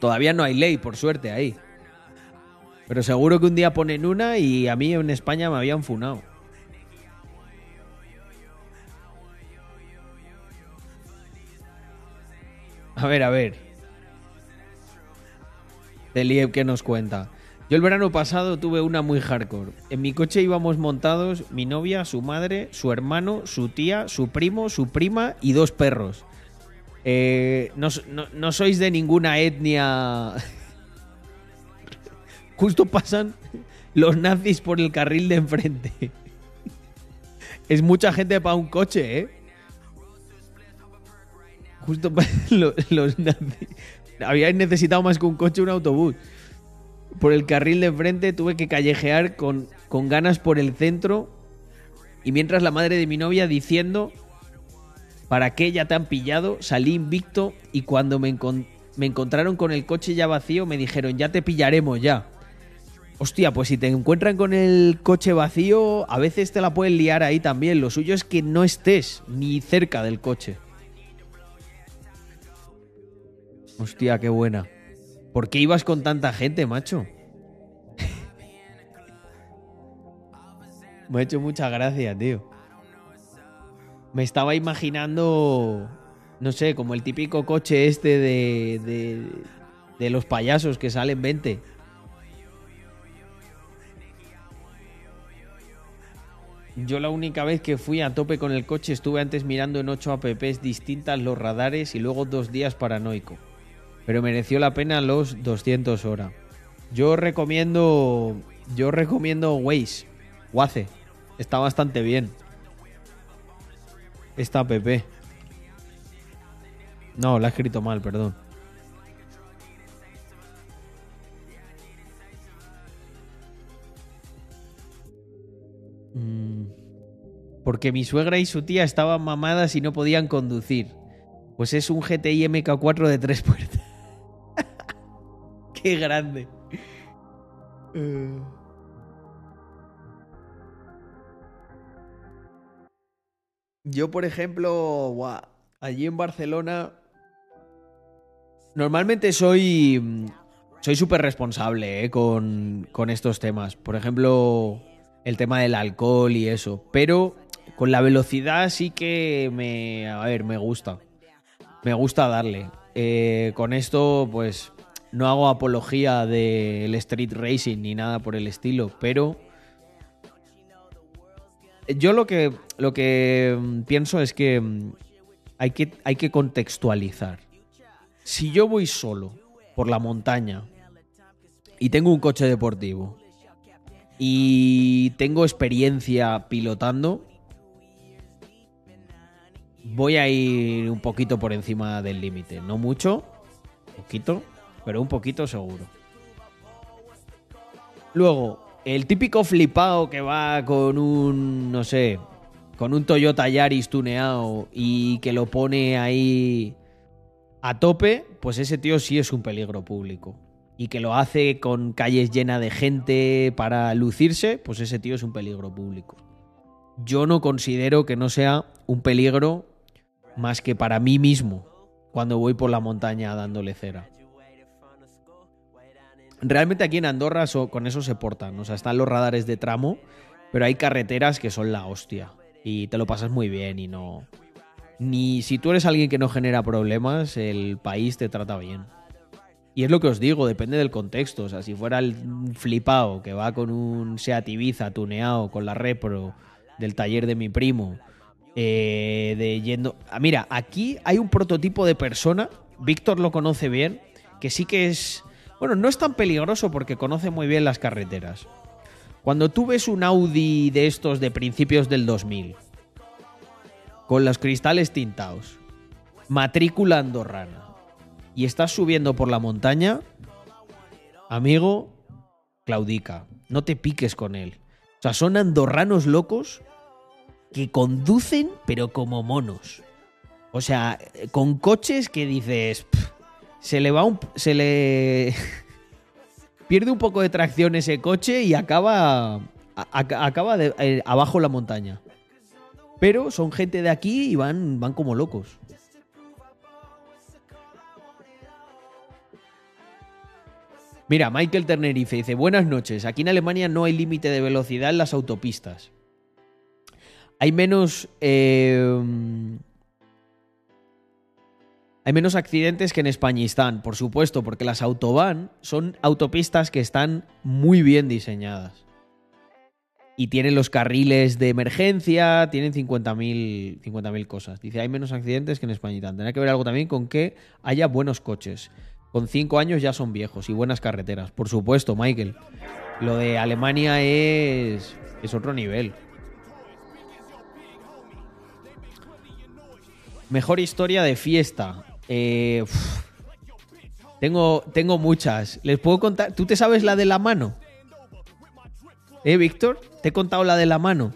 Todavía no hay ley, por suerte, ahí. Pero seguro que un día ponen una y a mí en España me habían funado. A ver, a ver. Deliev, ¿qué nos cuenta? Yo el verano pasado tuve una muy hardcore. En mi coche íbamos montados mi novia, su madre, su hermano, su tía, su primo, su prima y dos perros. Eh, no, sois de ninguna etnia. Justo pasan los nazis por el carril de enfrente. Es mucha gente para un coche, ¿eh? Justo pasan lo- los nazis. Habíais necesitado más que un coche, un autobús por el carril de enfrente, tuve que callejear con, con ganas por el centro. Y mientras la madre de mi novia diciendo, ¿para qué ya te han pillado? Salí invicto y cuando me, me encontraron con el coche ya vacío, me dijeron, ya te pillaremos ya. Hostia, pues si te encuentran con el coche vacío, a veces te la pueden liar ahí también. Lo suyo es que no estés ni cerca del coche. Hostia, qué buena. ¿Por qué ibas con tanta gente, macho? Me ha hecho mucha gracia, tío. Me estaba imaginando, no sé, como el típico coche este de, de, de los payasos que salen 20. Yo la única vez que fui a tope con el coche estuve antes mirando en 8 apps distintas los radares y luego dos días paranoico pero mereció la pena los 200 horas. Yo recomiendo, yo recomiendo Waze, Waze, Está bastante bien. Esta app. No, la he escrito mal, perdón. Mm, Porque mi suegra y su tía estaban mamadas y no podían conducir. Pues es un GTI MK4 de tres puertas. Qué grande. Eh. Yo, por ejemplo, allí en Barcelona, normalmente soy soy súper responsable eh, con, con estos temas. Por ejemplo, el tema del alcohol y eso. Pero con la velocidad sí que me, a ver, me gusta. Me gusta darle. Eh, con esto, pues, no hago apología del street racing ni nada por el estilo, pero yo lo que, lo que mm, pienso es que mm, hay, que hay que contextualizar. Si yo voy solo por la montaña y tengo un coche deportivo y tengo experiencia pilotando, voy a ir un poquito por encima del límite. No mucho, poquito, pero un poquito seguro. Luego, el típico flipado que va con un, no sé, con un Toyota Yaris tuneado y que lo pone ahí a tope, pues ese tío sí es un peligro público. Y que lo hace con calles llenas de gente para lucirse, pues ese tío es un peligro público. Yo no considero que no sea un peligro más que para mí mismo cuando voy por la montaña dándole cera. Realmente aquí en Andorra con eso se portan. O sea, están los radares de tramo, pero hay carreteras que son la hostia. Y te lo pasas muy bien y no... Ni si tú eres alguien que no genera problemas, el país te trata bien. Y es lo que os digo, depende del contexto. O sea, si fuera el flipado que va con un Seat Ibiza tuneado con la Repro del taller de mi primo, eh, de yendo... Ah, mira, aquí hay un prototipo de persona, Víctor lo conoce bien, que sí que es... Bueno, no es tan peligroso porque conoce muy bien las carreteras. Cuando tú ves un Audi de estos de principios del 2000, con los cristales tintados, matrícula andorrana, y estás subiendo por la montaña, amigo, claudica, no te piques con él. O sea, son andorranos locos que conducen, pero como monos. O sea, con coches que dices, "Pff, se le va un, se le pierde un poco de tracción ese coche y acaba acaba eh, abajo la montaña. Pero son gente de aquí y van van como locos. Mira, Michael Ternerife dice, buenas noches, aquí en Alemania no hay límite de velocidad en las autopistas. Hay menos... eh, hay menos accidentes que en Españistán, por supuesto, porque las autobahn son autopistas que están muy bien diseñadas. Y tienen los carriles de emergencia, tienen 50.000 50.000 cosas. Dice, hay menos accidentes que en Españistán. Tendrá que ver algo también con que haya buenos coches. Con 5 años ya son viejos y buenas carreteras. Por supuesto, Michael. Lo de Alemania es, es otro nivel. Mejor historia de fiesta. Eh, tengo, tengo muchas. ¿Les puedo contar? ¿Tú te sabes la de la mano? ¿Eh, Víctor? Te he contado la de la mano.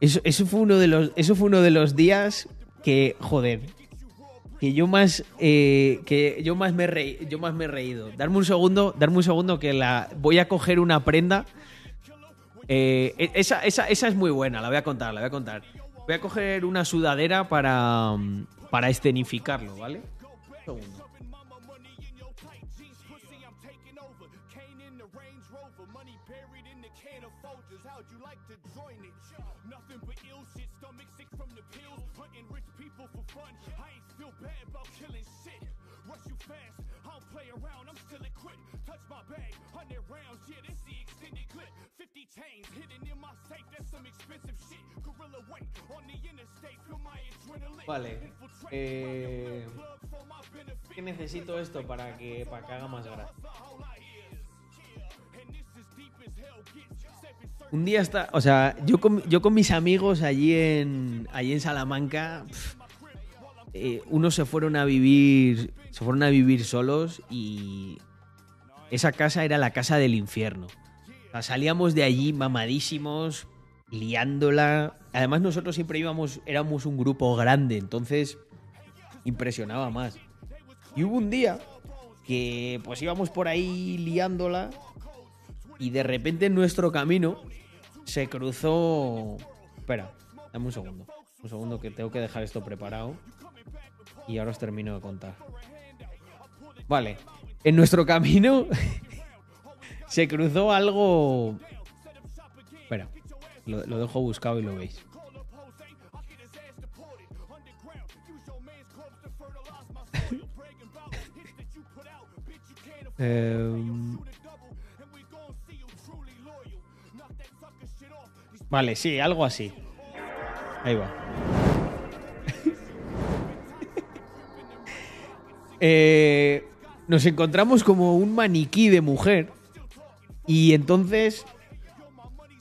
Eso, eso, fue uno de los, eso fue uno de los días que, joder, que yo más, eh, que yo más me yo más me he reído. Darme un segundo, darme un segundo que la voy a coger una prenda. Eh, e- esa, esa, esa es muy buena, la voy a contar, la voy a contar. Voy a coger una sudadera para, mm, para escenificarlo, ¿vale? Vale. Eh, ¿Qué necesito esto para que, para que haga más gracia? Un día está, o sea, yo con, yo con mis amigos allí en, allí en Salamanca, eh, unos se fueron a vivir, se fueron a vivir solos y esa casa era la casa del infierno. O sea, salíamos de allí mamadísimos, liándola. Además nosotros siempre íbamos, éramos un grupo grande, entonces impresionaba más. Y hubo un día que pues íbamos por ahí liándola y de repente en nuestro camino se cruzó... Espera, dame un segundo. Un segundo que tengo que dejar esto preparado. Y ahora os termino de contar. Vale. En nuestro camino se cruzó algo... Lo, lo dejo buscado y lo veis. Em, Vale, sí, algo así. Ahí va. Eh, nos encontramos como un maniquí de mujer. Y entonces,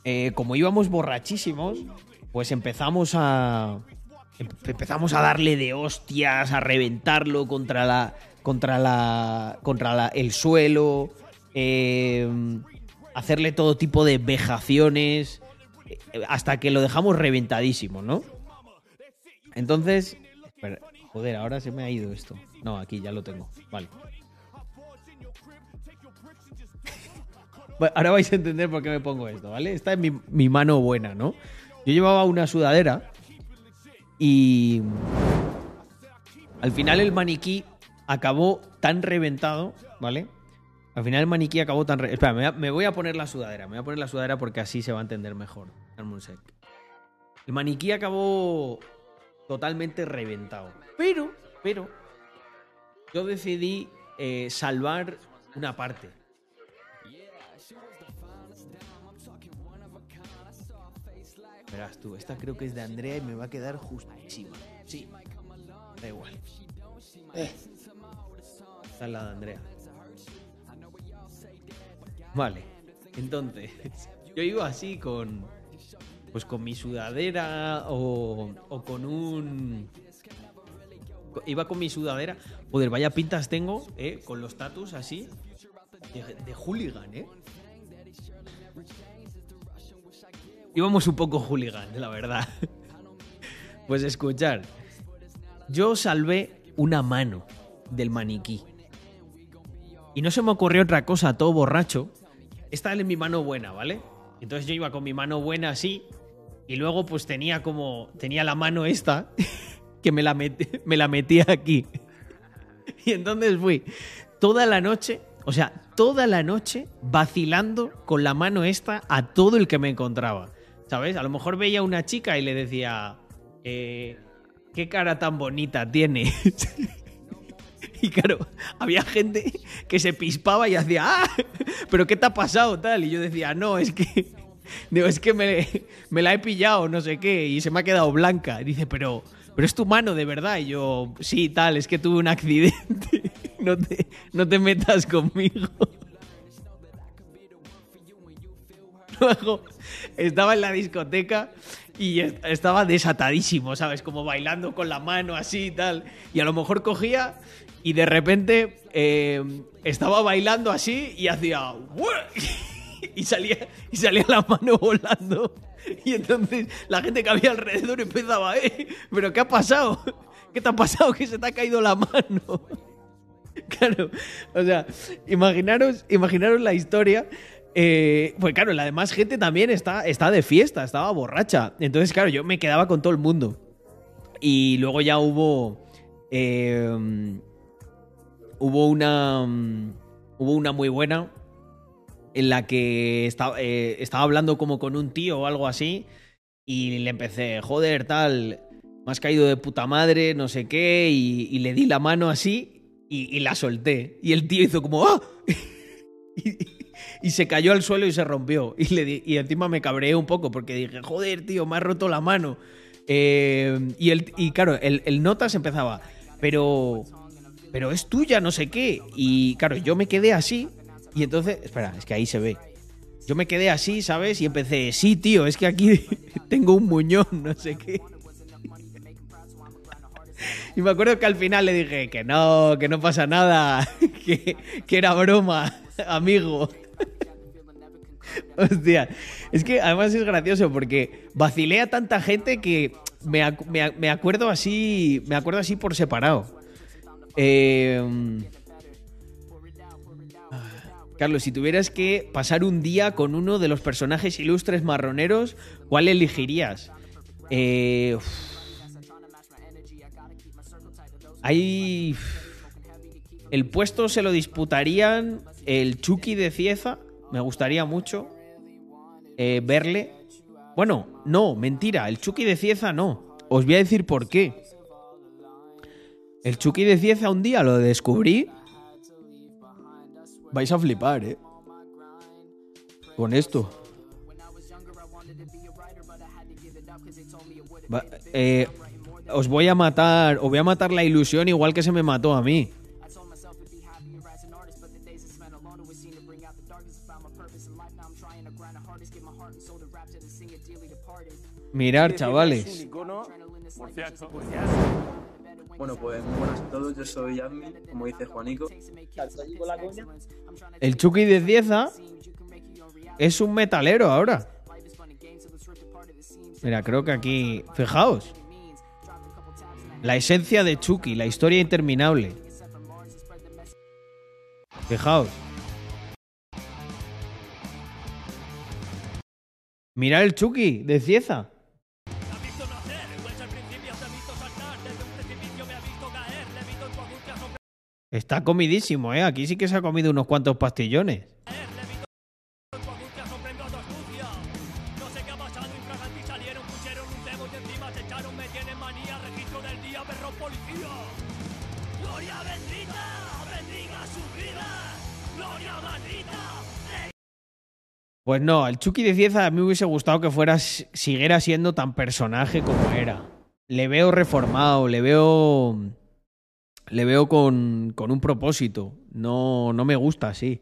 eh, como íbamos borrachísimos, pues empezamos a. em- Empezamos a darle de hostias, a reventarlo contra la. contra la. contra el suelo. eh, hacerle todo tipo de vejaciones. eh, Hasta que lo dejamos reventadísimo, ¿no? Entonces. joder, ahora se me ha ido esto. No, aquí ya lo tengo. Vale. Ahora vais a entender por qué me pongo esto, ¿vale? Esta es mi, mano buena, ¿no? Yo llevaba una sudadera y al final el maniquí acabó tan reventado, ¿vale? Al final el maniquí acabó tan... re- Espera, me voy, a, poner la sudadera. Me voy a poner la sudadera porque así se va a entender mejor. El maniquí acabó totalmente reventado. Pero, pero, yo decidí eh, salvar una parte. Verás tú, esta creo que es de Andrea y me va a quedar justísima. Sí, da igual. Eh. Esta es la de Andrea. Vale, entonces, yo iba así con. Pues con mi sudadera o, o con un. Iba con mi sudadera. Joder, vaya pintas tengo, ¿eh? Con los tatus así. De, de hooligan, ¿eh? Íbamos un poco hooligan, la verdad. Pues escuchar. Yo salvé una mano del maniquí. Y no se me ocurrió otra cosa, todo borracho. Esta es mi mano buena, ¿vale? Entonces yo iba con mi mano buena así. Y luego pues tenía como... Tenía la mano esta. Que me la, me la metía aquí. Y entonces fui toda la noche, o sea, toda la noche vacilando con la mano esta a todo el que me encontraba. ¿Sabes? A lo mejor veía a una chica y le decía, eh, ¿qué cara tan bonita tienes? y claro, había gente que se pispaba y hacía, ¡ah! ¿Pero qué te ha pasado? Tal. Y yo decía, no, es que. Digo, es que me, me la he pillado, no sé qué, y se me ha quedado blanca. Dice, pero, pero es tu mano de verdad. Y yo, sí, tal, es que tuve un accidente. No te, no te metas conmigo. Luego estaba en la discoteca y est- estaba desatadísimo, ¿sabes? Como bailando con la mano así y tal. Y a lo mejor cogía y de repente eh, estaba bailando así y hacía... Y salía, y salía la mano volando. Y entonces la gente que había alrededor empezaba, ¿eh? ¿Pero qué ha pasado? ¿Qué te ha pasado? Que se te ha caído la mano. Claro, o sea, imaginaros, imaginaros la historia. Eh, pues claro, la demás gente también está, de fiesta, estaba borracha. Entonces, claro, yo me quedaba con todo el mundo. Y luego ya hubo. eh, hubo una. mm, Hubo una muy buena. En la que estaba, eh, estaba hablando como con un tío o algo así. Y le empecé, joder, tal. Me has caído de puta madre, no sé qué. Y, y le di la mano así. Y, y la solté. Y el tío hizo como. ¡Ah! y, se cayó al suelo y se rompió. Y, le di- y encima me cabreé un poco porque dije, joder, tío, me has roto la mano. Eh, y, el, y claro, el, el Notas empezaba, pero. Pero es tuya, no sé qué. Y claro, yo me quedé así. Y entonces. Espera, es que ahí se ve. Yo me quedé así, ¿sabes? Y empecé, sí, tío, es que aquí tengo un muñón, no sé qué. Y me acuerdo que al final le dije que no, que no pasa nada, que era broma, amigo. Hostia, es que además es gracioso porque vacilé a tanta gente que me, me ac- me acuerdo así, me acuerdo así por separado. Eh, Carlos, si tuvieras que pasar un día con uno de los personajes ilustres marroneros, ¿cuál elegirías? Eh. El puesto se lo disputarían el Chucky de Cieza. Me gustaría mucho eh, verle. Bueno, no, mentira. El Chucky de Cieza no. Os voy a decir por qué. El Chucky de Cieza un día lo descubrí. Vais a flipar, eh. Con esto. Va- eh, os voy a matar, os voy a matar la ilusión igual que se me mató a mí. Mirar, chavales. Bueno, pues muy buenas a todos, yo soy Yasmin, como dice Juanico. El Chucky de Cieza es un metalero ahora. Mira, creo que aquí. Fijaos. La esencia de Chucky, la historia interminable. Fijaos. Mirad el Chucky de Cieza. Está comidísimo, ¿eh? Aquí sí que se ha comido unos cuantos pastillones. Pues no, el Chucky de Cieza a mí me hubiese gustado que fuera, siguiera siendo tan personaje como era. Le veo reformado, le veo. Le veo con, con un propósito. No, no me gusta así.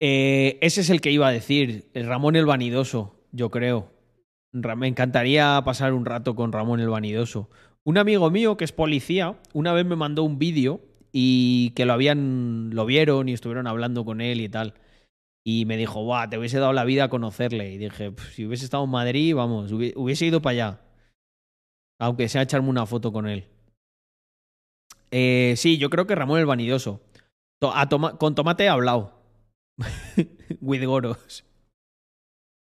Eh, ese es el que iba a decir, el Ramón el Vanidoso, yo creo. Me encantaría pasar un rato con Ramón el Vanidoso. Un amigo mío que es policía, una vez me mandó un vídeo y que lo habían, lo vieron y estuvieron hablando con él y tal. Y me dijo, Buah, te hubiese dado la vida a conocerle. Y dije, "Pf, si hubiese estado en Madrid, vamos, hubi- hubiese ido para allá. Aunque sea echarme una foto con él. Eh, sí, yo creo que Ramón el Vanidoso. To- a toma- con tomate he hablado. With Goros.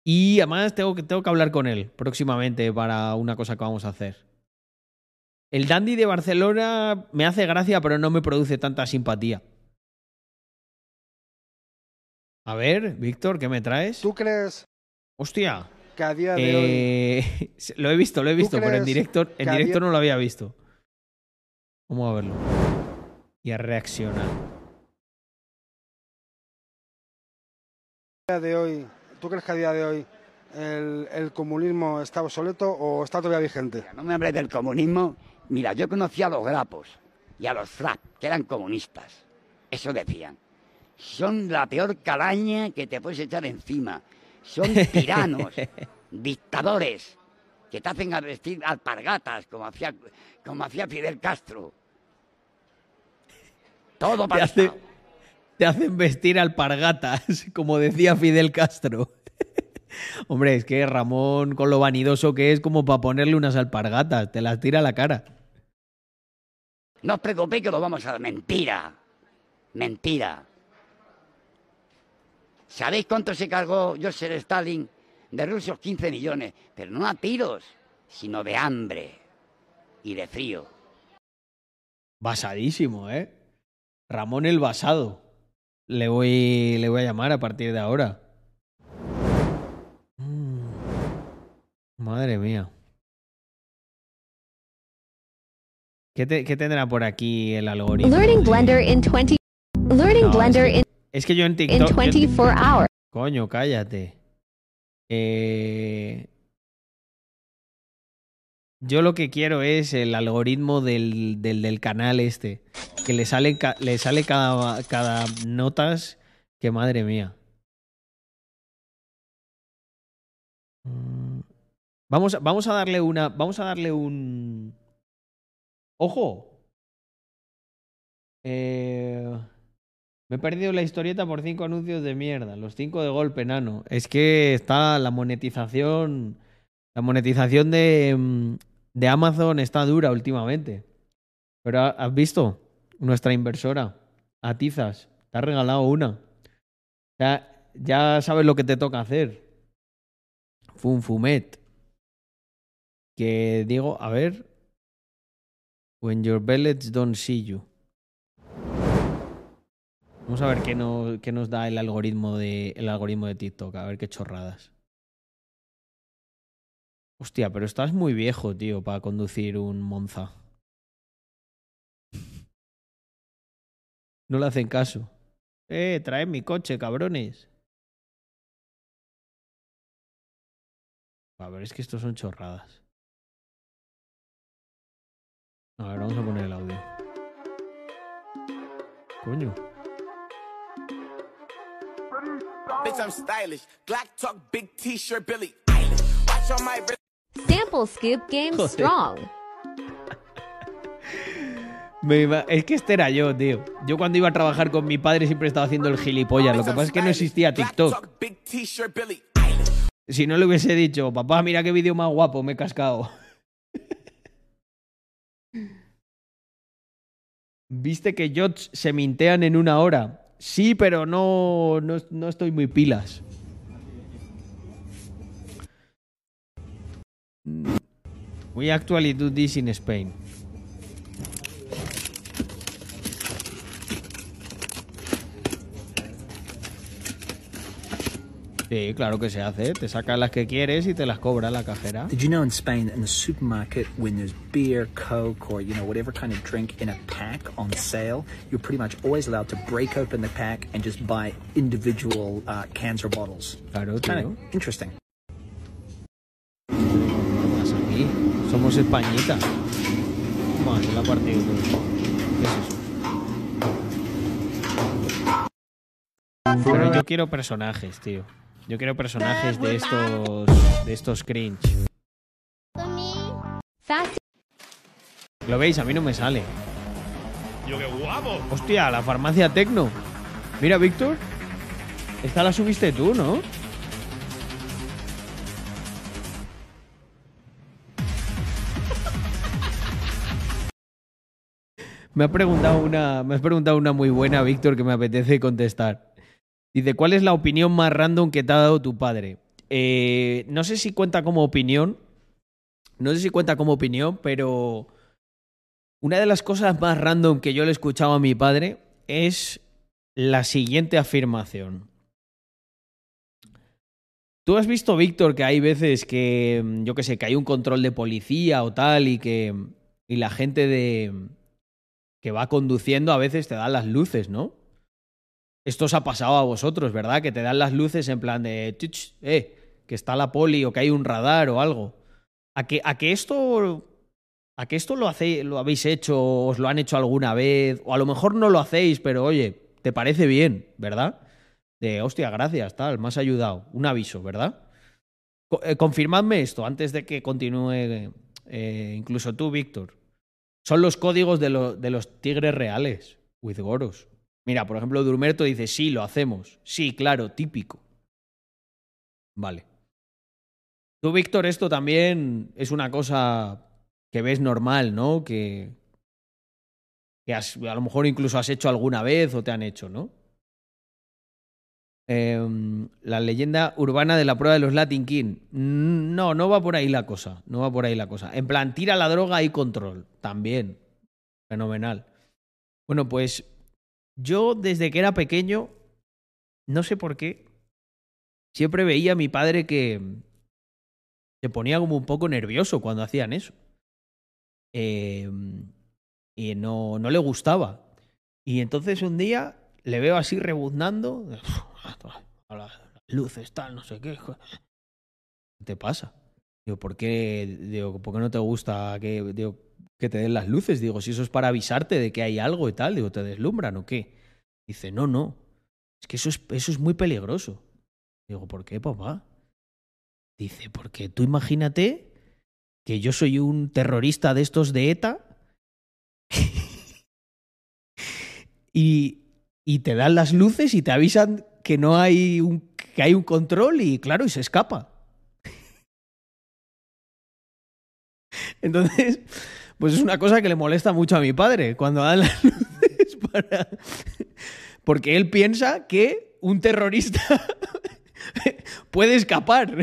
Y además tengo que, tengo que hablar con él próximamente para una cosa que vamos a hacer. El dandy de Barcelona me hace gracia, pero no me produce tanta simpatía. A ver, Víctor, ¿qué me traes? ¿Tú crees Hostia. que a día de hoy Eh, lo he visto, lo he ¿Tú visto, pero en directo, en directo día- no lo había visto. Vamos a verlo. Y a reaccionar. de hoy, ¿tú crees que a día de hoy el, el comunismo está obsoleto o está todavía vigente? No me hables del comunismo. Mira, yo conocí a los grapos y a los frap, que eran comunistas. Eso decían. Son la peor calaña que te puedes echar encima. Son tiranos, dictadores, que te hacen a vestir alpargatas, como hacía, como hacía Fidel Castro. Todo Te, para hace- te hacen vestir alpargatas, como decía Fidel Castro. Hombre, es que Ramón, con lo vanidoso que es, como para ponerle unas alpargatas, te las tira a la cara. No os preocupéis que lo vamos a... Mentira. Mentira. ¿Sabéis cuánto se cargó Joseph Stalin de rusos? 15 millones. Pero no a tiros, sino de hambre y de frío. Basadísimo, ¿eh? Ramón el Basado. Le voy, le voy a llamar a partir de ahora. Mm. Madre mía. ¿Qué, te- qué tendrá por aquí el algoritmo? Learning Blender in 20 Learning No, Blender es que- in Es que yo en in TikTok. yo en 24 hours. Coño, cállate. Eh, yo lo que quiero es el algoritmo del, del, canal este. Que le sale, le sale cada, cada notas. Que madre mía. Mm, vamos, vamos a darle una. Vamos a darle un. ¡Ojo! Eh, me he perdido la historieta por cinco anuncios de mierda. Los cinco de golpe, nano. Es que está la monetización. La monetización de, mm, de Amazon está dura últimamente. Pero ha- has visto, nuestra inversora, Atizas, te ha regalado una. Ya, ya sabes lo que te toca hacer. Funfumet. Que digo, a ver. When your bellets don't see you. Vamos a ver qué nos, qué nos da el algoritmo de el algoritmo de TikTok, a ver qué chorradas. Hostia, pero estás muy viejo, tío, para conducir un Monza. No le hacen caso. Eh, traed mi coche, cabrones. A ver, es que estos son chorradas. A ver, vamos a poner el audio. Coño. Bitch, I'm stylish. Glock talk, big t-shirt, Billy. Watch on. Sample Scoop Game Joder. Strong. Me iba- Es que este era yo, tío. Yo cuando iba a trabajar con mi padre siempre estaba haciendo el gilipollas. Lo que pasa es que no existía TikTok. Si no le hubiese dicho, papá, mira qué vídeo más guapo, me he cascado. ¿Viste que Jots se mintean en una hora? Sí, pero no, no, no estoy muy pilas. We actually do this in Spain. Sí, claro que se hace. Te sacas las que quieres y te las cobra la cajera. Did you know in Spain, in the supermarket, when there's beer, Coke, or you know whatever kind of drink in a pack on sale, you're pretty much always allowed to break open the pack and just buy individual uh, cans or bottles. Claro, Kind of interesting. Más, se la ha partido todo. ¿Qué es eso? Pero yo quiero personajes, tío. Yo quiero personajes de estos. de estos cringe. ¿Lo veis? A mí no me sale. Yo qué guapo. Hostia, la farmacia Tecno. Mira, Víctor. Esta la subiste tú, ¿no? Me ha preguntado una, me has preguntado una muy buena, Víctor, que me apetece contestar. Dice, ¿cuál es la opinión más random que te ha dado tu padre? Eh, no sé si cuenta como opinión. No sé si cuenta como opinión, pero una de las cosas más random que yo le he escuchado a mi padre es la siguiente afirmación. Tú has visto, Víctor, que hay veces que, yo qué sé, que hay un control de policía o tal y que y la gente de que va conduciendo a veces te dan las luces, ¿no? Esto os ha pasado a vosotros, ¿verdad? Que te dan las luces en plan de, "Chuch, eh, que está la poli o que hay un radar o algo. A que, esto ¿A esto lo, hacéis, lo habéis hecho, os lo han hecho alguna vez? O a lo mejor no lo hacéis, pero oye, te parece bien, ¿verdad? De, hostia, gracias, tal, me has ayudado. Un aviso, ¿verdad? Eh, confirmadme esto antes de que continúe, eh, incluso tú, Víctor. Son los códigos de, lo- de los tigres reales, goros. Mira, por ejemplo, Durmerto dice, sí, lo hacemos. Sí, claro, típico. Vale. Tú, Víctor, esto también es una cosa que ves normal, ¿no? Que, que a lo mejor incluso has hecho alguna vez o te han hecho, ¿no? Em, la leyenda urbana de la prueba de los Latin King. No, no va por ahí la cosa. No va por ahí la cosa. En plan, tira la droga y control. También. Fenomenal. Bueno, pues yo desde que era pequeño, no sé por qué, siempre veía a mi padre que se ponía como un poco nervioso cuando hacían eso. Eh, y no, no le gustaba. Y entonces un día le veo así rebuznando. Las luces, tal, no sé qué. ¿Qué te pasa? Digo, ¿por qué, digo, ¿por qué no te gusta que, digo, que te den las luces? Digo, si eso es para avisarte de que hay algo y tal, digo, ¿te deslumbran o qué? Dice, no, no. Es que eso es, eso es muy peligroso. Digo, ¿por qué, papá? Dice, porque tú imagínate que yo soy un terrorista de estos de ETA y, y te dan las luces y te avisan que no hay un, que hay un control y claro, y se escapa. Entonces, pues es una cosa que le molesta mucho a mi padre cuando dan las luces. Porque él piensa que un terrorista puede escapar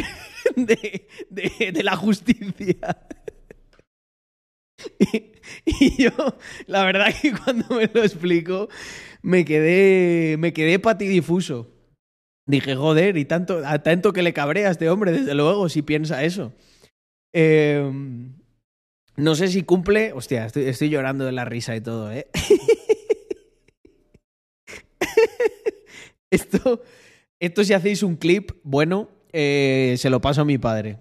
de, de- la justicia. Y, y yo, la verdad que cuando me lo explico, me quedé, me quedé patidifuso. Dije, joder, y tanto, a tanto que le cabrea a este hombre, desde luego, si piensa eso. Eh, no sé si cumple. Hostia, estoy, estoy llorando de la risa y todo, ¿eh? esto, esto, si hacéis un clip bueno, eh, se lo paso a mi padre.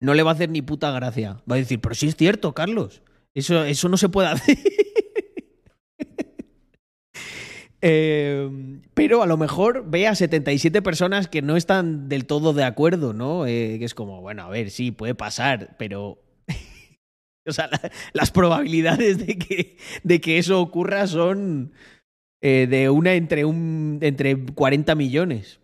No le va a hacer ni puta gracia. Va a decir, pero sí es cierto, Carlos. Eso, eso no se puede hacer. Eh, pero a lo mejor ve a 77 personas que no están del todo de acuerdo, ¿no? Eh, que es como, bueno, a ver, sí, puede pasar, pero. o sea, la- las probabilidades de que, de que eso ocurra son eh, de una entre, un, entre 40 millones.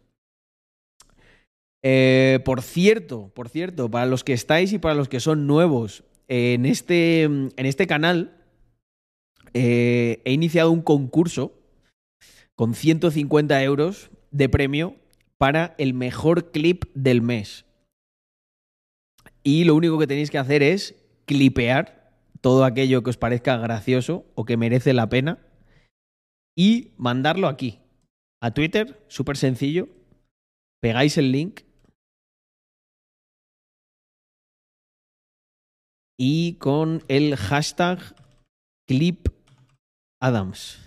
Eh, por cierto, por cierto, para los que estáis y para los que son nuevos, en, este, en este canal he iniciado un concurso con 150 euros de premio para el mejor clip del mes. Y lo único que tenéis que hacer es clipear todo aquello que os parezca gracioso o que merece la pena y mandarlo aquí, a Twitter, súper sencillo. Pegáis el link y con el hashtag clipadams.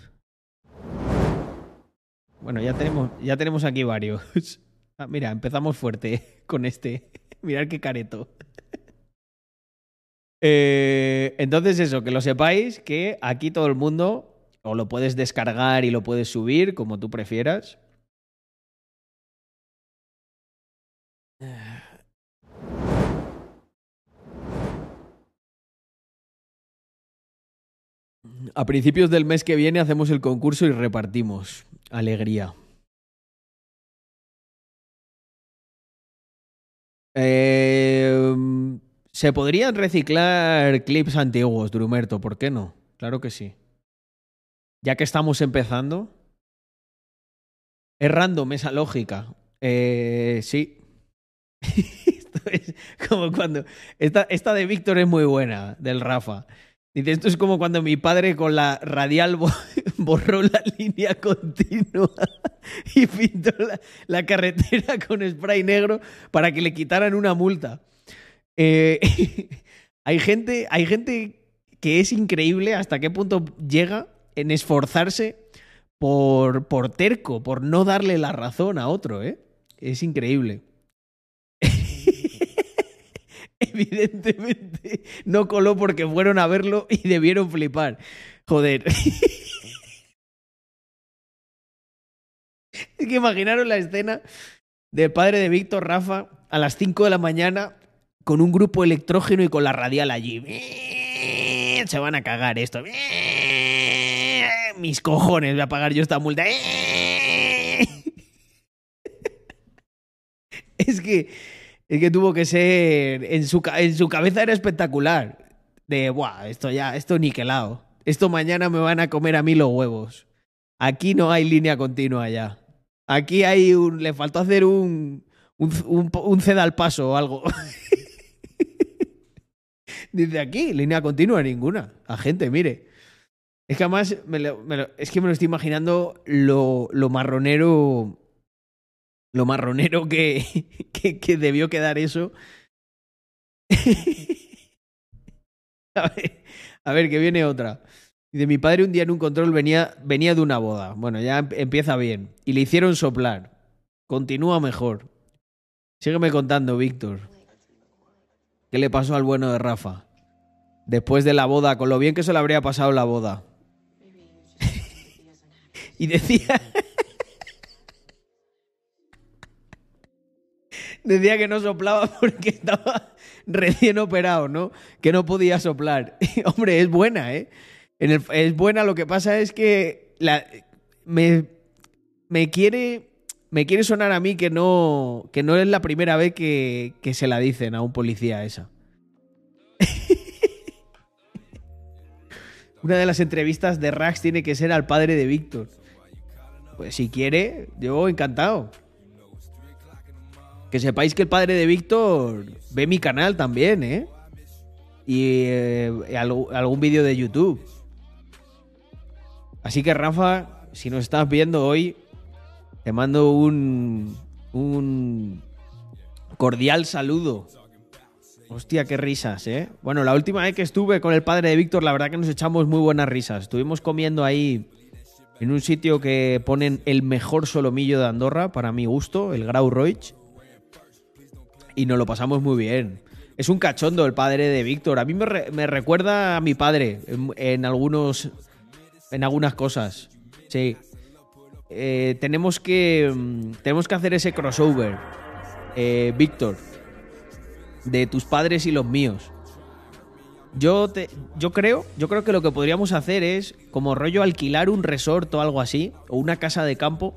Bueno, ya tenemos, ya tenemos aquí varios. Ah, mira, empezamos fuerte con este. Mirad qué careto. Eh, entonces eso, que lo sepáis, que aquí todo el mundo o lo puedes descargar y lo puedes subir, como tú prefieras. A principios del mes que viene hacemos el concurso y repartimos. Alegría. Eh, Se podrían reciclar clips antiguos, Drumerto, ¿por qué no? Claro que sí. Ya que estamos empezando. Es random esa lógica. Eh, sí. Esto es como cuando. Esta, esta de Víctor es muy buena, del Rafa. Dice, esto es como cuando mi padre con la radial bo- borró la línea continua y pintó la, la carretera con spray negro para que le quitaran una multa. Eh, hay, gente, hay gente que es increíble hasta qué punto llega en esforzarse por, por terco, por no darle la razón a otro, ¿eh? Es increíble. Evidentemente no coló porque fueron a verlo y debieron flipar. Joder. Es que imaginaron la escena del padre de Víctor Rafa a las 5 de la mañana con un grupo electrógeno y con la radial allí. Se van a cagar esto. Mis cojones, voy a pagar yo esta multa. Es que, es que tuvo que ser. En su, en su cabeza era espectacular. De, buah, esto ya, esto niquelado. Esto mañana me van a comer a mí los huevos. Aquí no hay línea continua ya. Aquí hay un. Le faltó hacer un. Un, un, al paso o algo. Dice aquí, línea continua ninguna. A gente, mire. Es que además, me lo- es que me lo estoy imaginando lo, lo marronero. Lo marronero que, que, que debió quedar eso. a, ver, a ver, que viene otra. Dice, mi padre un día en un control venía, venía de una boda. Bueno, ya em- empieza bien. Y le hicieron soplar. Continúa mejor. Sígueme contando, Víctor. ¿Qué le pasó al bueno de Rafa? Después de la boda, con lo bien que se le habría pasado la boda. y decía... Decía que no soplaba porque estaba recién operado, ¿no? Que no podía soplar. Hombre, es buena, ¿eh? Es buena, lo que pasa es que me, me quiere me quiere sonar a mí que no, que no es la primera vez que, que se la dicen a un policía esa. Una de las entrevistas de Rax tiene que ser al padre de Víctor. Pues si quiere, yo encantado. Que sepáis que el padre de Víctor ve mi canal también, ¿eh? Y eh, algún, vídeo de YouTube. Así que Rafa, si nos estás viendo hoy, te mando un, un cordial saludo. Hostia, qué risas, ¿eh? Bueno, la última vez que estuve con el padre de Víctor, la verdad que nos echamos muy buenas risas. Estuvimos comiendo ahí en un sitio que ponen el mejor solomillo de Andorra, para mi gusto, el Grau Roig. Y nos lo pasamos muy bien. Es un cachondo el padre de Víctor. A mí me, re- me recuerda a mi padre en, algunos. En algunas cosas. Sí. Eh, tenemos que. mm, Tenemos que hacer ese crossover. eh, Víctor. De tus padres y los míos. Yo, te, yo creo, yo creo que lo que podríamos hacer es como rollo alquilar un resort o algo así, o una casa de campo,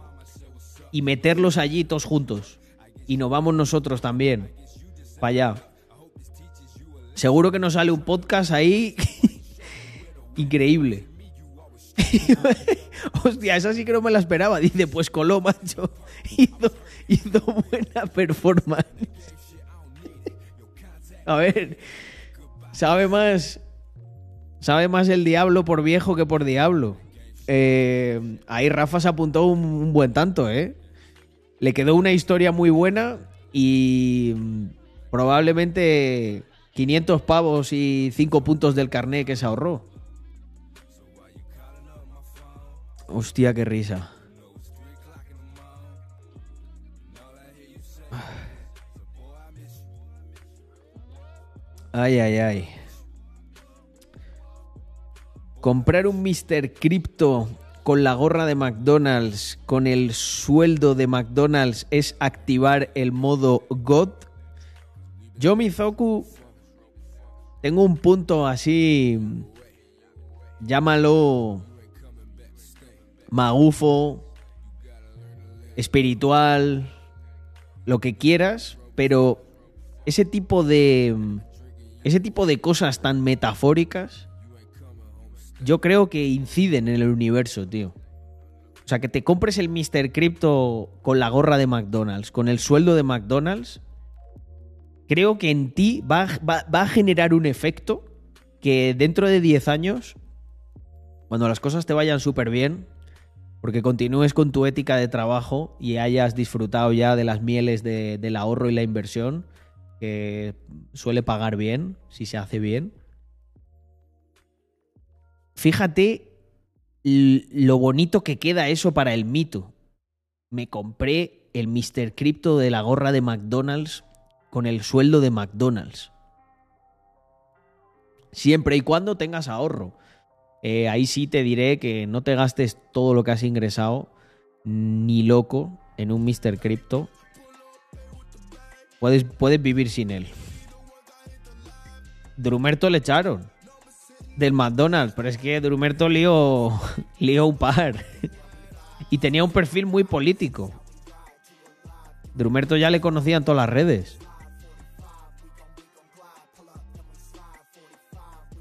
y meterlos allí todos juntos. Y nos vamos nosotros también. Para allá. Seguro que nos sale un podcast ahí increíble. Hostia, esa sí que no me la esperaba. Dice, pues coló, macho. Hizo, buena performance. A ver, sabe más. Sabe más el diablo por viejo que por diablo. Eh, ahí Rafa se apuntó un, un buen tanto, ¿eh? Le quedó una historia muy buena y mm, probablemente 500 pavos y 5 puntos del carné que se ahorró. Hostia, qué risa. Ay, ay, ay. Comprar un Mr. Crypto con la gorra de McDonald's, con el sueldo de McDonald's, es activar el modo God. Yo, Mizoku, tengo un punto así. Llámalo. Magufo. Espiritual. Lo que quieras. Pero ese tipo de. Ese tipo de cosas tan metafóricas. Yo creo que inciden en el universo, tío. O sea, que te compres el Mr. Crypto con la gorra de McDonald's, con el sueldo de McDonald's, creo que en ti va, va- va a generar un efecto que dentro de 10 años, cuando las cosas te vayan súper bien, porque continúes con tu ética de trabajo y hayas disfrutado ya de las mieles de- del ahorro y la inversión, que suele pagar bien, si se hace bien. Fíjate lo bonito que queda eso para el mito. Me compré el Mr. Crypto de la gorra de McDonald's con el sueldo de McDonald's. Siempre y cuando tengas ahorro. Eh, ahí sí te diré que no te gastes todo lo que has ingresado, ni loco, en un Mr. Crypto. Puedes, puedes vivir sin él. Drumerto le echaron del McDonald's, pero es que Drumerto lió, lió un par. y tenía un perfil muy político. Drumerto ya le conocía en todas las redes.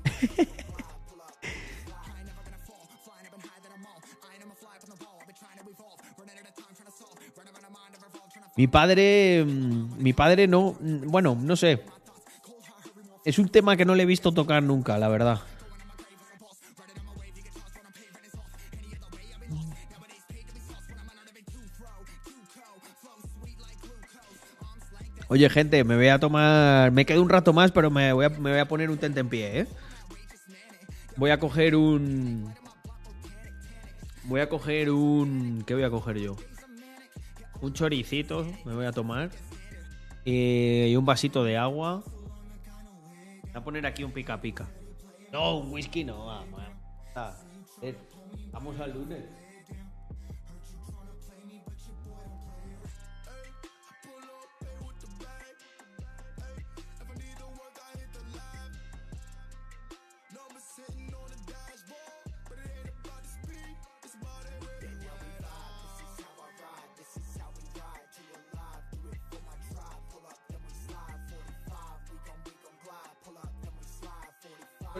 Mi padre. mm, Mi padre no. mm, Bueno, no sé. Es un tema que no le he visto tocar nunca, la verdad. Oye, gente, me voy a tomar. Me quedo un rato más, pero me voy a, me voy a poner un tente en pie, ¿eh? Voy a coger un. Voy a coger un. ¿Qué voy a coger yo? Un choricito me voy a tomar. Eh, y un vasito de agua. Voy a poner aquí un pica pica. No, un whisky no. Vamos, Ah, eh, vamos al lunes.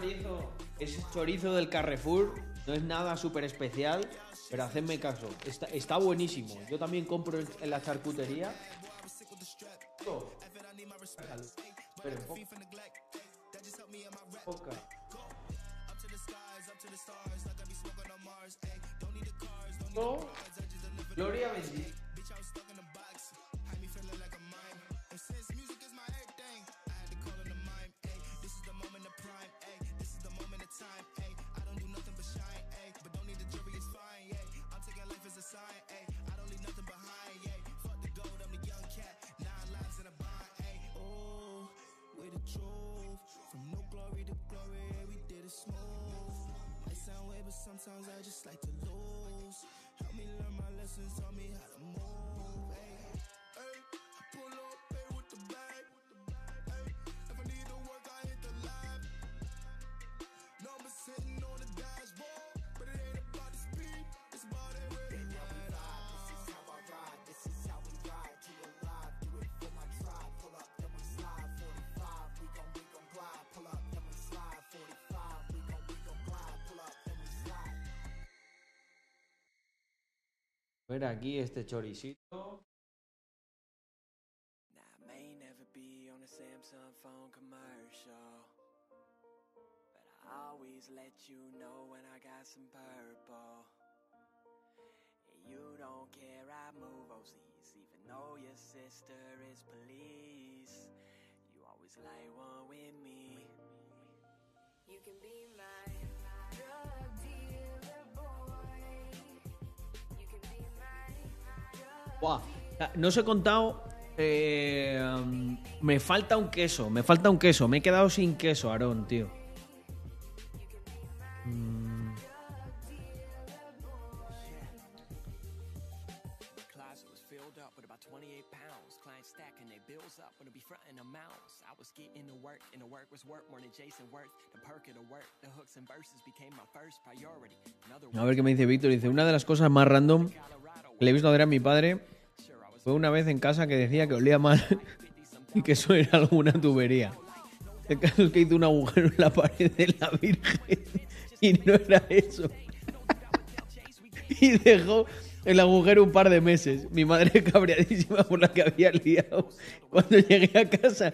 Chorizo, ese chorizo del Carrefour no es nada súper especial, pero hacedme caso, está, está buenísimo. Yo también compro en, la charcutería. Poca. No. Gloria bendita. Sometimes I just like to lose. Help me learn my lessons, taught me how ver aquí este choricito. Now, I may never be on a Samsung phone commercial, but I always let you know when I got some purple. And you don't care, I move OCs, even though your sister is police. You always like one with me. You can be my No os he contado. eh, me falta un queso, me falta un queso. Me he quedado sin queso, Aarón, tío. Was filled up with about 28 pounds. Clients stacking their bills up when it be fronting amounts. I was getting to work, and the work was work more than Jason worked. The perk of the work, the hooks and verses became my first priority. Another A ver qué me dice Víctor. Dice: Una de las cosas más random que le he visto hacer a mi padre fue una vez en casa que decía que olía mal y que eso era alguna tubería. El caso es que hizo un agujero en la pared de la Virgen y no era eso. Y dejó el agujero un par de meses. Mi madre cabreadísima por la que había liado. Cuando llegué a casa,